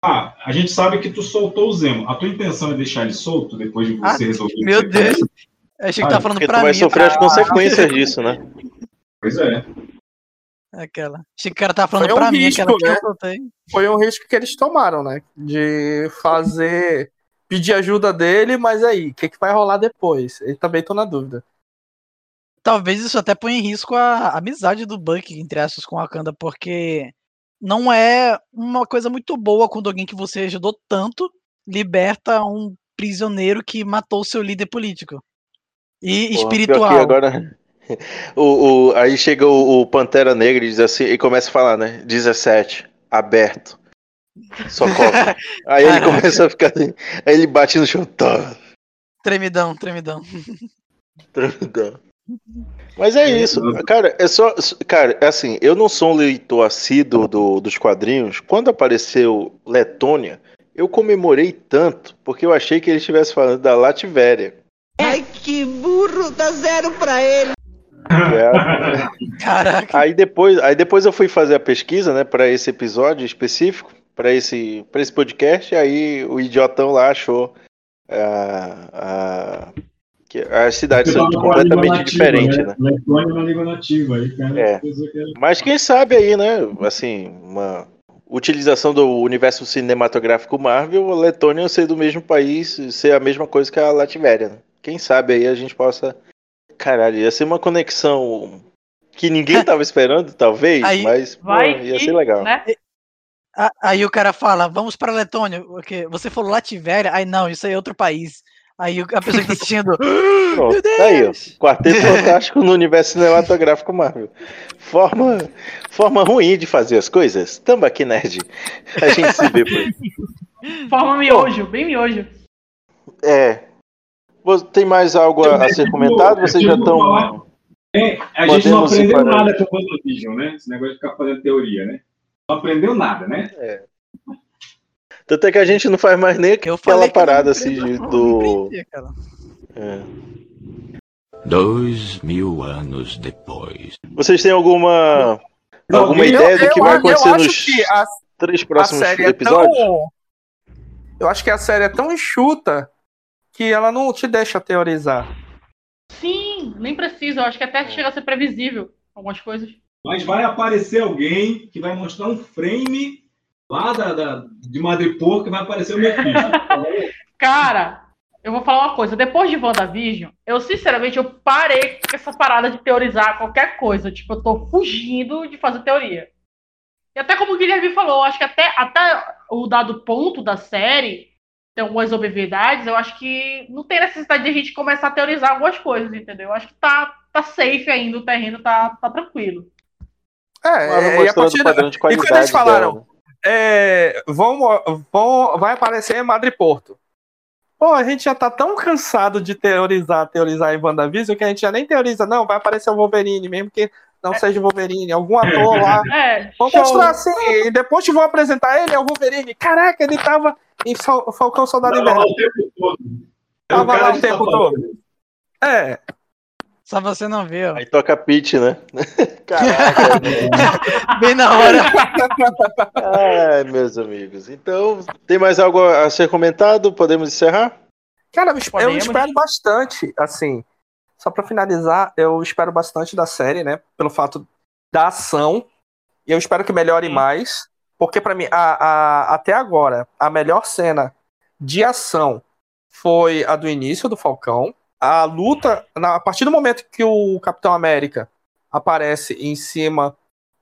Ah, a gente sabe que tu soltou o Zemo. A tua intenção é deixar ele solto depois de você Ah, resolver o meu que Deus. Eu achei que tava falando Porque pra tu vai mim. sofrer as pra- consequências disso, né? Pois é. Aquela. Achei que o cara tava falando Foi um pra mim, risco, aquela que né? eu soltei. Foi um risco que eles tomaram, né? De fazer. pedir ajuda dele, mas aí, o que, que vai rolar depois? Eu também tô na dúvida. Talvez isso até ponha em risco a amizade do Buck, entre aspas, com a Wakanda, porque não é uma coisa muito boa quando alguém que você ajudou tanto liberta um prisioneiro que matou seu líder político. E Porra, espiritual. agora. (laughs) O, o- aí chega o, o Pantera Negra e diz assim, e começa a falar, né? 17, aberto. Socorro. (laughs) aí ele começa a ficar assim, aí ele bate no chão. Tá, Tremidão, tremidão. tremidão. Mas é isso, cara, é só. Cara, é assim, eu não sou um leitor assíduo do, dos quadrinhos. Quando apareceu Letônia, eu comemorei tanto, porque eu achei que ele estivesse falando da Lativéria. Ai, que burro, dá zero pra ele. É. (laughs) Caraca. Aí depois, aí depois eu fui fazer a pesquisa, né, para esse episódio específico, para esse, para esse podcast, e aí o idiotão lá achou a, a, que as cidades são completamente nativa, diferentes, né? Letônia na língua nativa aí, cara. É. Que era- Mas quem sabe aí, né, assim, uma utilização do universo cinematográfico Marvel, a Letônia ser do mesmo país, ser a mesma coisa que a Lativéria, né? Quem sabe aí a gente possa Caralho, ia ser uma conexão que ninguém (laughs) tava esperando, talvez, Aí- mas pô, Vai ia que, ser legal. né? Aí o cara fala, vamos pra Letônia. Porque você falou Lativéria? Aí não, isso aí é outro país. Aí a pessoa que tá assistindo. (laughs) Pronto, tá aí, ó. Quarteto Fantástico no universo cinematográfico Marvel. Forma, forma ruim de fazer as coisas. Tamo aqui, nerd. A gente se vê por aí. (laughs) Forma miojo, bem miojo. É. Tem mais algo a, a ser comentado? Vocês já estão. É, a gente não aprendeu nada com o WandaVision, né? Esse negócio de ficar fazendo teoria, né? Não aprendeu nada, né? É. Tanto é que a gente não faz mais nem aquela falei que eu não parada assim de- do. Cara. É. Dois mil anos depois. Vocês têm alguma. Não, alguma eu- ideia do eu que vai acho- acontecer eu acho nos. que a- três próximos série é episódios? tão. Eu acho que a série é tão enxuta que ela não te deixa teorizar. Sim, nem precisa. Eu acho que até chega a ser previsível algumas coisas. Mas vai aparecer alguém que vai mostrar um frame lá da, da- de Madripoor que vai aparecer o Mephisto. (laughs) Cara, eu vou falar uma coisa. Depois de WandaVision, eu sinceramente eu parei com essa parada de teorizar qualquer coisa. Tipo, eu tô fugindo de fazer teoria. E até como o Guilherme falou, eu acho que até, até o dado ponto da série, tem algumas obviedades, eu acho que não tem necessidade de a gente começar a teorizar algumas coisas, entendeu? Eu acho que tá, tá safe ainda, o terreno tá, tá tranquilo. É, é, e a mostrando partir o padrão de E quando eles qualidade falaram, dela. É, vão, vão, vai aparecer Madriporto. Pô, a gente já tá tão cansado de teorizar, teorizar em WandaVision que a gente já nem teoriza, não, vai aparecer o Wolverine, mesmo que não seja o Wolverine, algum ator lá. (laughs) É, show. mostrar assim, e depois te vão apresentar ele, é o Wolverine. Caraca, ele tava em Fal- Falcão Soldado Tava lá Invernal. o tempo todo. Tava lá o tempo todo. É, Só você não vê, ó. Aí toca pitch, né? (laughs) Caraca? Bem na hora. Ai, meus amigos. Então, tem mais algo a ser comentado? Podemos encerrar? Cara, eu espero bastante, assim. Só pra finalizar, eu espero bastante da série, né? Pelo fato da ação. E eu espero que melhore mais. Porque pra mim, a, a- até agora, a melhor cena de ação foi a do início do Falcão. A luta, na- a partir do momento que o Capitão América aparece em cima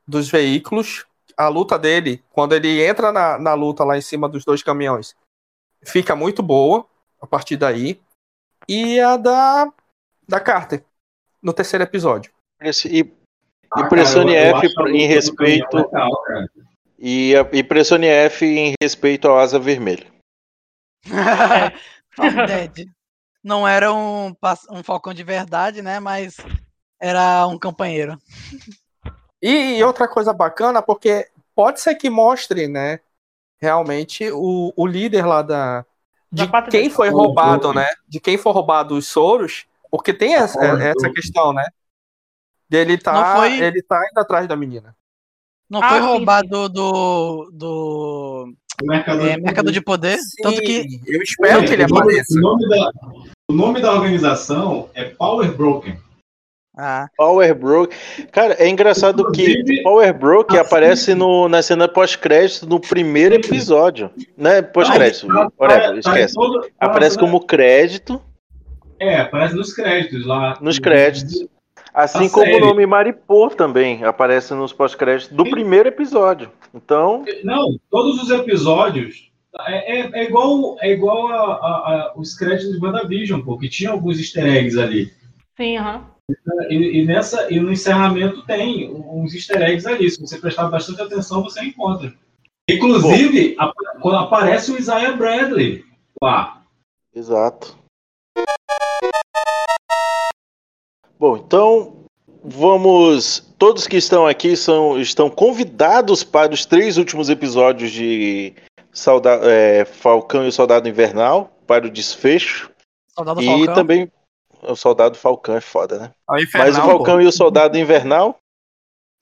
dos veículos, a luta dele, quando ele entra na, na luta lá em cima dos dois caminhões, fica muito boa a partir daí. E a da, da Carter, no terceiro episódio. E, e Ah, pressione cara, eu- eu F em respeito. legal. E, e pressione F em respeito ao Asa Vermelha. (laughs) Dead. Não era um, um falcão de verdade, né? Mas era um companheiro. E, e outra coisa bacana, porque pode ser que mostre, né, realmente o, o líder lá da. De Da quem foi O- roubado, o- né? De quem foi roubado os Soros, porque tem essa, O- essa o- questão, né? Dele tá, Não foi- ele tá indo atrás da menina. Não Ah, foi sim, roubado do. do mercador, é, Mercado de Poder? Tanto que. Sim, eu espero que ele o nome- apareça. O nome, da, o nome da organização é Power Broken. Ah, Power Broke. Cara, é engraçado que Power Broke assim- aparece no, na cena pós-crédito no primeiro episódio. Né? Pós-crédito, Tá- whatever, tá esquece. todo- tá Aparece na- como crédito É, aparece nos créditos lá. nos créditos. Assim A como série. o nome Maripô também aparece nos pós-créditos do primeiro episódio. Então, Não, todos os episódios é, é- é igual, é igual a, a- a- os créditos de WandaVision, pô, que tinha alguns easter eggs ali. Sim, aham. E, e nessa, e no encerramento tem uns easter eggs ali. Se você prestar bastante atenção, você encontra. Inclusive, a- quando aparece o Isaiah Bradley lá. exato. Bom, então vamos. Todos que estão aqui são, estão convidados para os três últimos episódios de é, Falcão e o Soldado Invernal, para o desfecho. Soldado e Falcão. também o Soldado Falcão é foda, né? Ah, Mas o Infernal, Falcão pô. e o Soldado Invernal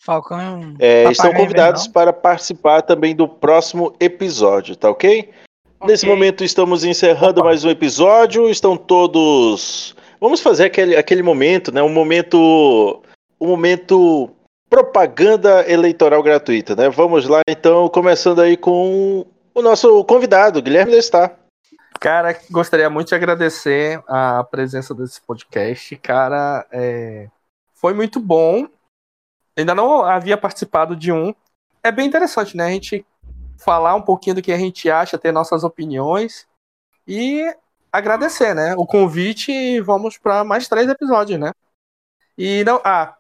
Falcão é um. é, estão convidados invernal. para participar também do próximo episódio, tá ok? Nesse Ok. momento estamos encerrando mais um episódio. Estão todos. Vamos fazer aquele, aquele momento, né? Um momento. Um momento propaganda eleitoral gratuita, né? Vamos lá então, começando aí com o nosso convidado, Guilherme Lestar. Cara, gostaria muito de agradecer a presença desse podcast. Cara, é, foi muito bom. Ainda não havia participado de um. É bem interessante, né? A gente falar um pouquinho do que a gente acha, ter nossas opiniões e agradecer, né? O convite e vamos para mais três episódios, né? E não, ah,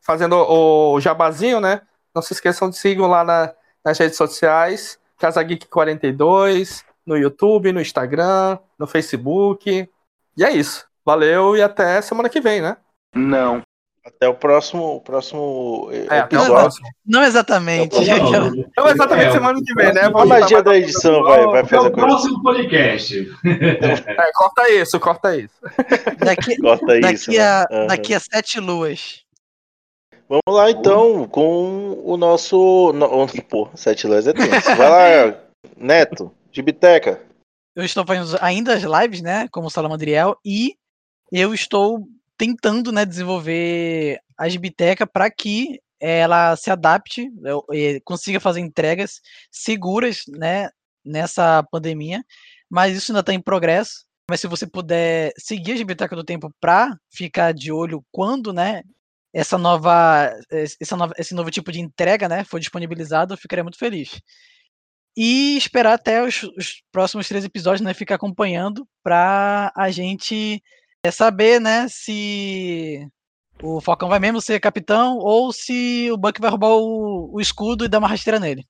fazendo o jabazinho, né? Não se esqueçam de sigam lá na- nas redes sociais, Casa Geek 42, no YouTube, no Instagram, no Facebook. E é isso. Valeu e até semana que vem, né? Não. Até o próximo, o próximo eh, É, até o episódio. próximo. Não exatamente. Não, Não exatamente semana que vem, né? A magia da edição vai, vai É fazer o coisa. próximo podcast. (laughs) É, corta isso, corta isso. Daqui, Corta isso. daqui, a, né? Aham. daqui a sete luas. Vamos lá então com o nosso. No... Pô, Sete Lãs é tenso. Vai lá, (laughs) Neto, Gibiteca. Eu estou fazendo ainda as lives, né? Como Salamandriel, e eu estou tentando né, desenvolver a Gibiteca para que ela se adapte e consiga fazer entregas seguras né, nessa pandemia. Mas isso ainda está em progresso. Mas se você puder seguir a Gibiteca do Tempo para ficar de olho quando né, essa nova, essa nova, esse novo tipo de entrega, né, for disponibilizado, eu ficaria muito feliz. E esperar até os, os próximos três episódios, né, ficar acompanhando para a gente é, saber, né, se o Falcão vai mesmo ser capitão ou se o Buck vai roubar o, o escudo e dar uma rasteira nele.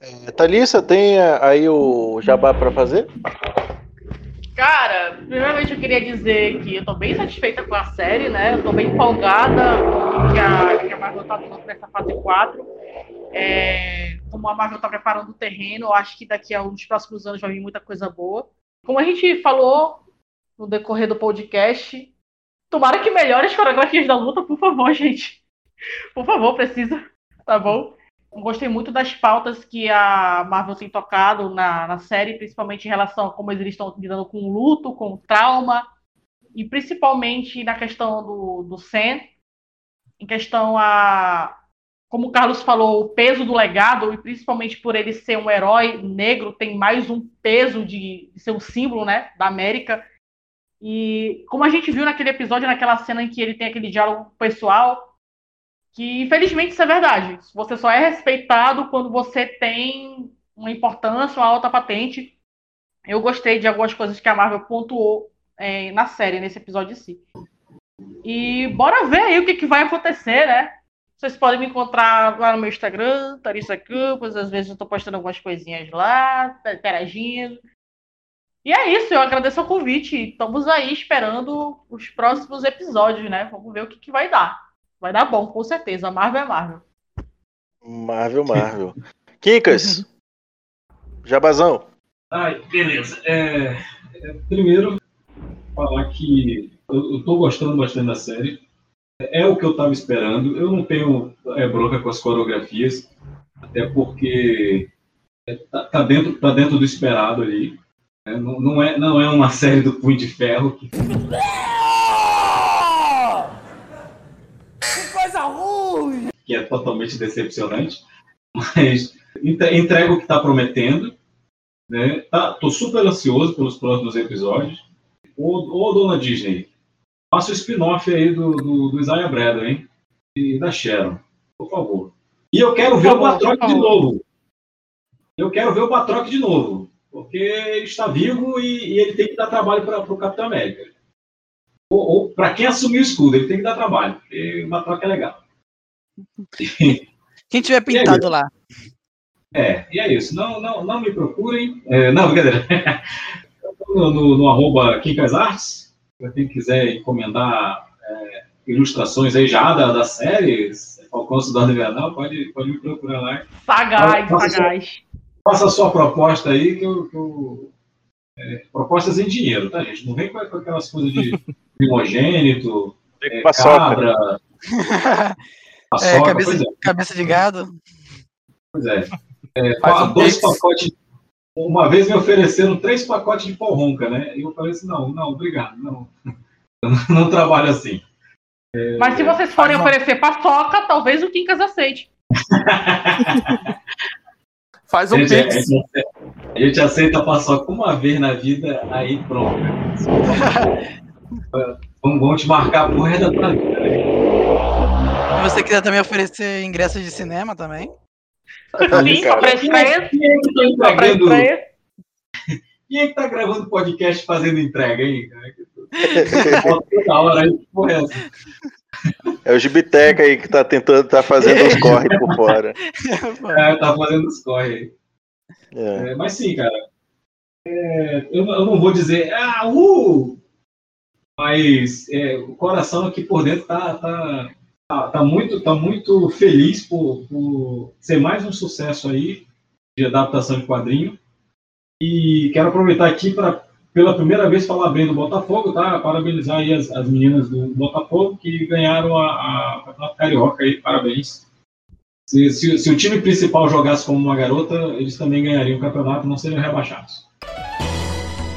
É, Thalissa, tem aí o jabá para fazer? Cara, primeiramente eu queria dizer que eu tô bem satisfeita com a série, né? Eu tô bem empolgada com que a, que a Marvel tá dando nessa fase 4. É, como a Marvel tá preparando o terreno, eu acho que daqui a uns próximos anos vai vir muita coisa boa. Como a gente falou no decorrer do podcast, tomara que melhore as coreografias da luta, por favor, (laughs) gente. Por favor, precisa. Tá bom? gostei muito das pautas que a Marvel tem tocado na, na série, principalmente em relação a como eles estão lidando com luto, com trauma, e principalmente na questão do, do Sam, em questão a. Como o Carlos falou, o peso do legado, e principalmente por ele ser um herói negro, tem mais um peso de, de ser um símbolo né, da América. E como a gente viu naquele episódio, naquela cena em que ele tem aquele diálogo pessoal, que infelizmente isso é verdade. Você só é respeitado quando você tem uma importância, uma alta patente. Eu gostei de algumas coisas que a Marvel pontuou é, na série, nesse episódio em si. E bora ver aí o que, que vai acontecer, né? Vocês podem me encontrar lá no meu Instagram, Tarissa Campos. Às vezes eu tô postando algumas coisinhas lá, interagindo. E é isso, eu agradeço o convite. Estamos aí esperando os próximos episódios, né? Vamos ver o que, que vai dar. Vai dar bom, com certeza. Marvel é Marvel. Marvel, Marvel. (laughs) Kikas, Jabazão. Ai, beleza. É, é, primeiro, falar que eu, eu tô gostando bastante da série. É o que eu estava esperando. Eu não tenho é, bronca com as coreografias, até porque é, tá, tá, dentro, tá dentro do esperado ali. É, não, não, é, não é uma (laughs) série do Punho de Ferro que que é totalmente decepcionante, mas entrega o que está prometendo. Né? Tá, tô super ansioso pelos próximos episódios. Ô, ô dona Disney, faça o spin-off aí do, do, do Isaiah Bradley, hein? E da Sharon, por favor. E eu quero ver o Batroc de novo. Eu quero ver o Batroc de novo. Porque ele está vivo e, e ele tem que dar trabalho para o Capitão América. Ou, ou para quem assumir o escudo, ele tem que dar trabalho. Porque o Batroc é legal. Quem tiver pintado lá. É, e é isso. Não, não, não me procurem. É, não, brincadeira. (laughs) no, no, no arroba Kikas Arts, para quem quiser encomendar é, ilustrações aí já da, da série, Falcão Cidade Invernal, pode, pode me procurar lá. Sagaz, faça, sagaz. Faça a sua proposta aí, que eu. Que eu é, propostas em dinheiro, tá, gente? Não vem com, com aquelas coisas de (laughs) primogênito, é, cabra. (laughs) é, cabeça, é. cabeça de gado. Pois é. é um dois pacotes. Uma vez me ofereceram três pacotes de pão ronca, né? E eu falei assim: não, não, obrigado, não. (laughs) Eu não, trabalho assim. É, Mas se vocês forem oferecer paçoca, talvez o Quincas aceite. Faz um pix. A gente, gente aceita paçoca uma vez na vida, aí pronto. (laughs) vamos, te marcar por resto da tua vida. Se você quiser também oferecer ingressos de cinema também. Sim, só pra estreia. Só pra estreia. (laughs) Quem é que tá gravando podcast fazendo entrega, hein? (laughs) Toda hora aí, porra é o Gibiteca aí que tá tentando, tá fazendo os corre por fora. (laughs) É, tá fazendo os corre aí. É. É, mas sim, cara. É, eu, eu, não vou dizer, ah, uh! Mas é, o coração aqui por dentro tá, tá, tá, tá, muito, tá muito feliz por, por ser mais um sucesso aí de adaptação de quadrinho. E quero aproveitar aqui para pela primeira vez falar bem do Botafogo, tá? Parabenizar aí as, as meninas do Botafogo que ganharam a, a Campeonato Carioca aí, parabéns. Se, se, se o time principal jogasse como uma garota, eles também ganhariam o campeonato e não seriam rebaixados.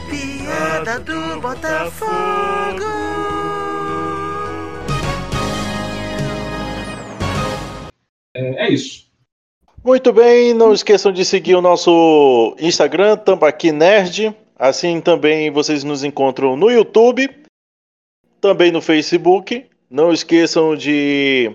Piada do Botafogo. É, é isso. Muito bem, não esqueçam de seguir o nosso Instagram, Tambaqui Nerd. Assim também vocês nos encontram no YouTube, também no Facebook. Não esqueçam de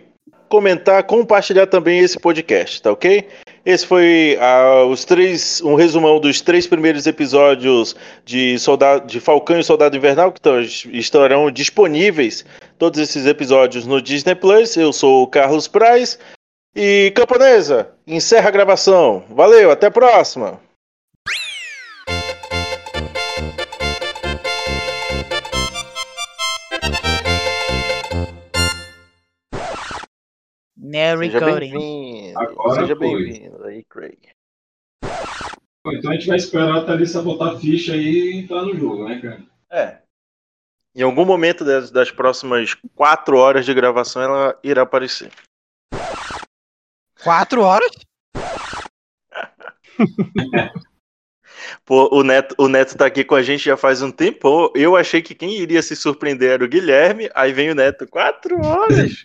comentar, compartilhar também esse podcast, tá ok? Esse foi ah, os três, um resumão dos três primeiros episódios de Soldado, de Falcão e Soldado Invernal que estarão disponíveis todos esses episódios no Disney Plus. Eu sou o Carlos Praz e Camponesa encerra a gravação. Valeu, até a próxima. Mary Seja bem-vindo. Seja bem-vindo aí, Craig. Bom, Então a gente vai esperar a Thalissa botar ficha aí e entrar no jogo, né, cara? É. Em algum momento das, das próximas quatro horas de gravação ela irá aparecer. Quatro horas? (laughs) Pô, o Neto, o Neto tá aqui com a gente já faz um tempo. Eu achei que quem iria se surpreender era o Guilherme. Aí vem o Neto, quatro horas.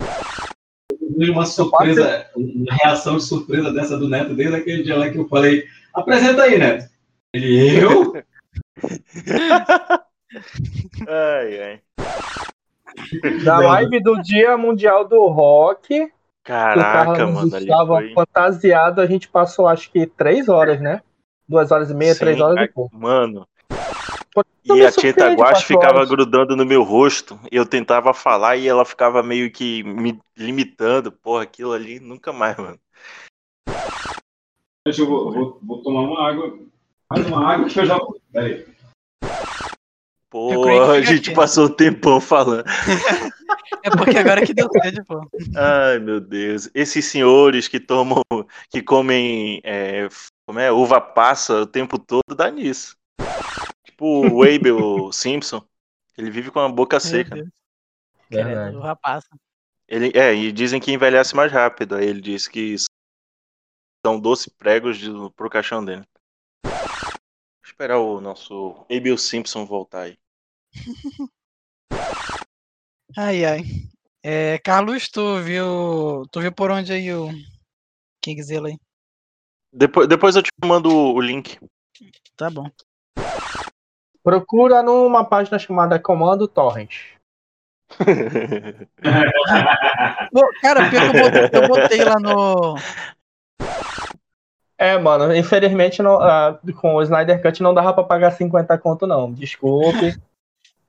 (laughs) Vejo uma surpresa, uma reação de surpresa dessa do Neto desde aquele dia lá que eu falei: apresenta aí, Neto. Ele, eu? (laughs) ai, ai. Da live do Dia Mundial do Rock. Caraca, mano, estava foi. fantasiado, a gente passou acho que três horas, né? Duas horas e meia, três Sim, horas a- e pouco. Mano. E a tinta guache ficava horas. grudando no meu rosto. Eu tentava falar e ela ficava meio que me limitando. Porra, aquilo ali nunca mais, mano. Deixa eu vou, vou- vou tomar uma água. Mais uma água que eu já. Peraí. Porra, a gente passou um tempão falando. É porque agora que deu sede, pô. Ai, meu Deus. Esses senhores que tomam, que comem, é, como é, uva passa o tempo todo, dá nisso. Tipo o Abel Simpson. Ele vive com a boca seca. Verdade. Credo, rapaz. Ele, é, e dizem que envelhece mais rápido. Aí ele disse que são doce pregos de, pro caixão dele. Vou esperar o nosso Abel Simpson voltar aí. (laughs) Ai, ai. É, Carlos, tu viu. Tu viu por onde aí o Kingzilla aí? Depois, depois eu te mando o link. Tá bom. Procura numa página chamada Comando Torrent. (laughs) Pô, cara, pior que eu botei, eu botei lá no. É, mano, infelizmente não, ah, com o Snyder Cut não dava pra pagar 50 conto, não. Desculpe.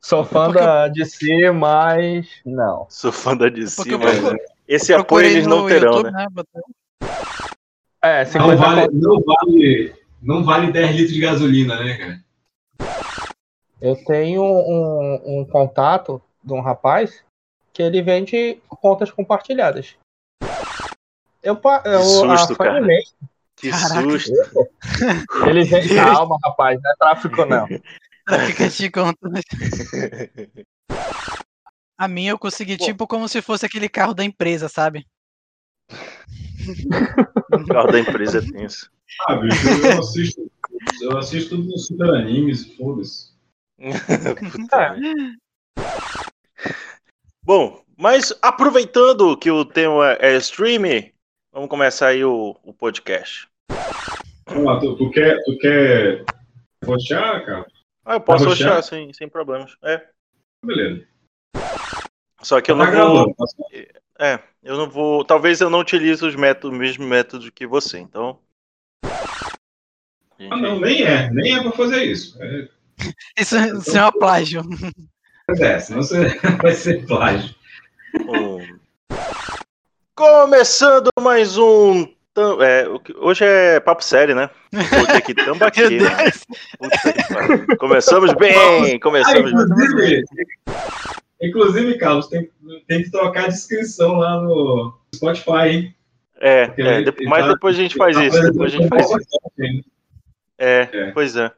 Sou fã Porque eu- da DC, mas não. Sou fã da DC, eu mas procuro- esse apoio eles não terão, YouTube, né? botei- É, Não 50 vale, conto. não, vale, não vale 10 litros de gasolina, né, cara? Eu tenho um, um contato de um rapaz que ele vende contas compartilhadas. Eu, eu susto, a cara. Que Caraca. susto. (laughs) Ele vende. Calma, rapaz, não é tráfico, não. (laughs) Fica de conta. (laughs) A minha eu consegui, tipo, como se fosse aquele carro da empresa, sabe? O carro da empresa é tenso. Ah, bicho, eu assisto, eu assisto tudo super animes, foda-se. Puta merda. Bom, mas aproveitando que o tema é streaming, vamos começar aí o, o podcast. Vamos lá, tu, tu quer, tu quer roxar, cara? Ah, eu posso Tá roxando? sem, sem problemas. É. Beleza. Só que eu Tá não gravando, vou. É, eu não vou. Talvez eu não utilize os métodos, o mesmo método que você, então. Ah, não, nem é. Nem é pra fazer isso. É, Isso, isso é um plágio. é senão você (laughs) vai ser plágio. Um- Começando mais um. é, que- hoje é papo sério, né? Coloquei aqui tambaqui. Meu né? Deus. Puta que. Começamos bem, Ah, começamos bem. inclusive, inclusive, Carlos, tem, tem que trocar a descrição lá no Spotify, hein? É, é, ele- de- ele mas tá- depois a gente faz isso. Depois a gente faz isso. É, É. pois é.